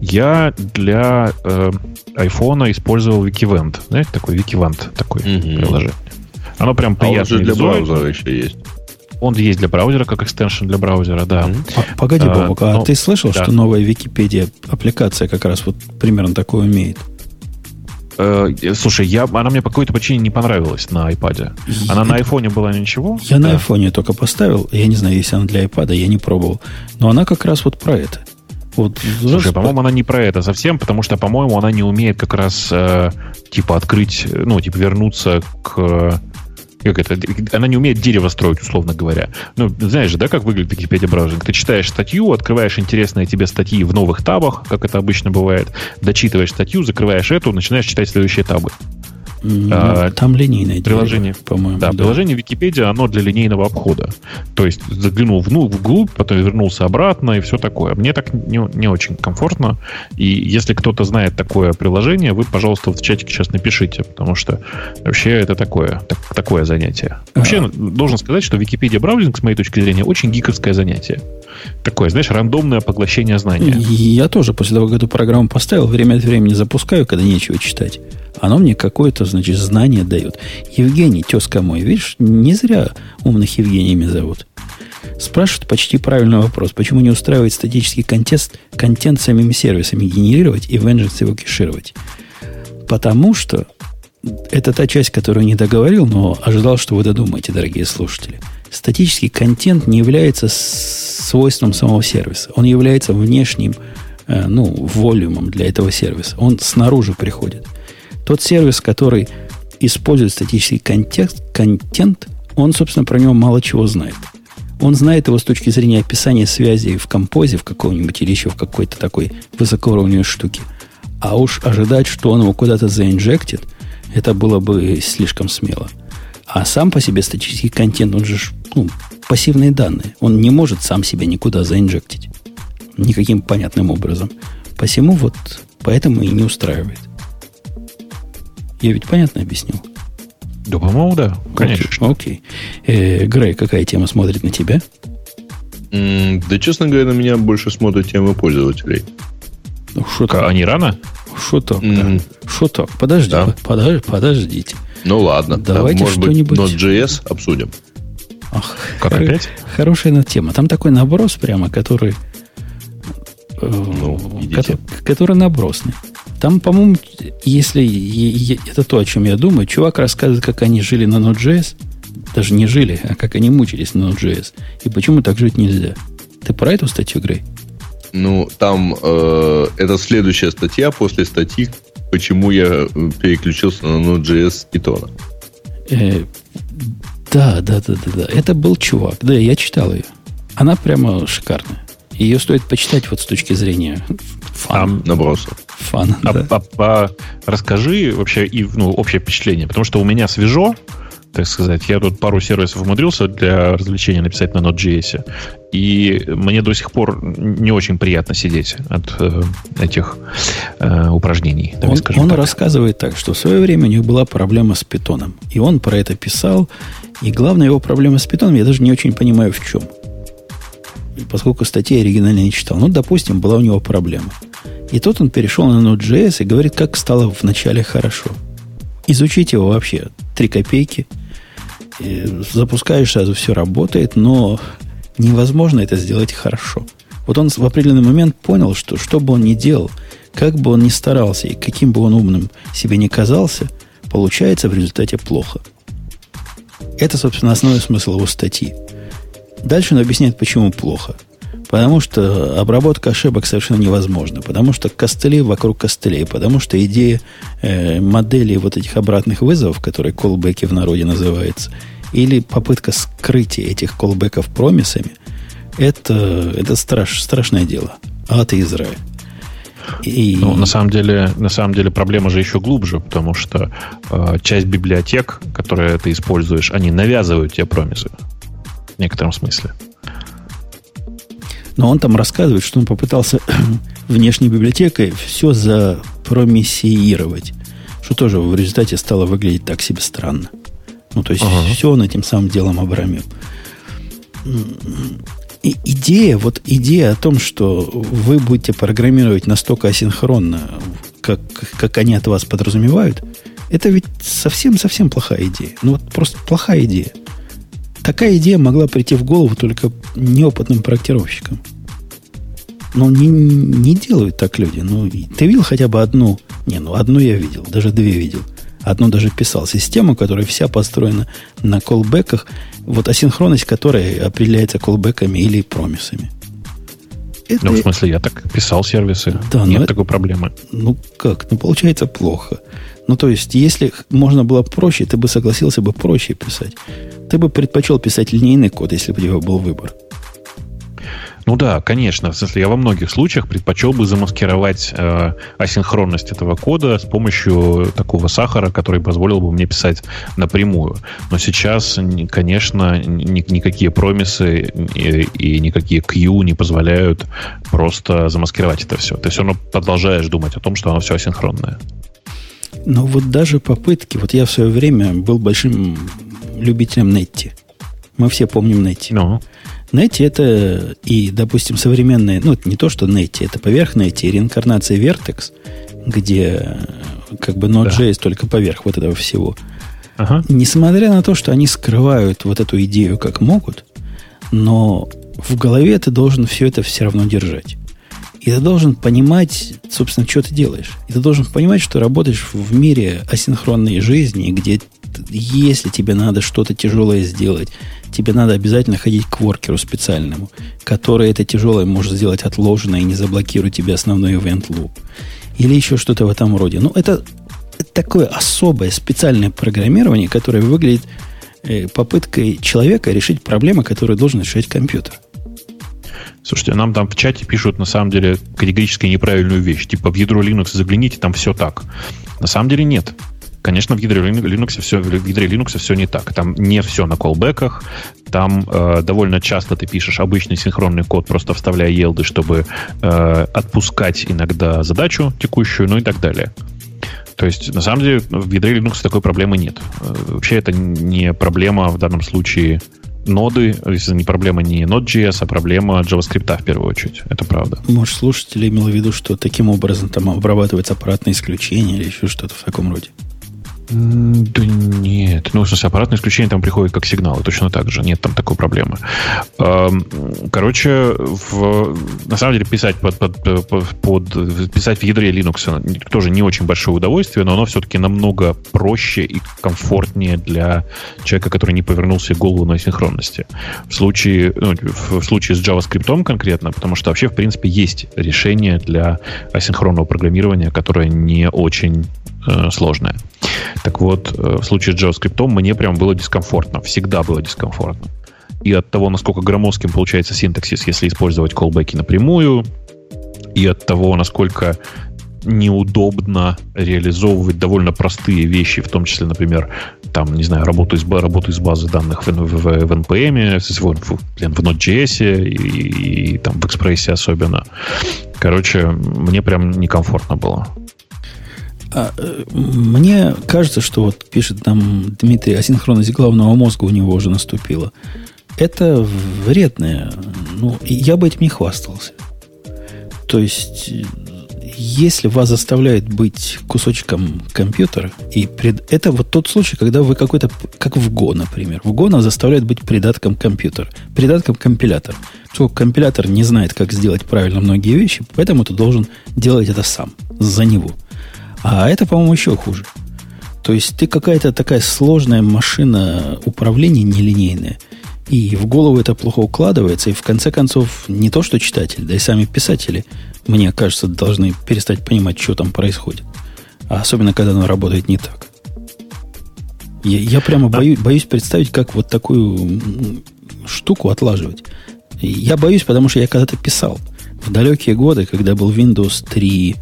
Я для э, iPhone использовал Wikivent. Знаете, такой Wikivent, такой угу. приложение. Оно прям приятное. А он же для браузера еще есть. Он есть для браузера, как экстеншн для браузера, да. Mm-hmm. Погоди, а, Бобок, а, а ну, ты слышал, да. что новая Википедия аппликация как раз вот примерно такое умеет? Э, слушай, я, она мне по какой-то причине не понравилась на iPad. Она я, на айфоне была ничего? Я да. на айфоне только поставил. Я не знаю, если она для iPad, я не пробовал. Но она как раз вот про это. Вот, Слушай, по-моему, она не про это совсем, потому что, по-моему, она не умеет как раз э, типа открыть, ну, типа вернуться к как это, она не умеет дерево строить, условно говоря. Ну, знаешь же, да, как выглядит Википедия браузинг? Ты читаешь статью, открываешь интересные тебе статьи в новых табах, как это обычно бывает, дочитываешь статью, закрываешь эту, начинаешь читать следующие табы. А, Там линейное приложение, по-моему. Да, да, приложение Википедия, оно для линейного обхода. То есть заглянул в, ну, вглубь, потом вернулся обратно и все такое. Мне так не, не очень комфортно. И если кто-то знает такое приложение, вы, пожалуйста, в чатике сейчас напишите, потому что вообще это такое, так, такое занятие. Вообще, а... должен сказать, что Википедия браузинг, с моей точки зрения, очень гиковское занятие. Такое, знаешь, рандомное поглощение знания. Я тоже после того, как эту программу поставил, время от времени запускаю, когда нечего читать. Оно мне какое-то, значит, знание дает. Евгений, тезка мой, видишь, не зря умных Евгениями зовут. Спрашивают почти правильный вопрос. Почему не устраивает статический контент, контент самими сервисами генерировать и в его кешировать? Потому что это та часть, которую не договорил, но ожидал, что вы додумаете, дорогие слушатели. Статический контент не является свойством самого сервиса. Он является внешним, э, ну, волюмом для этого сервиса. Он снаружи приходит – тот сервис, который использует статический контекст, контент, он, собственно, про него мало чего знает. Он знает его с точки зрения описания связи в композе в каком-нибудь или еще в какой-то такой высокоуровневой штуке. А уж ожидать, что он его куда-то заинжектит, это было бы слишком смело. А сам по себе статический контент, он же ну, пассивные данные. Он не может сам себя никуда заинжектить. Никаким понятным образом. Посему вот поэтому и не устраивает. Я ведь понятно объяснил? Да, по-моему, да, конечно. Окей. Э, Грей, какая тема смотрит на тебя? да, честно говоря, на меня больше смотрят темы пользователей. Ну, что так? А не рано? Что так? Mm. Что так? Подожди, да. подожди, подождите. Ну ладно, давайте что-нибудь. Node.js обсудим. Ах, как хор- опять? Хорошая тема. Там такой наброс прямо, который, э, ну, который, который набросный. Там, по-моему, если это то, о чем я думаю, чувак рассказывает, как они жили на Node.js, даже не жили, а как они мучились на Node.js, и почему так жить нельзя. Ты про эту статью, Грей? Ну, там э, это следующая статья после статьи, почему я э, переключился на Node.js Python. Э, да, да, да, да, да. Это был чувак. Да, я читал ее. Она прямо шикарная. Ее стоит почитать вот с точки зрения фан. А, наброса. Фан, а, да. а, а, расскажи вообще и, ну, общее впечатление, потому что у меня свежо, так сказать. Я тут пару сервисов умудрился для развлечения написать на Node.js. И мне до сих пор не очень приятно сидеть от э, этих э, упражнений. Он, он так. рассказывает так, что в свое время у них была проблема с питоном. И он про это писал. И главная его проблема с питоном, я даже не очень понимаю в чем поскольку статьи оригинально не читал. Ну, допустим, была у него проблема. И тут он перешел на Node.js и говорит, как стало вначале хорошо. Изучить его вообще три копейки. И запускаешь сразу, все работает, но невозможно это сделать хорошо. Вот он в определенный момент понял, что что бы он ни делал, как бы он ни старался и каким бы он умным себе не казался, получается в результате плохо. Это, собственно, основной смысл его статьи. Дальше он объясняет, почему плохо. Потому что обработка ошибок совершенно невозможна. Потому что костыли вокруг костылей. Потому что идея э, модели вот этих обратных вызовов, которые колбеки в народе называются, или попытка скрытия этих колбеков промисами, это, это страш, страшное дело. Ад и Израиль. И... Ну, на самом деле, на самом деле проблема же еще глубже, потому что э, часть библиотек, которые ты используешь, они навязывают тебе промисы в некотором смысле. Но он там рассказывает, что он попытался внешней библиотекой все запромиссировать, что тоже в результате стало выглядеть так себе странно. Ну, то есть ага. все он этим самым делом обрамил. И идея, вот идея о том, что вы будете программировать настолько асинхронно, как, как они от вас подразумевают, это ведь совсем-совсем плохая идея. Ну вот просто плохая идея. Такая идея могла прийти в голову только неопытным проектировщикам. Но не, не делают так люди. Ну, ты видел хотя бы одну? Не, ну одну я видел, даже две видел. Одну даже писал. Систему, которая вся построена на колбеках, вот асинхронность которой определяется колбеками или промисами. Это... Ну, в смысле, я так писал сервисы. Да, Нет такой это... проблемы. Ну, как? Ну, получается плохо. Ну, то есть, если можно было проще, ты бы согласился бы проще писать. Ты бы предпочел писать линейный код, если бы у тебя был выбор. Ну да, конечно. В смысле, я во многих случаях предпочел бы замаскировать э, асинхронность этого кода с помощью такого сахара, который позволил бы мне писать напрямую. Но сейчас, конечно, ни, никакие промисы и, и никакие Q не позволяют просто замаскировать это все. Ты все равно продолжаешь думать о том, что оно все асинхронное. Но вот даже попытки, вот я в свое время был большим любителем Netty. Мы все помним Netty. Ну. Netty это и, допустим, современные, ну, это не то, что Netty, это поверх Netty, реинкарнация Vertex, где как бы Node.js да. только поверх вот этого всего. Ага. Несмотря на то, что они скрывают вот эту идею как могут, но в голове ты должен все это все равно держать. И ты должен понимать, собственно, что ты делаешь. И ты должен понимать, что работаешь в мире асинхронной жизни, где если тебе надо что-то тяжелое сделать, тебе надо обязательно ходить к воркеру специальному, который это тяжелое может сделать отложено и не заблокирует тебе основной event loop. Или еще что-то в этом роде. Ну, это, такое особое специальное программирование, которое выглядит э, попыткой человека решить проблемы, которые должен решать компьютер. Слушайте, нам там в чате пишут на самом деле категорически неправильную вещь. Типа в ядро Linux загляните, там все так. На самом деле нет. Конечно, в ядре Linux все, в ядре Linux все не так. Там не все на колбеках. Там э, довольно часто ты пишешь обычный синхронный код, просто вставляя елды, чтобы э, отпускать иногда задачу текущую, ну и так далее. То есть, на самом деле, в ядре Linux такой проблемы нет. Э, вообще, это не проблема в данном случае ноды, если не проблема не Node.js, а проблема JavaScript в первую очередь. Это правда. Может, слушатели имел в виду, что таким образом там обрабатывается аппаратное исключение или еще что-то в таком роде? Да нет. Ну, в смысле, аппаратное исключение там приходит как сигналы, точно так же. Нет там такой проблемы. Короче, в, на самом деле писать под, под, под, писать в ядре Linux тоже не очень большое удовольствие, но оно все-таки намного проще и комфортнее для человека, который не повернулся голову на синхронности. В случае, ну, в случае с JavaScript конкретно, потому что вообще, в принципе, есть решение для асинхронного программирования, которое не очень э, сложное. Так вот, э, в случае с JavaScript мне прям было дискомфортно. Всегда было дискомфортно. И от того, насколько громоздким получается синтаксис, если использовать колбеки напрямую, и от того, насколько неудобно реализовывать довольно простые вещи, в том числе, например, там, не знаю, работу из, работу из базы данных в, в, в, в NPM, в, в, блин, в Node.js и, и, и там в Express особенно. Короче, мне прям некомфортно было. А, э, мне кажется, что вот пишет там Дмитрий, асинхронность головного мозга у него уже наступила. Это вредное. Ну, я бы этим не хвастался. То есть, если вас заставляет быть кусочком компьютера, и пред... это вот тот случай, когда вы какой-то, как в Go, например. В Go нас заставляет быть придатком компьютера, придатком компилятора. Поскольку компилятор не знает, как сделать правильно многие вещи, поэтому ты должен делать это сам, за него – а это, по-моему, еще хуже. То есть ты какая-то такая сложная машина управления нелинейная, и в голову это плохо укладывается, и в конце концов не то, что читатель, да и сами писатели, мне кажется, должны перестать понимать, что там происходит. А особенно, когда оно работает не так. Я, я прямо боюсь, боюсь представить, как вот такую штуку отлаживать. Я боюсь, потому что я когда-то писал. В далекие годы, когда был Windows 3,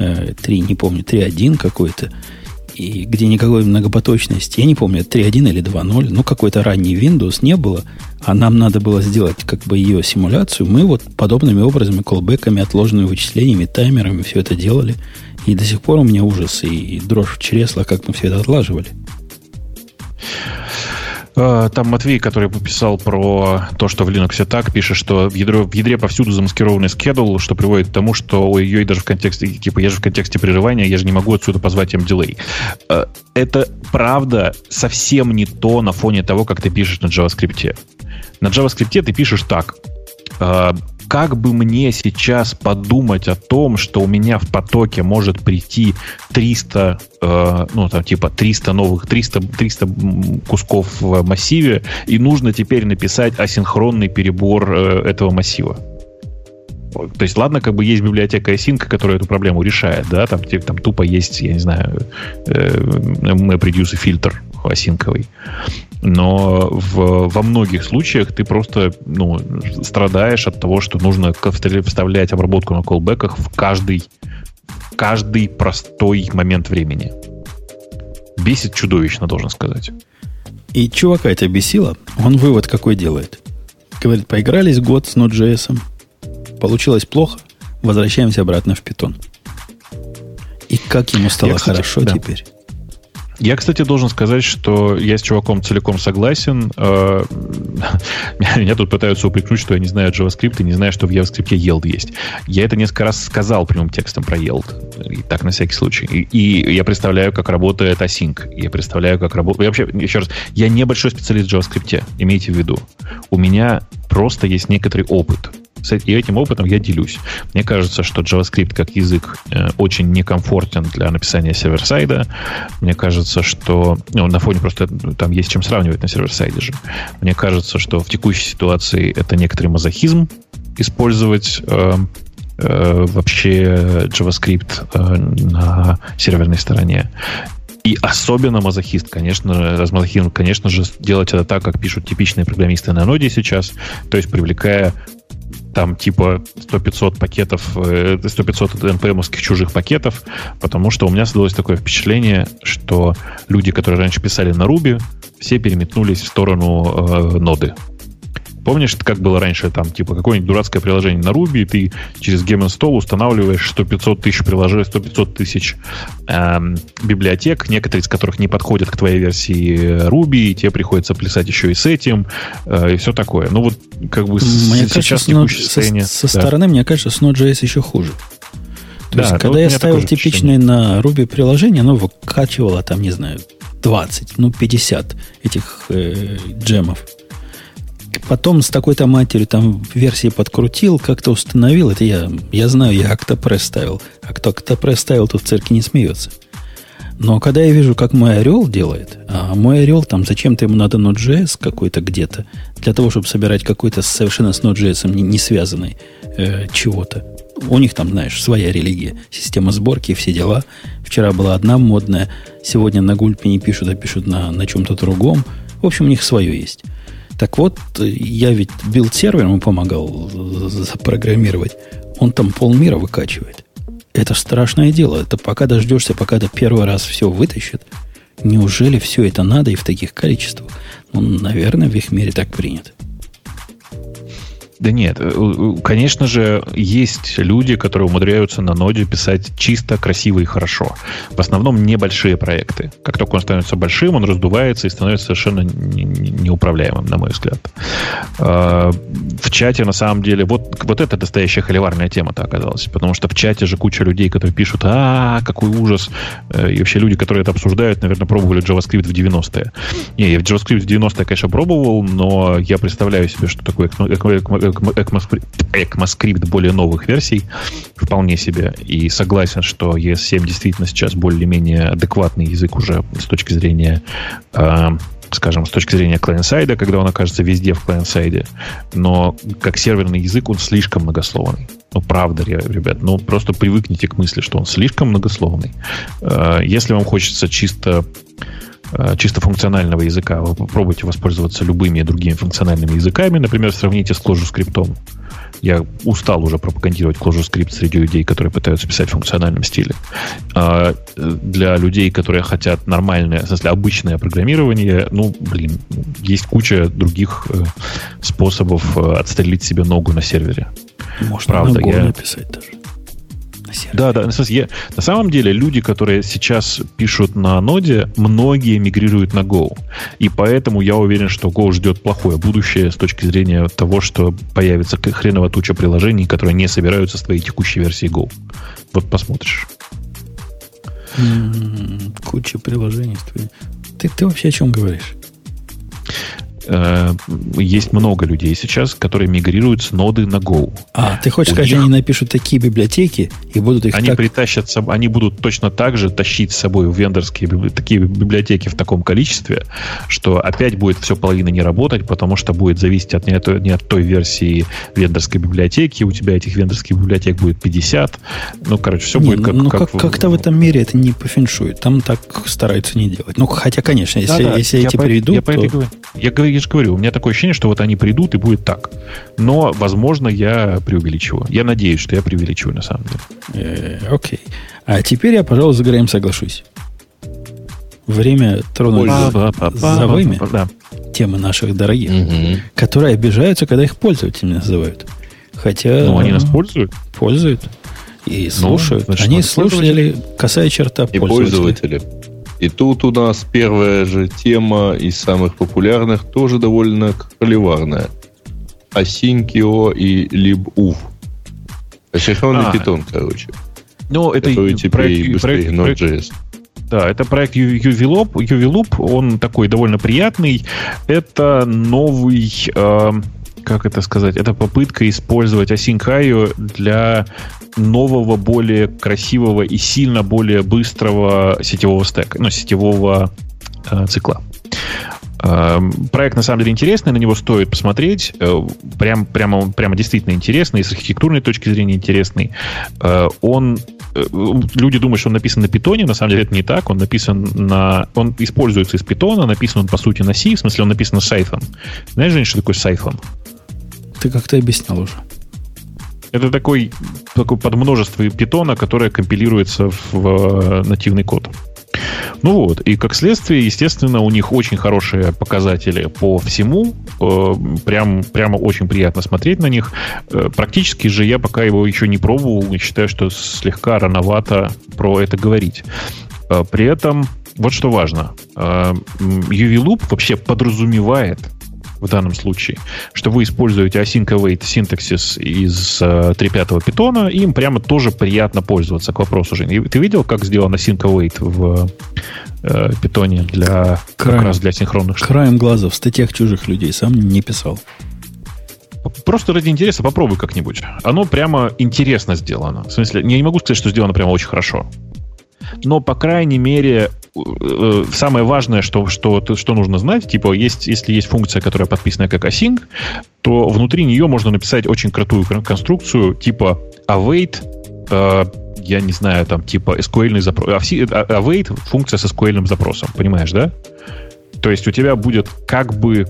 3, не помню, 3.1 какой-то, и где никакой многопоточности, я не помню, 3.1 или 2.0, ну, какой-то ранний Windows не было, а нам надо было сделать как бы ее симуляцию, мы вот подобными образами, колбеками, отложенными вычислениями, таймерами все это делали, и до сих пор у меня ужас и дрожь в чресла, как мы все это отлаживали. Э, там Матвей, который писал про то, что в Linux так, пишет, что в, ядро, в ядре повсюду замаскированный schedule, что приводит к тому, что ой-ой, даже в контексте, типа, я же в контексте прерывания, я же не могу отсюда позвать им дилей. Э, это правда совсем не то на фоне того, как ты пишешь на JavaScript. На JavaScript ты пишешь так. Как бы мне сейчас подумать о том, что у меня в потоке может прийти 300, э, ну, там, типа 300 новых, 300, 300 кусков в массиве, и нужно теперь написать асинхронный перебор э, этого массива. То есть, ладно, как бы есть библиотека async, которая эту проблему решает, да, там, там тупо есть, я не знаю, э, MapReduce фильтр осинковый. Но в, во многих случаях ты просто ну, страдаешь от того, что нужно вставлять обработку на колбеках в каждый, в каждый простой момент времени. Бесит чудовищно, должен сказать. И чувака это бесило. Он вывод какой делает. Говорит, поигрались год с Node.js, получилось плохо, возвращаемся обратно в Python. И как ему стало Я, кстати, хорошо да. теперь. Я, кстати, должен сказать, что я с чуваком целиком согласен. Э, меня тут пытаются упрекнуть, что я не знаю JavaScript и не знаю, что в JavaScript yield есть. Я это несколько раз сказал прямым текстом про yield. И так на всякий случай. И, и я представляю, как работает async. Я представляю, как работает... Вообще, еще раз, я небольшой специалист в JavaScript, имейте в виду. У меня просто есть некоторый опыт и этим опытом я делюсь. Мне кажется, что JavaScript как язык э, очень некомфортен для написания сервер-сайда. Мне кажется, что ну, на фоне просто там есть чем сравнивать на сервер-сайде же. Мне кажется, что в текущей ситуации это некоторый мазохизм использовать э, э, вообще JavaScript на серверной стороне. И особенно мазохист, конечно, размазохизм, конечно же, делать это так, как пишут типичные программисты на ноде сейчас, то есть привлекая там типа 100-500 пакетов, 100-500 npm чужих пакетов, потому что у меня создалось такое впечатление, что люди, которые раньше писали на Ruby, все переметнулись в сторону э, ноды. Помнишь, как было раньше, там, типа, какое-нибудь дурацкое приложение на Ruby, и ты через Game Install устанавливаешь 100 500 тысяч приложений, 100 500 тысяч эм, библиотек, некоторые из которых не подходят к твоей версии Ruby, и тебе приходится плясать еще и с этим, э, и все такое. Ну, вот, как бы мне сейчас кажется, текущее состояние... Со, со да. стороны, мне кажется, с Node.js еще хуже. То да, есть, когда я ставил типичное на Ruby приложение, оно выкачивало там, не знаю, 20, ну, 50 этих э, джемов потом с такой-то матерью там версии подкрутил, как-то установил. Это я, я знаю, я Octopress ставил. А кто Octopress ставил, тут в церкви не смеется. Но когда я вижу, как мой орел делает, а мой орел там зачем-то ему надо Node.js какой-то где-то, для того, чтобы собирать какой-то совершенно с Node.js не, не связанный э, чего-то. У них там, знаешь, своя религия, система сборки все дела. Вчера была одна модная, сегодня на Gulp е не пишут, а пишут на, на чем-то другом. В общем, у них свое есть. Так вот, я ведь build сервер ему помогал запрограммировать. Он там полмира выкачивает. Это страшное дело. Это пока дождешься, пока это первый раз все вытащит. Неужели все это надо и в таких количествах? Ну, наверное, в их мире так принято. Да нет, э, конечно же, есть люди, которые умудряются на ноде писать чисто, красиво и хорошо. В основном небольшие проекты. Как только он становится большим, он раздувается и становится совершенно неуправляемым, на мой взгляд. А, в чате, на самом деле, вот, вот это настоящая холиварная тема-то оказалась. Потому что в чате же куча людей, которые пишут, а, какой ужас. Э, и вообще люди, которые это обсуждают, наверное, пробовали JavaScript в 90-е. Не, я JavaScript в 90-е, конечно, пробовал, но я представляю себе, что такое ECMAScript более новых версий вполне себе. И согласен, что ES7 действительно сейчас более-менее адекватный язык уже с точки зрения э, скажем, с точки зрения клиент-сайда, когда он окажется везде в клиент-сайде. Но как серверный язык он слишком многословный. Ну, правда, ребят, ну просто привыкните к мысли, что он слишком многословный. Э, если вам хочется чисто Э, чисто функционального языка. Вы попробуйте воспользоваться любыми другими функциональными языками. Например, сравните с ClojureScript. Я устал уже пропагандировать ClojureScript среди людей, которые пытаются писать в функциональном стиле. А для людей, которые хотят нормальное, в смысле, обычное программирование, ну, блин, есть куча других э, способов э, отстрелить себе ногу на сервере. Можно Правда, на я... написать даже. Да, да. Я, на самом деле, люди, которые сейчас пишут на ноде, многие мигрируют на Go. И поэтому я уверен, что Go ждет плохое будущее с точки зрения того, что появится хреново туча приложений, которые не собираются с твоей текущей версии Go. Вот посмотришь. М-м-м, куча приложений. Ты, ты вообще о чем говоришь? Э, есть много людей сейчас, которые мигрируют с ноды на Go. А, ты хочешь У сказать, них... они напишут такие библиотеки и будут их Они так... притащат, они будут точно так же тащить с собой вендорские такие библиотеки в таком количестве, что опять будет все половина не работать, потому что будет зависеть от не, от, не от той версии вендорской библиотеки, у тебя этих вендорских библиотек будет 50. Ну, короче, все не, будет как... Ну, как, как, то в этом мире это не пофеншует. Там так стараются не делать. Ну, хотя, конечно, если, да, да, если эти по, придут, я то... По я, говорю, я же говорю, у меня такое ощущение, что вот они придут и будет так. Но, возможно, я преувеличиваю. Я надеюсь, что я преувеличиваю на самом деле. Э, окей. А теперь я, пожалуй, за Греем соглашусь. Время тронуть за, да. темы наших дорогих, которые обижаются, когда их пользователи называют. Хотя... Ну, они нас пользуют. Пользуют. И ну, слушают. Ну, значит, они слушали косая черта и пользователи. И тут у нас первая же тема из самых популярных, тоже довольно холиварная. Asyncio и libuv. Асинхронный а, питон, короче. Ну, это который теперь проект, быстрее проект, Node.js. Да, это проект UVLoop. UVLoop, он такой довольно приятный. Это новый... Э, как это сказать, это попытка использовать Async.io для нового, более красивого и сильно более быстрого сетевого стека, ну, сетевого э, цикла. Э, проект на самом деле интересный, на него стоит посмотреть. Э, прям, прямо, прямо действительно интересный, с архитектурной точки зрения интересный. Э, он люди думают, что он написан на питоне, на самом деле это не так. Он написан на... Он используется из питона, написан он, по сути, на C, в смысле, он написан на сайфон. Знаешь, Жень, что такое сайфон? Ты как-то объяснял уже. Это такой, такой подмножество питона, которое компилируется в, в нативный код. Ну вот, и как следствие, естественно, у них очень хорошие показатели по всему. Э, прям, прямо очень приятно смотреть на них. Э, практически же я пока его еще не пробовал, и считаю, что слегка рановато про это говорить. Э, при этом, вот что важно, UV Loop вообще подразумевает, в данном случае, что вы используете async await синтаксис из э, 3.5 питона, и им прямо тоже приятно пользоваться, к вопросу, Жень. Ты видел, как сделан async await в э, питоне для, краем, как раз для синхронных штук? Краем глаза в статьях чужих людей сам не писал. Просто ради интереса попробуй как-нибудь. Оно прямо интересно сделано. В смысле, я не могу сказать, что сделано прямо очень хорошо но, по крайней мере, э, самое важное, что, что, что нужно знать, типа, есть, если есть функция, которая подписана как async, то внутри нее можно написать очень крутую конструкцию, типа await, э, я не знаю, там, типа SQL запрос. Await функция с SQL запросом, понимаешь, да? То есть у тебя будет как бы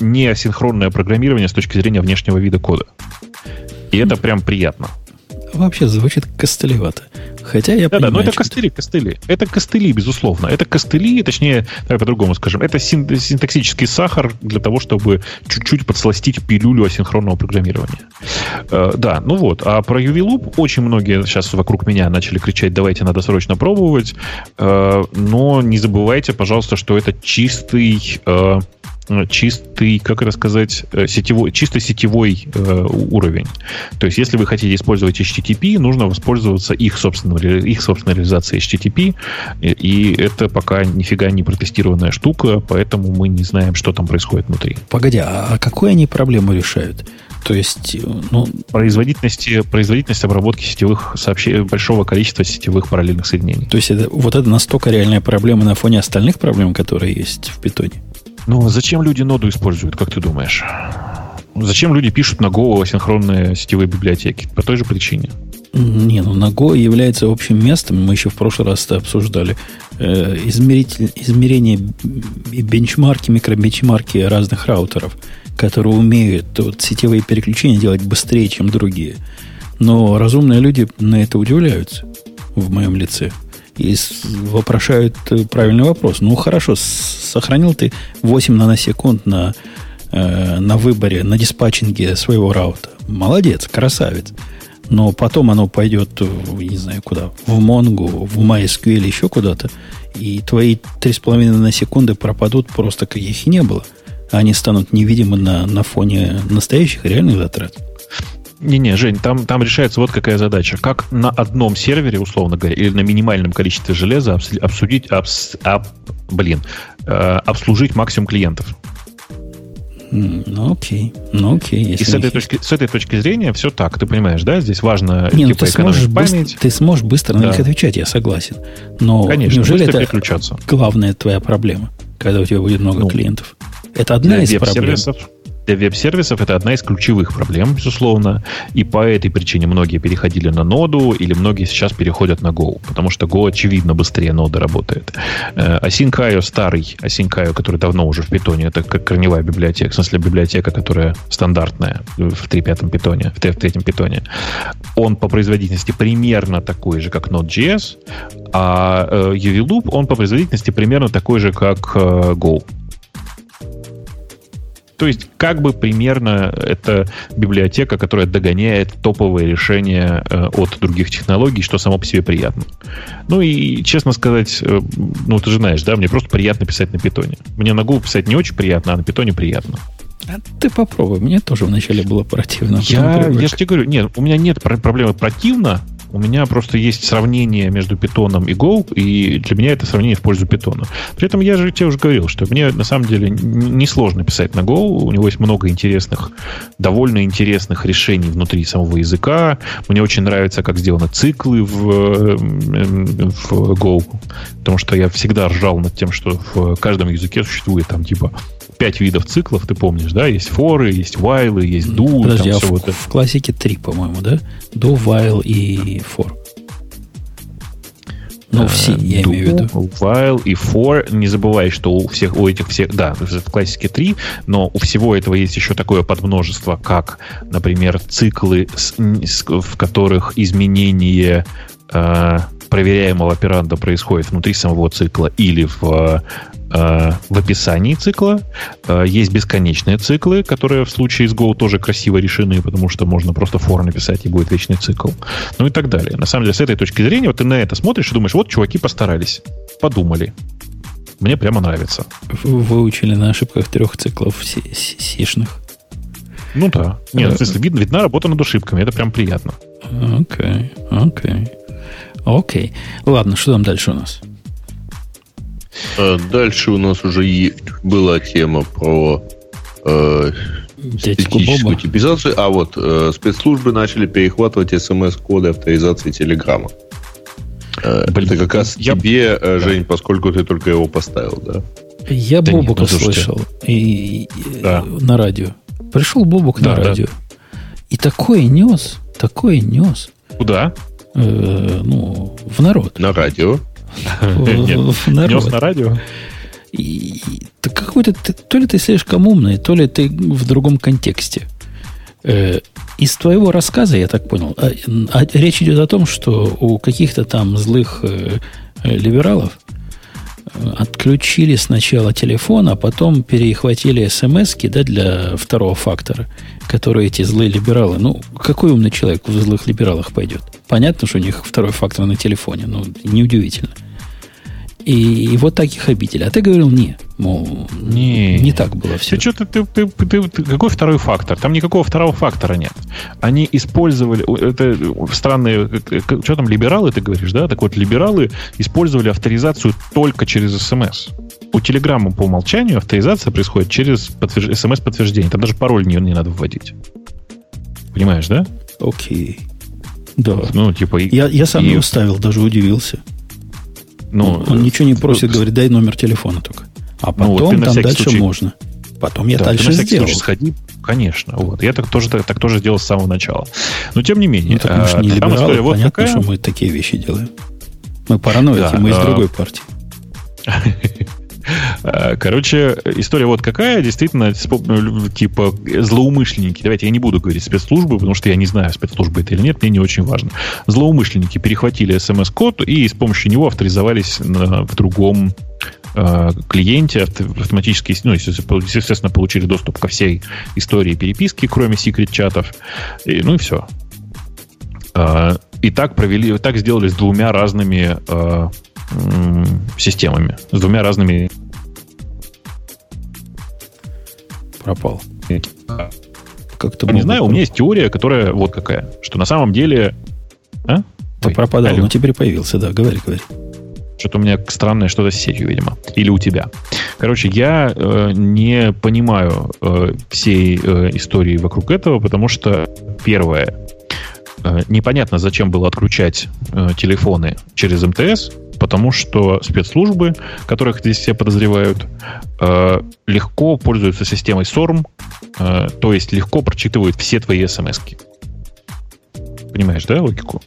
не асинхронное программирование с точки зрения внешнего вида кода. И это прям приятно. Вообще звучит костылевато. Хотя я да, понимаю, да, но это костыли, костыли. Это костыли, безусловно. Это костыли, точнее, давай по-другому скажем, это синтаксический сахар для того, чтобы чуть-чуть подсластить пилюлю асинхронного программирования. Э, да, ну вот. А про UV Loop очень многие сейчас вокруг меня начали кричать, давайте надо срочно пробовать. Э, но не забывайте, пожалуйста, что это чистый э, Э, чистый, как это сказать, э, сетевой, чисто сетевой э, уровень. То есть, если вы хотите использовать HTTP, нужно воспользоваться их собственной, их собственной реализацией HTTP, и, и это пока нифига не протестированная штука, поэтому мы не знаем, что там происходит внутри. Погоди, а, какую они проблему решают? То есть, ну... Производительности, производительность обработки сетевых сообщений, большого количества сетевых параллельных соединений. То есть, это, вот это настолько реальная проблема на фоне остальных проблем, которые есть в питоне? Ну, зачем люди ноду используют, как ты думаешь? Зачем люди пишут на Go асинхронные сетевые библиотеки? По той же причине. Не, ну Go является общим местом, мы еще в прошлый раз это обсуждали, э, измеритель, измерение бенчмарки, микробенчмарки разных раутеров, которые умеют вот, сетевые переключения делать быстрее, чем другие. Но разумные люди на это удивляются в моем лице и вопрошают э, правильный вопрос. Ну, хорошо, сохранил ты 8 наносекунд на, э, на выборе, на диспатчинге своего раута. Молодец, красавец. Но потом оно пойдет, не знаю куда, в Mongo, в MySQL, еще куда-то, и твои 3,5 на секунды пропадут просто как их и не было. Они станут невидимы на, на фоне настоящих реальных затрат. Не-не, Жень, там, там решается вот какая задача. Как на одном сервере, условно говоря, или на минимальном количестве железа обсудить, обс, об, блин, э, обслужить максимум клиентов. Ну окей, ну окей. И с этой, точки, с этой точки зрения все так, ты понимаешь, да? Здесь важно Не, ну типа, ты сможешь память. Быстро, ты сможешь быстро на них отвечать, я согласен. Но Конечно, неужели это главная твоя проблема, когда у тебя будет много ну, клиентов? Это одна из проблем для веб-сервисов это одна из ключевых проблем, безусловно. И по этой причине многие переходили на ноду, или многие сейчас переходят на Go, потому что Go, очевидно, быстрее ноды работает. Э, Async.io старый, Async.io, который давно уже в питоне, это как корневая библиотека, в смысле библиотека, которая стандартная в 3.5 питоне, в 3.3 питоне. Он по производительности примерно такой же, как Node.js, а э, UV-Loop, он по производительности примерно такой же, как э, Go. То есть, как бы примерно это библиотека, которая догоняет топовые решения э, от других технологий, что само по себе приятно. Ну и, честно сказать, э, ну ты же знаешь, да, мне просто приятно писать на питоне. Мне на Go писать не очень приятно, а на питоне приятно. А ты попробуй. Мне тоже вначале было противно. Я, я же тебе говорю, нет, у меня нет проблемы противно, у меня просто есть сравнение между питоном и Go, и для меня это сравнение в пользу питона. При этом я же тебе уже говорил, что мне на самом деле несложно писать на Go. У него есть много интересных, довольно интересных решений внутри самого языка. Мне очень нравится, как сделаны циклы в, в Go, потому что я всегда ржал над тем, что в каждом языке существует там типа пять видов циклов, ты помнишь, да? Есть форы, есть вайлы, есть do. Подожди, там а все в, вот это. в классике три, по-моему, да? Do, while и for. Ну, все, я do, имею в виду. While и for. Не забывай, что у всех, у этих всех, да, в классике три, но у всего этого есть еще такое подмножество, как, например, циклы, в которых изменение э, проверяемого операнда происходит внутри самого цикла или в Э, в описании цикла. Э, есть бесконечные циклы, которые в случае с Go тоже красиво решены, потому что можно просто for написать, и будет вечный цикл. Ну и так далее. На самом деле, с этой точки зрения, вот ты на это смотришь и думаешь, вот чуваки постарались, подумали. Мне прямо нравится. Выучили на ошибках трех циклов сишных. Ну да. Нет, в смысле, видно, видна работа над ошибками. Это прям приятно. Окей, окей. Окей. Ладно, что там дальше у нас? А дальше у нас уже есть, была тема про э, статическую типизацию. А вот э, спецслужбы начали перехватывать смс-коды авторизации Телеграма. Э, это как раз я... тебе, э, да. Жень, поскольку ты только его поставил, да? Я да Бобука нет, ну, слышал и, да. на радио. Пришел Бобук да, на радио. Да. И такое нес, такое нес. Куда? Э, ну, в народ. На радио. Нес на радио? Какой-то, то ли ты слишком умный, то ли ты в другом контексте. Э, из твоего рассказа, я так понял, а, а, речь идет о том, что у каких-то там злых э, либералов э, отключили сначала телефон, а потом перехватили смс да, для второго фактора, которые эти злые либералы... Ну, какой умный человек в злых либералах пойдет? Понятно, что у них второй фактор на телефоне, ну, неудивительно. И, вот таких обидели. А ты говорил, не, мол, не, не так было все. Ты, что, ты, ты, ты, ты, какой второй фактор? Там никакого второго фактора нет. Они использовали, это странные, что там, либералы, ты говоришь, да? Так вот, либералы использовали авторизацию только через СМС. У Телеграма по умолчанию авторизация происходит через подтвержд... смс-подтверждение. Там даже пароль не, не надо вводить. Понимаешь, да? Окей. Да. Ну, типа... Я, я сам и... не уставил, даже удивился. Ну, он, ничего не просит, ну, говорит, дай номер телефона только. А потом ну, вот там дальше случай... можно. Потом я да, дальше ты на сделал. Случай сходи, конечно. Вот. Я так тоже, так, так тоже сделал с самого начала. Но тем не менее. Ну, так мы же не либералы, история, вот понятно, такая... что мы такие вещи делаем. Мы параноики, да, мы из другой партии. Э, короче, история вот какая. Действительно, типа злоумышленники. Давайте я не буду говорить спецслужбы, потому что я не знаю, спецслужбы это или нет, мне не очень важно. Злоумышленники перехватили смс-код и с помощью него авторизовались в другом э, клиенте автоматически, ну, естественно, получили доступ ко всей истории переписки, кроме секрет-чатов. И, ну и все. Э, и так провели, так сделали с двумя разными э, системами, с двумя разными. Пропал. Как-то не знаю, у меня есть теория, которая вот какая, что на самом деле. А? Ты Ой, пропадал, алло. но теперь появился, да, говори, говори. Что-то у меня странное что-то с сетью, видимо. Или у тебя. Короче, я э, не понимаю э, всей э, истории вокруг этого, потому что, первое, э, непонятно, зачем было отключать э, телефоны через МТС, потому что спецслужбы, которых здесь все подозревают, э, легко пользуются системой SORM, э, то есть легко прочитывают все твои смс -ки. Понимаешь, да, логику?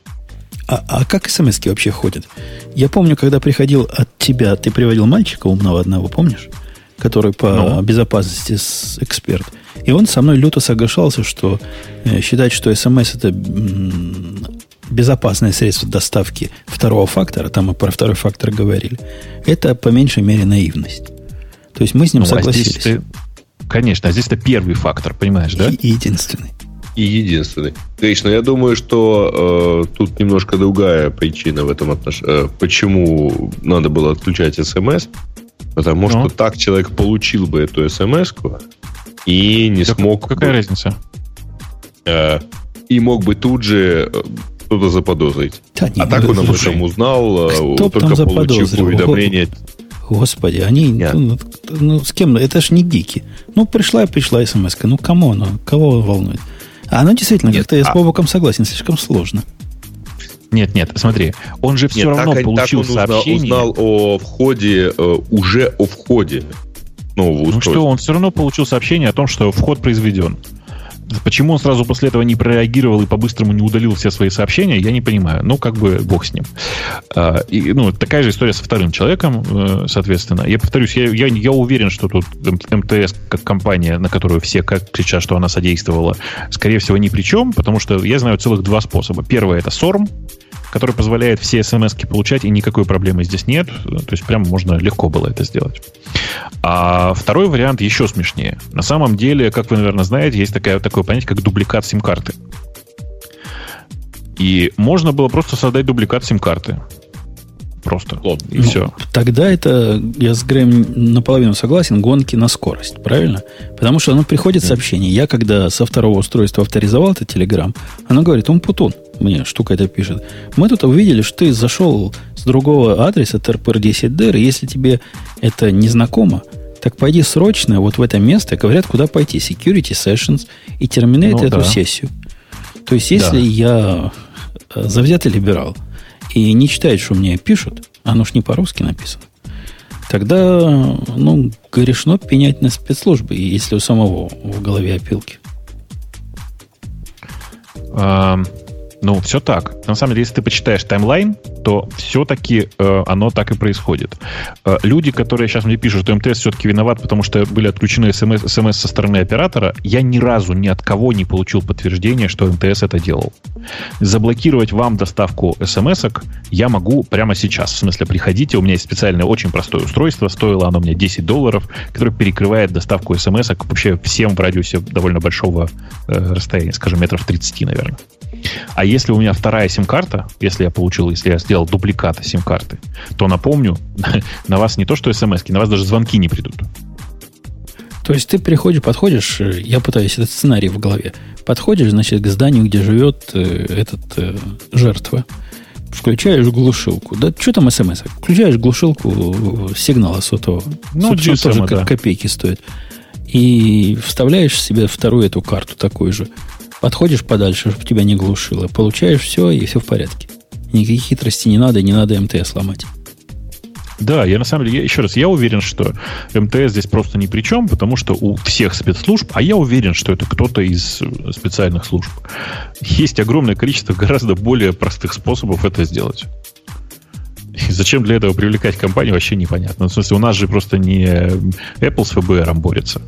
А, а как смс вообще ходят? Я помню, когда приходил от тебя, ты приводил мальчика умного одного, помнишь? Который по ну. безопасности с эксперт. И он со мной люто соглашался, что э, считать, что смс это безопасное средство доставки второго фактора, там мы про второй фактор говорили, это по меньшей мере наивность. То есть мы с ним ну, согласились. А ты, конечно, а здесь это первый фактор, понимаешь, да? И единственный и единственный. Конечно, я думаю, что э, тут немножко другая причина в этом отношении. Э, почему надо было отключать смс? Потому ну. что так человек получил бы эту смс и не так смог... Какая бы, разница? Э, и мог бы тут же э, что-то заподозрить. Да, а так он об этом узнал, э, Кто только получив уведомление. Господи, они... Ну, ну, с кем? Это ж не гики. Ну, пришла и пришла смс -ка. Ну, кому она? Кого волнует? А оно действительно, как-то я с а Бобоком согласен, слишком сложно. Нет, нет, смотри, он же все нет, равно так, получил так он сообщение. Узнал, узнал о входе, э, уже о входе нового устройства. Ну что, он все равно получил сообщение о том, что вход произведен. Почему он сразу после этого не прореагировал и по-быстрому не удалил все свои сообщения, я не понимаю. Ну, как бы бог с ним. А, и, ну, такая же история со вторым человеком, э, соответственно. Я повторюсь, я, я, я уверен, что тут МТС, как компания, на которую все как кричат, что она содействовала, скорее всего, ни при чем, потому что я знаю целых два способа. Первое — это SORM, который позволяет все смс получать, и никакой проблемы здесь нет. То есть прям можно легко было это сделать. А второй вариант еще смешнее. На самом деле, как вы, наверное, знаете, есть такая, такое понятие, как дубликат сим-карты. И можно было просто создать дубликат сим-карты. Просто. Ладно. И ну, все. Тогда это, я с Грэем наполовину согласен, гонки на скорость, правильно? Потому что оно приходит сообщение. Я, когда со второго устройства авторизовал этот Telegram, оно говорит, он путун. Мне штука это пишет. Мы тут увидели, что ты зашел с другого адреса trpr10dir, если тебе это не знакомо, так пойди срочно вот в это место, говорят, куда пойти. Security Sessions и терминает ну, эту да. сессию. То есть, если да. я э, завзятый либерал, и не читает, что мне пишут, оно ж не по-русски написано, тогда, ну, грешно пенять на спецслужбы, если у самого в голове опилки. Um, ну, все так. На самом деле, если ты почитаешь таймлайн, то все-таки э, оно так и происходит. Э, люди, которые сейчас мне пишут, что МТС все-таки виноват, потому что были отключены смс, смс со стороны оператора, я ни разу ни от кого не получил подтверждения, что МТС это делал. Заблокировать вам доставку смс я могу прямо сейчас. В смысле, приходите, у меня есть специальное очень простое устройство, стоило оно мне 10 долларов, которое перекрывает доставку смс вообще всем в радиусе довольно большого э, расстояния, скажем, метров 30, наверное. А если у меня вторая сим-карта, если я получил, если я сделал дубликат сим-карты, то напомню, на вас не то что смс на вас даже звонки не придут. То есть ты приходишь, подходишь, э, я пытаюсь этот сценарий в голове, подходишь, значит, к зданию, где живет э, этот э, жертва, включаешь глушилку. Да что там смс? Включаешь глушилку сигнала сотового. Ну, Суть GSM, тоже да. копейки стоит. И вставляешь себе вторую эту карту такую же. Подходишь подальше, чтобы тебя не глушило. Получаешь все, и все в порядке. Никаких хитростей не надо, не надо МТС ломать. Да, я на самом деле, я, еще раз, я уверен, что МТС здесь просто ни при чем, потому что у всех спецслужб, а я уверен, что это кто-то из специальных служб, есть огромное количество гораздо более простых способов это сделать. И зачем для этого привлекать компанию, вообще непонятно. В смысле, у нас же просто не Apple с ФБР борется.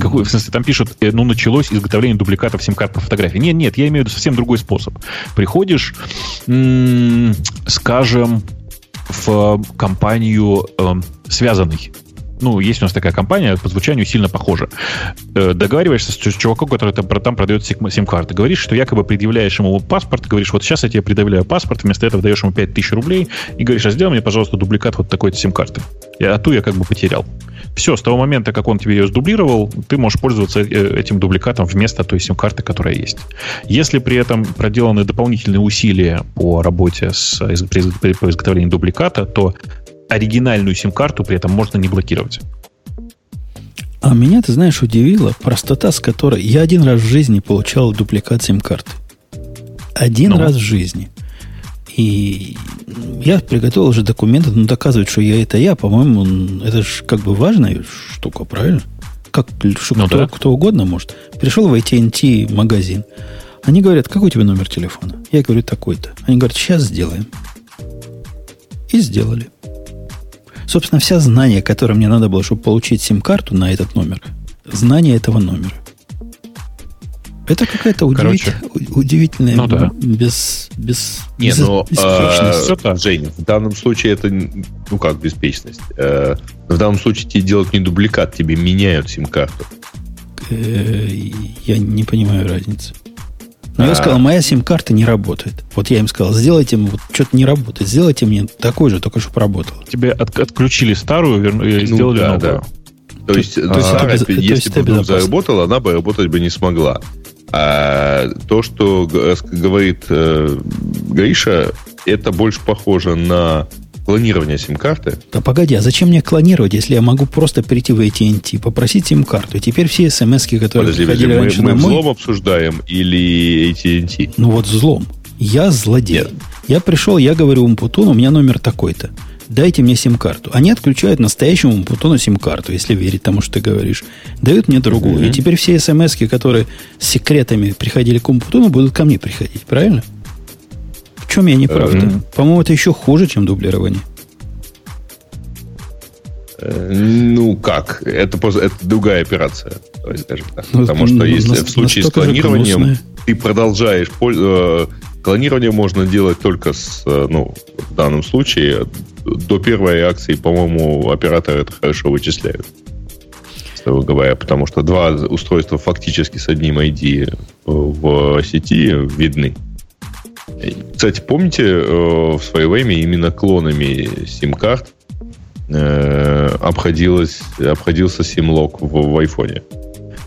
Какой, в смысле, там пишут, э, ну, началось изготовление дубликатов сим-карт по фотографии. Нет, нет, я имею в виду совсем другой способ. Приходишь, скажем, в компанию э, связанный ну, есть у нас такая компания, по звучанию сильно похожа. Э, договариваешься с чуваком, который там, там продает сим-карты. Говоришь, что якобы предъявляешь ему паспорт, говоришь, вот сейчас я тебе предъявляю паспорт, вместо этого даешь ему 5000 рублей и говоришь, а сделай мне, пожалуйста, дубликат вот такой-то сим-карты. А ту я как бы потерял. Все, с того момента, как он тебе ее сдублировал, ты можешь пользоваться э, этим дубликатом вместо той сим-карты, которая есть. Если при этом проделаны дополнительные усилия по работе с, при, при, при изготовлении дубликата, то оригинальную сим-карту при этом можно не блокировать. А меня, ты знаешь, удивила простота, с которой я один раз в жизни получал дупликат сим-карты. Один ну. раз в жизни. И я приготовил уже документы, но доказывать, что я это я, по-моему, это же как бы важная штука, правильно? Как что ну, кто, да. кто угодно может. Пришел в AT&T магазин. Они говорят, какой у тебя номер телефона? Я говорю, такой-то. Они говорят, сейчас сделаем. И сделали. Собственно, вся знания, которые мне надо было, чтобы получить сим-карту на этот номер, знание этого номера. Это какая-то удивитель, удивительная, ну, да. без, без, Не, без, но, беспечность. А, Жень, в данном случае это, ну как беспечность? Э, в данном случае тебе делают не дубликат, тебе меняют сим-карту. Э, я не понимаю разницы. Но я сказал, моя сим-карта не работает. Вот я им сказал, сделайте мне, вот что-то не работает, сделайте мне такой же, только чтобы работал. Тебе от, отключили старую, верну, ну, сделали да, новую. Да. То, есть, то, то старая, есть, если бы вдруг заработала, она бы работать бы не смогла. А то, что говорит э, Гриша, это больше похоже на клонирование сим-карты. Да погоди, а зачем мне клонировать, если я могу просто прийти в AT&T, попросить сим-карту, и теперь все смс которые Подожди, приходили мы, раньше мы на мой... взлом обсуждаем или AT&T? Ну вот взлом. Я злодей. Нет. Я пришел, я говорю Умпутуну, у меня номер такой-то. Дайте мне сим-карту. Они отключают настоящему Умпутуну сим-карту, если верить тому, что ты говоришь. Дают мне другую. Mm-hmm. И теперь все смс которые с секретами приходили к Умпутуну, будут ко мне приходить. Правильно? Чем я не прав? Mm-hmm. По-моему, это еще хуже, чем дублирование. Э, ну как? Это, это другая операция, скажем так. Ну, Потому что ну, если на, в случае с клонированием ты продолжаешь э, клонирование можно делать только с, э, ну, в данном случае до первой акции, по-моему, операторы это хорошо вычисляют. Строго говоря, потому что два устройства фактически с одним ID в сети видны. Кстати, помните, э, в свое время именно клонами сим-карт э, обходилось, обходился сим-лог в, в айфоне.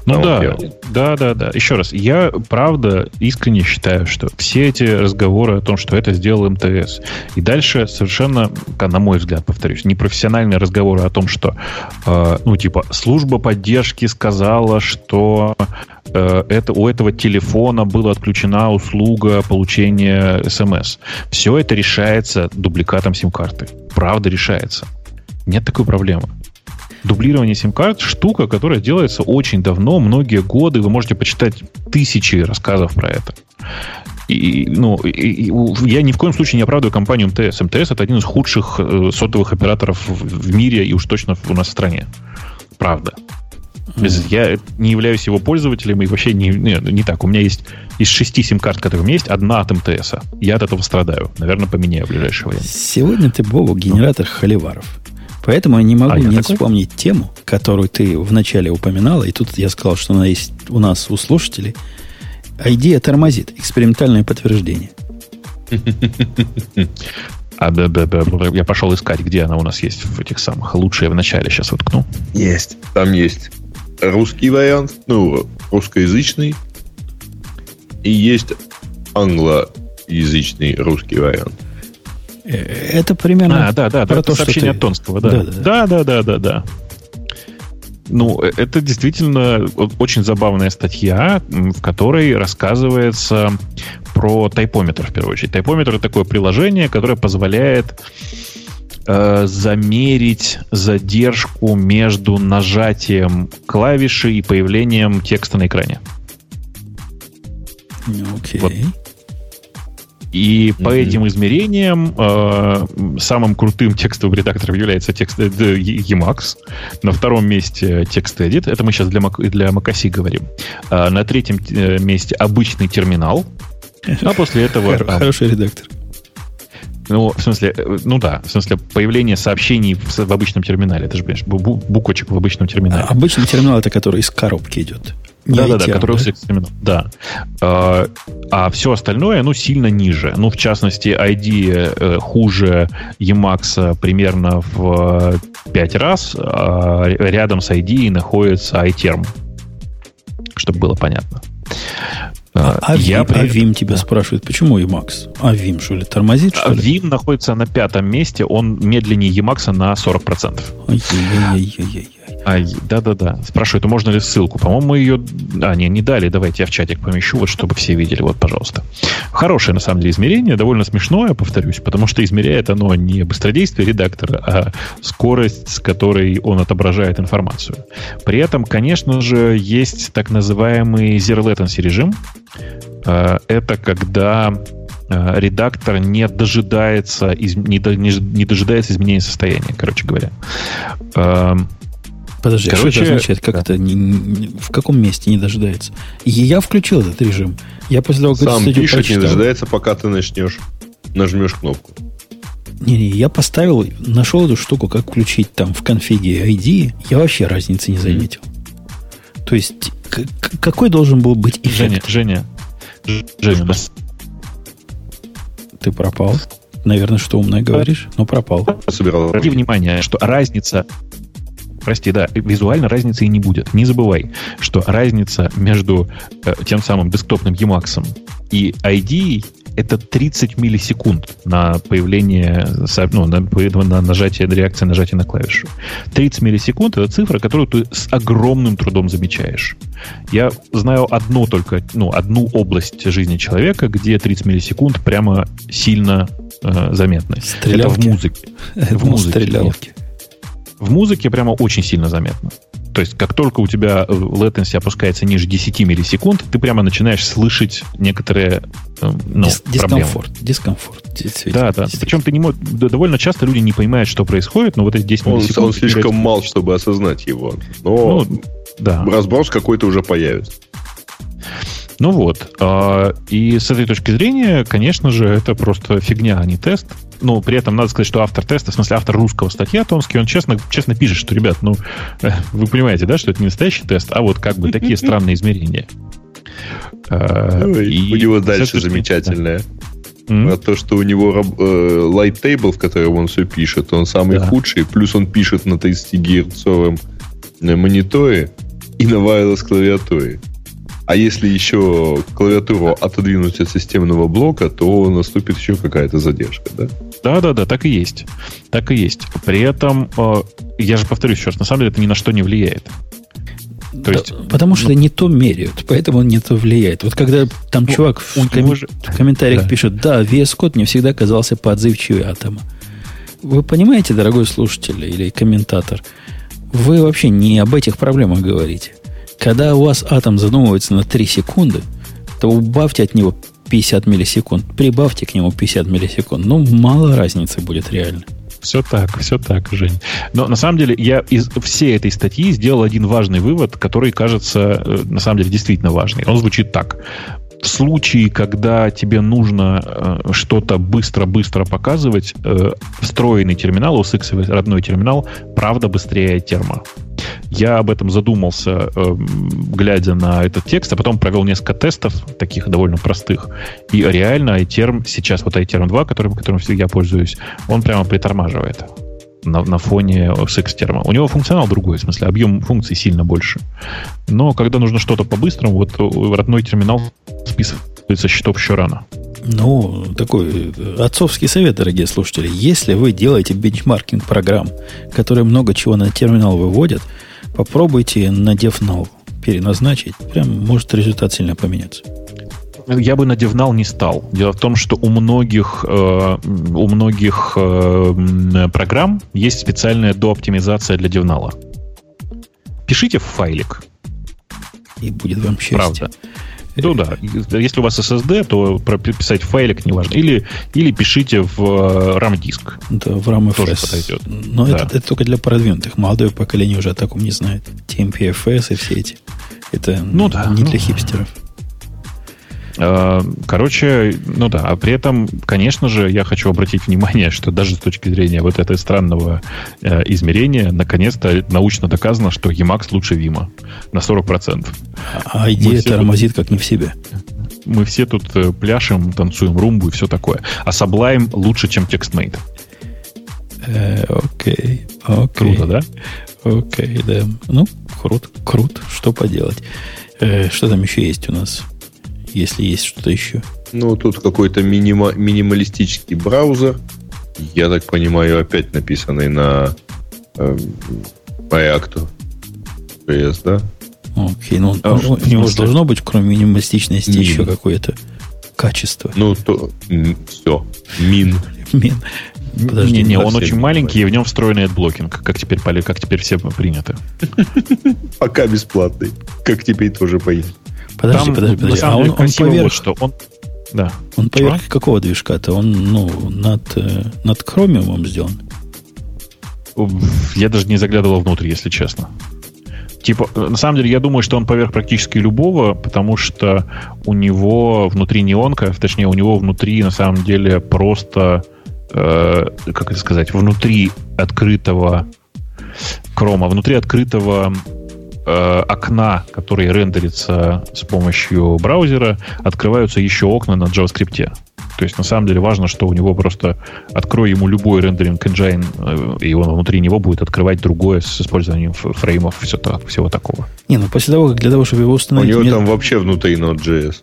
Ну да, да, да, да. Еще раз, я правда искренне считаю, что все эти разговоры о том, что это сделал МТС, и дальше совершенно, на мой взгляд, повторюсь, непрофессиональные разговоры о том, что, э, ну, типа, служба поддержки сказала, что э, это, у этого телефона была отключена услуга получения смс. Все это решается дубликатом сим-карты. Правда решается. Нет такой проблемы. Дублирование сим-карт – штука, которая делается очень давно, многие годы. Вы можете почитать тысячи рассказов про это. И, ну, и, и, я ни в коем случае не оправдываю компанию МТС. МТС это один из худших э, сотовых операторов в, в мире и уж точно у нас в стране. Правда. Mm. Я не являюсь его пользователем и вообще не, не, не так. У меня есть из шести сим-карт, которые у меня есть, одна от МТС. Я от этого страдаю. Наверное, поменяю в ближайшее время. Сегодня ты, Бобу, генератор ну. холиваров. Поэтому я не могу а не такой? вспомнить тему, которую ты вначале упоминала, и тут я сказал, что она есть у нас у слушателей. Идея тормозит. Экспериментальное подтверждение. А, я пошел искать, где она у нас есть в этих самых. Лучше я вначале сейчас воткну. Есть. Там есть русский вариант, ну, русскоязычный, и есть англоязычный русский вариант. Э, это примерно а, да, да, про да, то, сообщение что ты... от Тонского, да. Да, да, да, да, да, да. Ну, э, это действительно очень забавная статья, в которой рассказывается про тайпометр, в первую очередь. Тайпометр — это такое приложение, которое позволяет э, замерить задержку между нажатием клавиши и появлением текста на экране. Окей. Okay. Вот и mm-hmm. по этим измерениям э, самым крутым текстовым редактором является текст э, Emacs. На втором месте текст Edit. Это мы сейчас для, Mac, для macOS говорим. А на третьем э, месте обычный терминал. А после этого... Хороший редактор. Ну, в смысле, э, ну да, в смысле, появление сообщений в, в обычном терминале. Это же, понимаешь, буквочек в обычном терминале. А, обычный терминал это который из коробки идет. Да, да, да, который да? эксперимент. Да. А, а все остальное, ну, сильно ниже. Ну, в частности, ID э, хуже Emacs примерно в 5 раз. А рядом с ID находится iTerm. Чтобы было понятно. А, а, я Vim, а Vim тебя спрашивает, почему Emacs? А Vim, что ли, тормозит, что а ли? Vim находится на пятом месте, он медленнее Emacs на 40%. Ай-яй-яй-яй-яй. Ай, да-да-да. Спрашивают, можно ли ссылку. По-моему, ее... А, не, не дали. Давайте я в чатик помещу, вот чтобы все видели. Вот, пожалуйста. Хорошее, на самом деле, измерение. Довольно смешное, повторюсь, потому что измеряет оно не быстродействие редактора, а скорость, с которой он отображает информацию. При этом, конечно же, есть так называемый zero latency режим. А, это когда а, редактор не дожидается, не дожидается изменения состояния, короче говоря. Подожди, Короче, что это означает? Как да. это? Не, не, в каком месте не дожидается? И я включил этот режим. Я после того, как Сам пишет, прочитал, не дожидается, пока ты начнешь, нажмешь кнопку. Не-не, я поставил, нашел эту штуку, как включить там в конфиге ID, я вообще разницы не заметил. Mm-hmm. То есть, к- какой должен был быть эффект? Женя, Женя, Женя, да. Ты пропал. Наверное, что умное говоришь, но пропал. Обрати внимание, что разница прости, да, визуально разницы и не будет. Не забывай, что разница между э, тем самым десктопным Emacs и ID это 30 миллисекунд на появление, ну, на, на нажатие, на реакция нажатия на клавишу. 30 миллисекунд — это цифра, которую ты с огромным трудом замечаешь. Я знаю одну только, ну, одну область жизни человека, где 30 миллисекунд прямо сильно э, заметны. Стрелялки. Это в музыке. в музыке. Стрелялки. В музыке прямо очень сильно заметно. То есть, как только у тебя э, latency опускается ниже 10 миллисекунд, ты прямо начинаешь слышать некоторые э, ну, Дис- дискомфорт. Дискомфорт. Да, да. Причем ты не мог, довольно часто люди не понимают, что происходит, но вот эти 10 он, миллисекунд... Он слишком играть... мал, чтобы осознать его. Но ну, да. разброс какой-то уже появится. Ну вот. А, и с этой точки зрения, конечно же, это просто фигня, а не тест. Но при этом надо сказать, что автор теста, в смысле автор русского статья Томский, он честно, честно пишет, что, ребят, ну, э, вы понимаете, да, что это не настоящий тест, а вот как бы такие странные измерения. А, ну, и у него дальше замечательное. Mm-hmm. А то, что у него э, light table, в котором он все пишет, он самый да. худший, плюс он пишет на 30-герцовом э, мониторе и на wireless клавиатуре. А если еще клавиатуру отодвинуть от системного блока, то наступит еще какая-то задержка, да? Да, да, да, так и есть. Так и есть. При этом, э, я же повторюсь еще раз, на самом деле это ни на что не влияет. То да, есть, потому что ну, не то меряют, поэтому он не то влияет. Вот когда там ну, чувак в, ком- же... в комментариях да. пишет, да, VS Code мне всегда казался поотзывчивее атома. Вы понимаете, дорогой слушатель или комментатор, вы вообще не об этих проблемах говорите. Когда у вас атом задумывается на 3 секунды, то убавьте от него 50 миллисекунд, прибавьте к нему 50 миллисекунд. Ну, мало разницы будет реально. Все так, все так, Жень. Но на самом деле я из всей этой статьи сделал один важный вывод, который кажется э, на самом деле действительно важный. Он звучит так. В случае, когда тебе нужно э, что-то быстро-быстро показывать, э, встроенный терминал, OSX родной терминал, правда быстрее термо. Я об этом задумался, э, глядя на этот текст, а потом провел несколько тестов, таких довольно простых. И реально iTerm, сейчас вот iTerm 2, которым, которым я пользуюсь, он прямо притормаживает на, на фоне OS терма. У него функционал другой, в смысле, объем функций сильно больше. Но когда нужно что-то по-быстрому, вот родной терминал списывается счетов еще рано. Ну, такой отцовский совет, дорогие слушатели. Если вы делаете бенчмаркинг программ, которые много чего на терминал выводят, Попробуйте, надев null, переназначить. Прям может результат сильно поменяться. Я бы на DevNull не стал. Дело в том, что у многих, э, у многих э, программ есть специальная дооптимизация для DevNull. Пишите в файлик. И будет вам счастье. Правда. Ну да, если у вас SSD, то прописать файлик неважно. Или, или пишите в э, RAM-диск. Да, в RAM Тоже подойдет. Но да. это, это только для продвинутых. Молодое поколение уже о таком не знает. TMPFS и все эти. Это ну, да, не ну, для хипстеров. Э, короче, ну да, а при этом, конечно же, я хочу обратить внимание, что даже с точки зрения вот этого странного э, измерения, наконец-то научно доказано, что Emacs лучше Vima на 40%. А идея тормозит как не в себе. Мы все тут э, пляшем, танцуем румбу и все такое. А Sublime лучше, чем TextMate. Окей, окей. Круто, да? Окей, да. Ну, круто, круто. Что поделать? Что там еще есть у нас? Если есть что-то еще. Ну, тут какой-то минима, минималистический браузер. Я так понимаю, опять написанный на э, React. JS, да? Окей, ну а, у него же должно быть, кроме минималистичности, мин. еще какое-то качество. Ну, то все. Мин. Мин. Подожди, не, не, он очень маленький, и в нем встроенный адблокинг, как теперь, как теперь все принято. Пока бесплатный. Как теперь тоже понятно. Подожди, Там, подожди, подожди. А он, он поверх... Вот что он... Да. Он поверх Чего? какого движка-то? Он, ну, над, э, над Chromium сделан? Я даже не заглядывал внутрь, если честно. Типа, на самом деле, я думаю, что он поверх практически любого, потому что у него внутри неонка, точнее, у него внутри, на самом деле, просто, э, как это сказать, внутри открытого крома, внутри открытого э, окна, которые рендерятся с помощью браузера, открываются еще окна на JavaScript. То есть, на самом деле, важно, что у него просто открой ему любой рендеринг engine, э, и он внутри него будет открывать другое с использованием фреймов, все, всего такого. Не, ну после того, как для того, чтобы его установить... У него мне... там вообще внутри Node.js.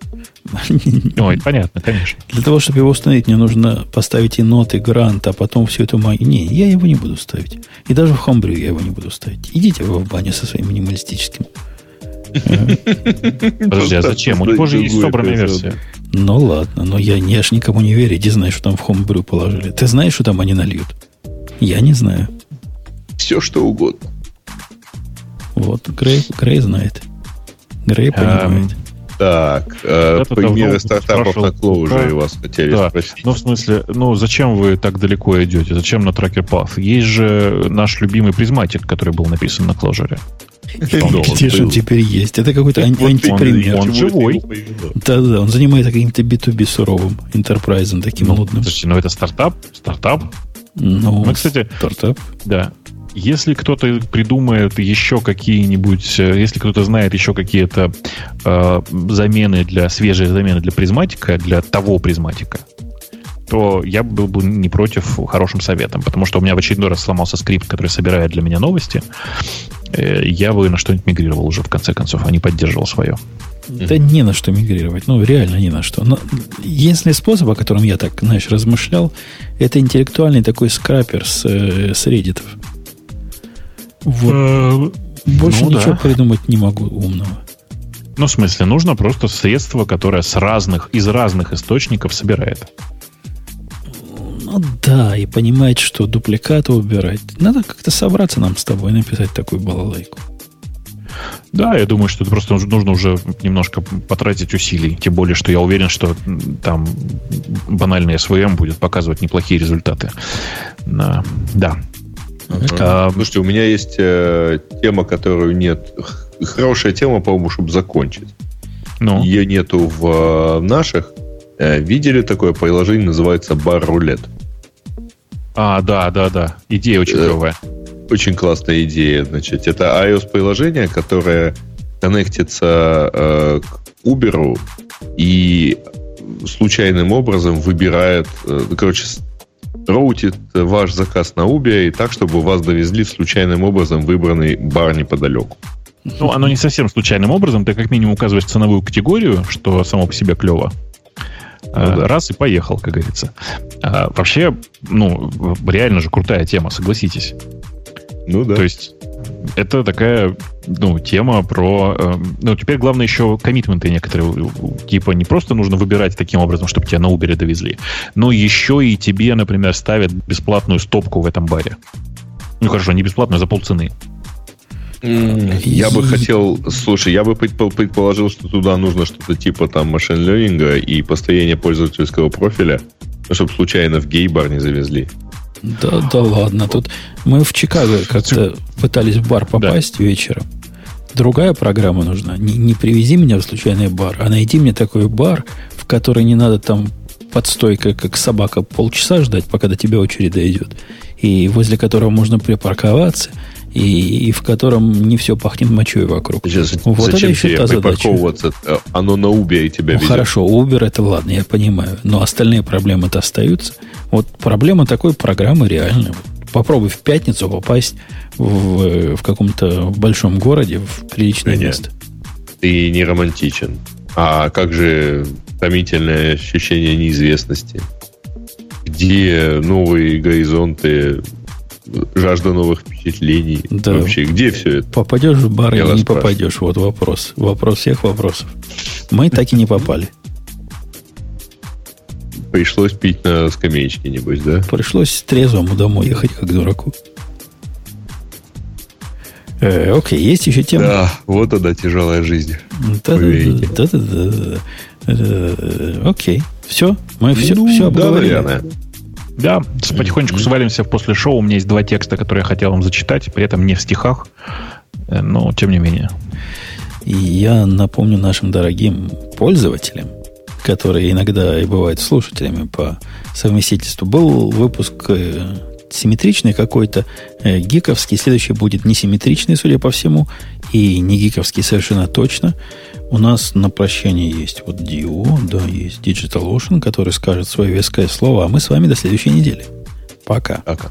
Ой, понятно, конечно. Для того, чтобы его установить, мне нужно поставить и ноты, грант, а потом всю эту магию. Не, я его не буду ставить. И даже в Homebrew я его не буду ставить. Идите вы в баню со своим минималистическим. Подожди, а зачем? У него же есть собранная версия. Ну ладно, но я, я ж никому не верю. Иди знаешь, что там в Homebrew положили. Ты знаешь, что там они нальют? Я не знаю. Все, что угодно. Вот, Грей, Грей знает. Грей понимает. Так, э, примеры стартапов на Clojure вас хотели да. спросить. Ну, в смысле, ну, зачем вы так далеко идете? Зачем на Tracker Path? Есть же наш любимый Prismatic, который был написан на Clojure. Где же он теперь есть? Это какой-то антипример. Он, живой. Да-да, он занимается каким-то B2B суровым enterprise ом таким ну, нудным. Слушайте, ну это стартап? Стартап? Ну, ну кстати, стартап. Да. Если кто-то придумает еще какие-нибудь, э, если кто-то знает еще какие-то э, замены для свежие замены для Prismatic а, для того Prismatic а, то я был бы не против хорошим советом, потому что у меня в очередной раз сломался скрипт, который собирает для меня новости. Э, я бы на что-нибудь мигрировал уже в конце концов, а не поддерживал свое. Да не на что мигрировать. Ну, реально не на что. Но единственный способ, о котором я так, знаешь, размышлял, это интеллектуальный такой скрапер с, э, с Reddit. Вот. Э, Больше ну, ничего да. придумать не могу умного. Ну, в смысле, нужно просто средство, которое с разных, из разных источников собирает. Ну да, и понимать, что дупликаты убирать. Надо как-то собраться нам с тобой и написать такую балалайку. Да, я думаю, что это просто нужно уже немножко потратить усилий. Тем более, что я уверен, что там банальный SVM будет показывать неплохие результаты. Да. Uh-huh. А, Слушайте, у меня есть э, тема, которую нет. Хорошая тема, по-моему, чтобы закончить. Ну? Ее нету в э, наших. Э, видели такое приложение, называется Бар Рулет. А, да, да, да. Идея очень клевая. Очень классная идея. Значит, это iOS-приложение, которое коннектится э, к Uber и случайным образом выбирает, э, короче, роутит ваш заказ на Uber и так, чтобы вас довезли случайным образом выбранный бар неподалеку. Ну, оно не совсем случайным образом. Ты как минимум указываешь ценовую категорию, что само по себе клево. Да. Раз и поехал, как говорится. А, вообще, ну, реально же крутая тема, согласитесь. Ну да. То есть это такая, ну, тема про... Э, ну, теперь главное еще коммитменты некоторые. Типа не просто нужно выбирать таким образом, чтобы тебя на Uber довезли, но еще и тебе, например, ставят бесплатную стопку в этом баре. Ну, хорошо, не бесплатную, а за полцены. Я бы хотел, слушай, я бы предположил, что туда нужно что-то типа там машин ленинга и построение пользовательского профиля, чтобы случайно в гей-бар не завезли. Да, да ладно. Тут мы в Чикаго как-то пытались в бар попасть да. вечером. Другая программа нужна. Не, не привези меня в случайный бар, а найди мне такой бар, в который не надо там под стойкой, как собака, полчаса ждать, пока до тебя очередь дойдет. И возле которого можно припарковаться, и, и в котором не все пахнет мочой вокруг. Сейчас, вот зачем это еще тебе та припарковываться? Оно на Uber тебя ну, Хорошо, Uber это ладно, я понимаю. Но остальные проблемы-то остаются. Вот проблема такой программы реальная. Попробуй в пятницу попасть в, в каком-то большом городе, в приличное Нет, место. Ты не романтичен. А как же томительное ощущение неизвестности? Где новые горизонты, жажда новых впечатлений? Да. Вообще, где все это? Попадешь в бар или не попадешь? Вот вопрос. Вопрос всех вопросов. Мы так и не попали. Пришлось пить на скамеечке, небось, да? Пришлось трезвому домой ехать, как дураку. Э, окей, есть еще тема? Да, вот она тяжелая жизнь. Да, да, да, да, да. Окей, все, мы все, ну, все обговорили. Да, наверное. Да, потихонечку mm-hmm. свалимся после шоу. У меня есть два текста, которые я хотел вам зачитать, при этом не в стихах, э, но тем не менее. И я напомню нашим дорогим пользователям, которые иногда и бывают слушателями по совместительству, был выпуск э, симметричный какой-то, э, гиковский, следующий будет несимметричный, судя по всему, и не гиковский совершенно точно. У нас на прощание есть вот Dio, да, есть DigitalOcean, который скажет свое веское слово, а мы с вами до следующей недели. Пока. Пока.